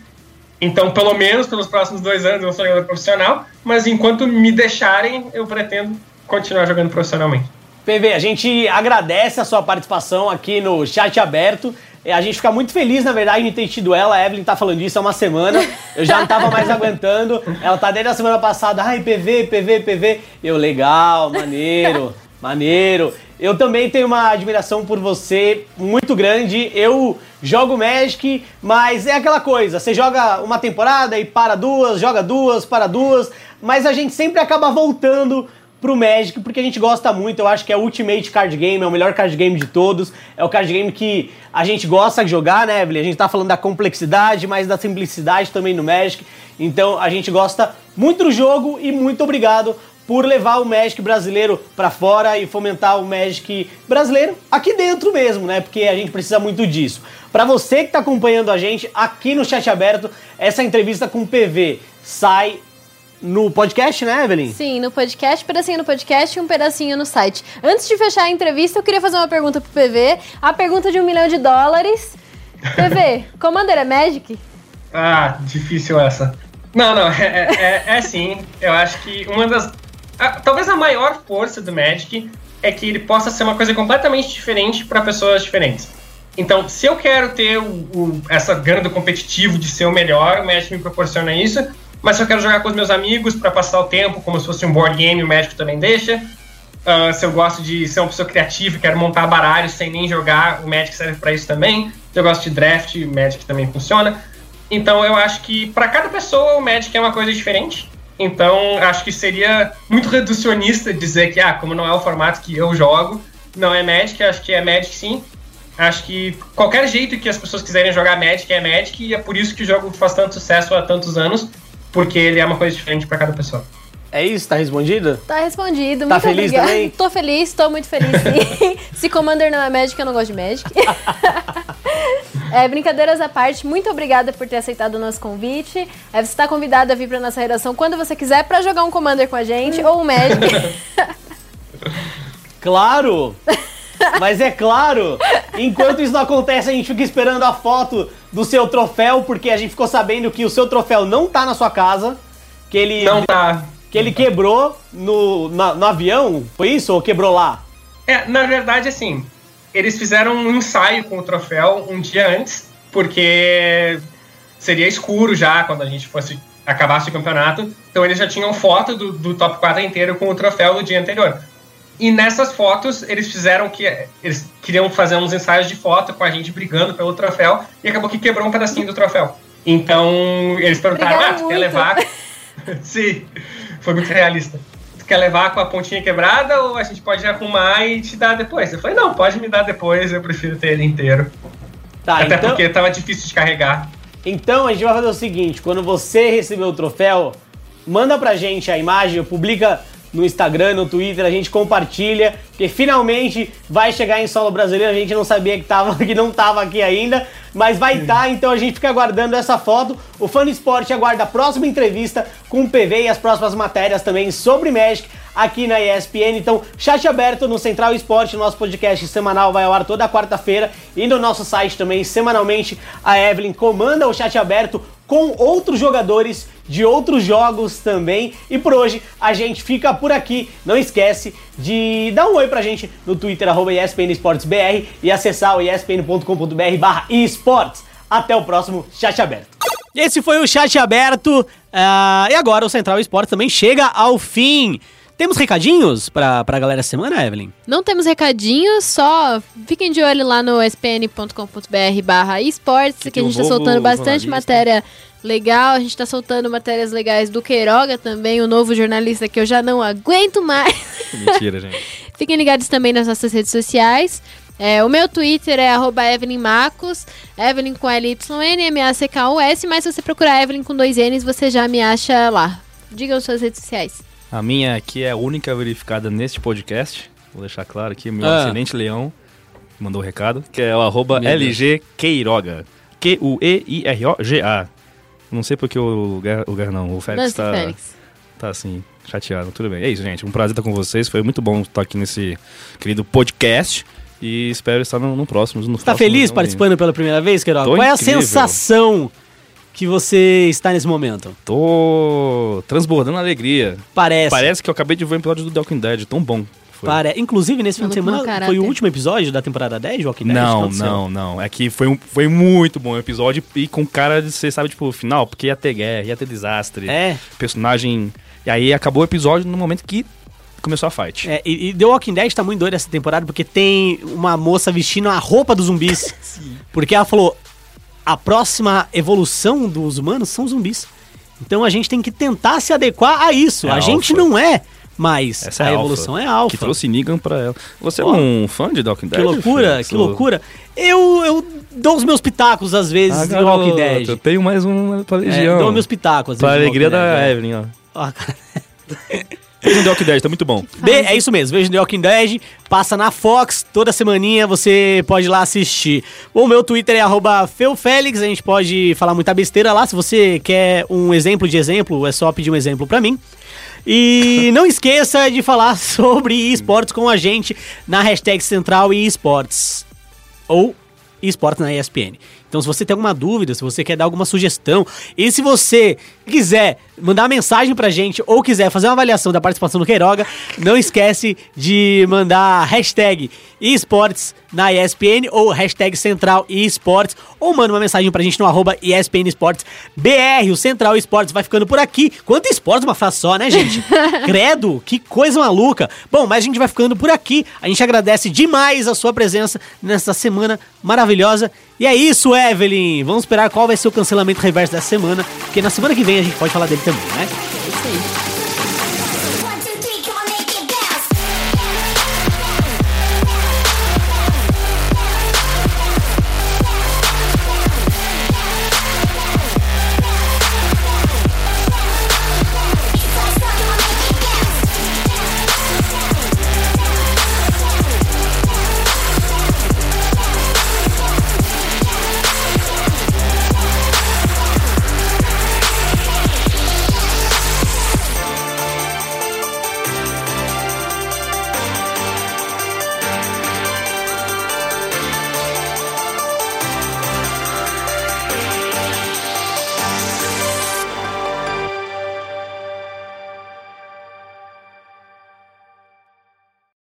[SPEAKER 6] Então, pelo menos pelos próximos dois anos eu sou jogador profissional, mas enquanto me deixarem, eu pretendo continuar jogando profissionalmente.
[SPEAKER 1] PV, a gente agradece a sua participação aqui no chat aberto. É, A gente fica muito feliz, na verdade, de ter tido ela. A Evelyn tá falando disso há uma semana. Eu já não tava mais aguentando. Ela tá desde a semana passada. Ai, PV, PV, PV. Eu, legal, maneiro, maneiro. Eu também tenho uma admiração por você muito grande. Eu jogo Magic, mas é aquela coisa. Você joga uma temporada e para duas, joga duas, para duas. Mas a gente sempre acaba voltando pro Magic, porque a gente gosta muito, eu acho que é o Ultimate Card Game, é o melhor card game de todos, é o card game que a gente gosta de jogar, né, Evelyn? A gente tá falando da complexidade, mas da simplicidade também no Magic, então a gente gosta muito do jogo e muito obrigado por levar o Magic brasileiro pra fora e fomentar o Magic brasileiro aqui dentro mesmo, né? Porque a gente precisa muito disso. Pra você que tá acompanhando a gente aqui no chat aberto, essa entrevista com o PV sai no podcast, né, Evelyn?
[SPEAKER 2] Sim, no podcast, pedacinho no podcast e um pedacinho no site. Antes de fechar a entrevista, eu queria fazer uma pergunta pro PV. A pergunta de um milhão de dólares. PV, Commander é Magic?
[SPEAKER 6] Ah, difícil essa. Não, não, é, é, é, é sim. Eu acho que uma das. a- talvez a maior força do Magic é que ele possa ser uma coisa completamente diferente para pessoas diferentes. Então, se eu quero ter o, o- essa gana do competitivo de ser o melhor, o Magic me proporciona isso. Mas se eu quero jogar com os meus amigos para passar o tempo, como se fosse um board game, o Magic também deixa. Ah, se eu gosto de ser uma pessoa criativa quero montar baralhos sem nem jogar, o Magic serve para isso também. Se eu gosto de draft, o Magic também funciona. Então eu acho que para cada pessoa o Magic é uma coisa diferente. Então acho que seria muito reducionista dizer que, ah, como não é o formato que eu jogo, não é Magic, acho que é Magic sim. Acho que qualquer jeito que as pessoas quiserem jogar Magic é Magic e é por isso que o jogo faz tanto sucesso há tantos anos, porque ele é uma coisa diferente para cada pessoa.
[SPEAKER 1] É isso? Tá respondido?
[SPEAKER 2] Tá respondido.
[SPEAKER 1] Tá
[SPEAKER 2] muito
[SPEAKER 1] feliz
[SPEAKER 2] obrigada.
[SPEAKER 1] também?
[SPEAKER 2] Tô feliz, tô muito feliz sim. Se Commander não é Magic, eu não gosto de Magic. É, brincadeiras à parte, muito obrigada por ter aceitado o nosso convite. É, você está convidado a vir para nossa redação quando você quiser para jogar um Commander com a gente ou um Magic.
[SPEAKER 1] Claro! Mas é claro, enquanto isso não acontece, a gente fica esperando a foto do seu troféu, porque a gente ficou sabendo que o seu troféu não tá na sua casa, que ele,
[SPEAKER 6] Não tá.
[SPEAKER 1] que ele quebrou no, na- no avião, foi isso? Ou quebrou lá?
[SPEAKER 6] É, na verdade, assim, eles fizeram um ensaio com o troféu um dia antes, porque seria escuro já quando a gente fosse acabasse o campeonato. Então eles já tinham foto do, do top 4 inteiro com o troféu no dia anterior. E nessas fotos eles fizeram que eles queriam fazer uns ensaios de foto com a gente brigando pelo troféu e acabou que quebrou um pedacinho do troféu. Então eles perguntaram: "Ah, tu quer
[SPEAKER 2] muito."
[SPEAKER 6] levar?" Sim, foi muito realista. Tu quer levar com a pontinha quebrada ou a gente pode arrumar e te dar depois? Eu falei, não, pode me dar depois, eu prefiro ter ele inteiro.
[SPEAKER 1] Tá,
[SPEAKER 6] Até
[SPEAKER 1] então,
[SPEAKER 6] porque tava difícil de carregar.
[SPEAKER 1] então a gente vai fazer o seguinte: quando você receber o troféu, manda pra gente a imagem, publica no Instagram, no Twitter, a gente compartilha, porque finalmente vai chegar em solo brasileiro, a gente não sabia que, tava, que não tava aqui ainda, mas vai estar, então a gente fica aguardando essa foto. O Fã do Esporte aguarda a próxima entrevista com o PV e as próximas matérias também sobre Magic aqui na ESPN. Então, chat aberto no Central Esporte, nosso podcast semanal vai ao ar toda quarta-feira e no nosso site também, semanalmente, a Evelyn comanda o chat aberto com outros jogadores de outros jogos também. E por hoje a gente fica por aqui. Não esquece de dar um oi pra gente no Twitter, arroba BR e acessar o espn.com.br barra esportes. Até o próximo Chat Aberto. Esse foi o Chat Aberto. ah, e agora o Central Esportes também chega ao fim. Temos recadinhos pra, pra galera essa semana, Evelyn?
[SPEAKER 2] Não temos recadinhos, só fiquem de olho lá no spn.com.br barra esportes, que,
[SPEAKER 3] Que
[SPEAKER 2] a gente
[SPEAKER 3] um
[SPEAKER 2] tá soltando bastante
[SPEAKER 3] jornalista.
[SPEAKER 2] matéria legal, a gente tá soltando matérias legais do Queiroga também, o novo jornalista que eu já não aguento mais.
[SPEAKER 3] Mentira, gente.
[SPEAKER 2] Fiquem ligados também nas nossas redes sociais. É, o meu Twitter é arroba Evelyn Macos, Evelyn com L-Y-N, M-A-C-K-U-S, mas se você procurar Evelyn com dois N's, você já me acha lá. Digam suas redes sociais.
[SPEAKER 3] A minha aqui é a única verificada neste podcast. Vou deixar claro aqui, meu
[SPEAKER 1] Ah.
[SPEAKER 3] excelente leão mandou o recado, que é o arroba. LG Queiroga. Q-U-E-I-R-O-G-A. Não sei porque o lugar, o lugar não, o Félix
[SPEAKER 2] Lance
[SPEAKER 3] tá,
[SPEAKER 2] Félix.
[SPEAKER 3] tá assim. Chateado, tudo bem. É isso, gente. Um prazer estar com vocês. Foi muito bom estar aqui nesse querido podcast. E espero estar no, no próximo. No
[SPEAKER 1] tá feliz participando pela primeira vez, Queiroga?
[SPEAKER 3] Tô
[SPEAKER 1] Qual é a
[SPEAKER 3] incrível.
[SPEAKER 1] sensação que você está nesse momento?
[SPEAKER 3] Tô transbordando alegria.
[SPEAKER 1] Parece.
[SPEAKER 3] Parece que eu acabei de ver um episódio do The Walking Dead. Tão bom. Foi.
[SPEAKER 1] Pare- Inclusive, nesse fim de semana,
[SPEAKER 2] caráter.
[SPEAKER 1] foi o último episódio da temporada 10 de Walking Dead?
[SPEAKER 3] Não, não, não. É que foi, um, foi muito bom o episódio e com cara de ser, sabe, tipo, final, porque ia ter guerra, ia ter desastre.
[SPEAKER 1] É,
[SPEAKER 3] Personagem. E aí acabou o episódio no momento que começou a fight.
[SPEAKER 1] é, e, e The Walking Dead tá muito doido essa temporada porque tem uma moça vestindo a roupa dos zumbis. Porque ela falou: a próxima evolução dos humanos são zumbis. Então a gente tem que tentar se adequar a isso.
[SPEAKER 3] É
[SPEAKER 1] a gente não é, mas
[SPEAKER 3] Essa é
[SPEAKER 1] a
[SPEAKER 3] alfa,
[SPEAKER 1] evolução é alfa.
[SPEAKER 3] Que trouxe Negan pra ela. Você
[SPEAKER 1] Pô.
[SPEAKER 3] é um fã de Walking Dead?
[SPEAKER 1] Que loucura,
[SPEAKER 3] filho?
[SPEAKER 1] que loucura. Eu, eu dou os meus pitacos às vezes
[SPEAKER 3] Ah,
[SPEAKER 1] de Walking Dead.
[SPEAKER 3] Eu tenho mais um pra
[SPEAKER 1] É,
[SPEAKER 3] Legião.
[SPEAKER 1] dou meus pitacos às
[SPEAKER 3] pra alegria da
[SPEAKER 1] é.
[SPEAKER 3] Evelyn, ó.
[SPEAKER 1] Ah, cara.
[SPEAKER 3] Veja The Walking Dead, tá muito bom.
[SPEAKER 1] Be- é isso mesmo, veja The Walking Dead, passa na Fox, toda semaninha você pode ir lá assistir. O meu Twitter é arroba a gente pode falar muita besteira lá, se você quer um exemplo de exemplo, é só pedir um exemplo pra mim. E não esqueça de falar sobre esportes com a gente na hashtag Central e Esportes. Ou esportes na ESPN. Então, se você tem alguma dúvida, se você quer dar alguma sugestão, e se você quiser mandar uma mensagem pra gente ou quiser fazer uma avaliação da participação do Queiroga, não esquece de mandar hashtag esportes na ESPN ou hashtag Central eSports ou manda uma mensagem pra gente no arroba ESPN Esportes BR. O Central Esportes vai ficando por aqui. Quanto esportes uma frase só, né, gente? Credo, que coisa maluca. Bom, mas a gente vai ficando por aqui. A gente agradece demais a sua presença nessa semana maravilhosa. E é isso, Evelyn. Vamos esperar qual vai ser o cancelamento reverso dessa semana, porque na semana que vem a gente pode falar dele também, né?
[SPEAKER 2] É isso aí.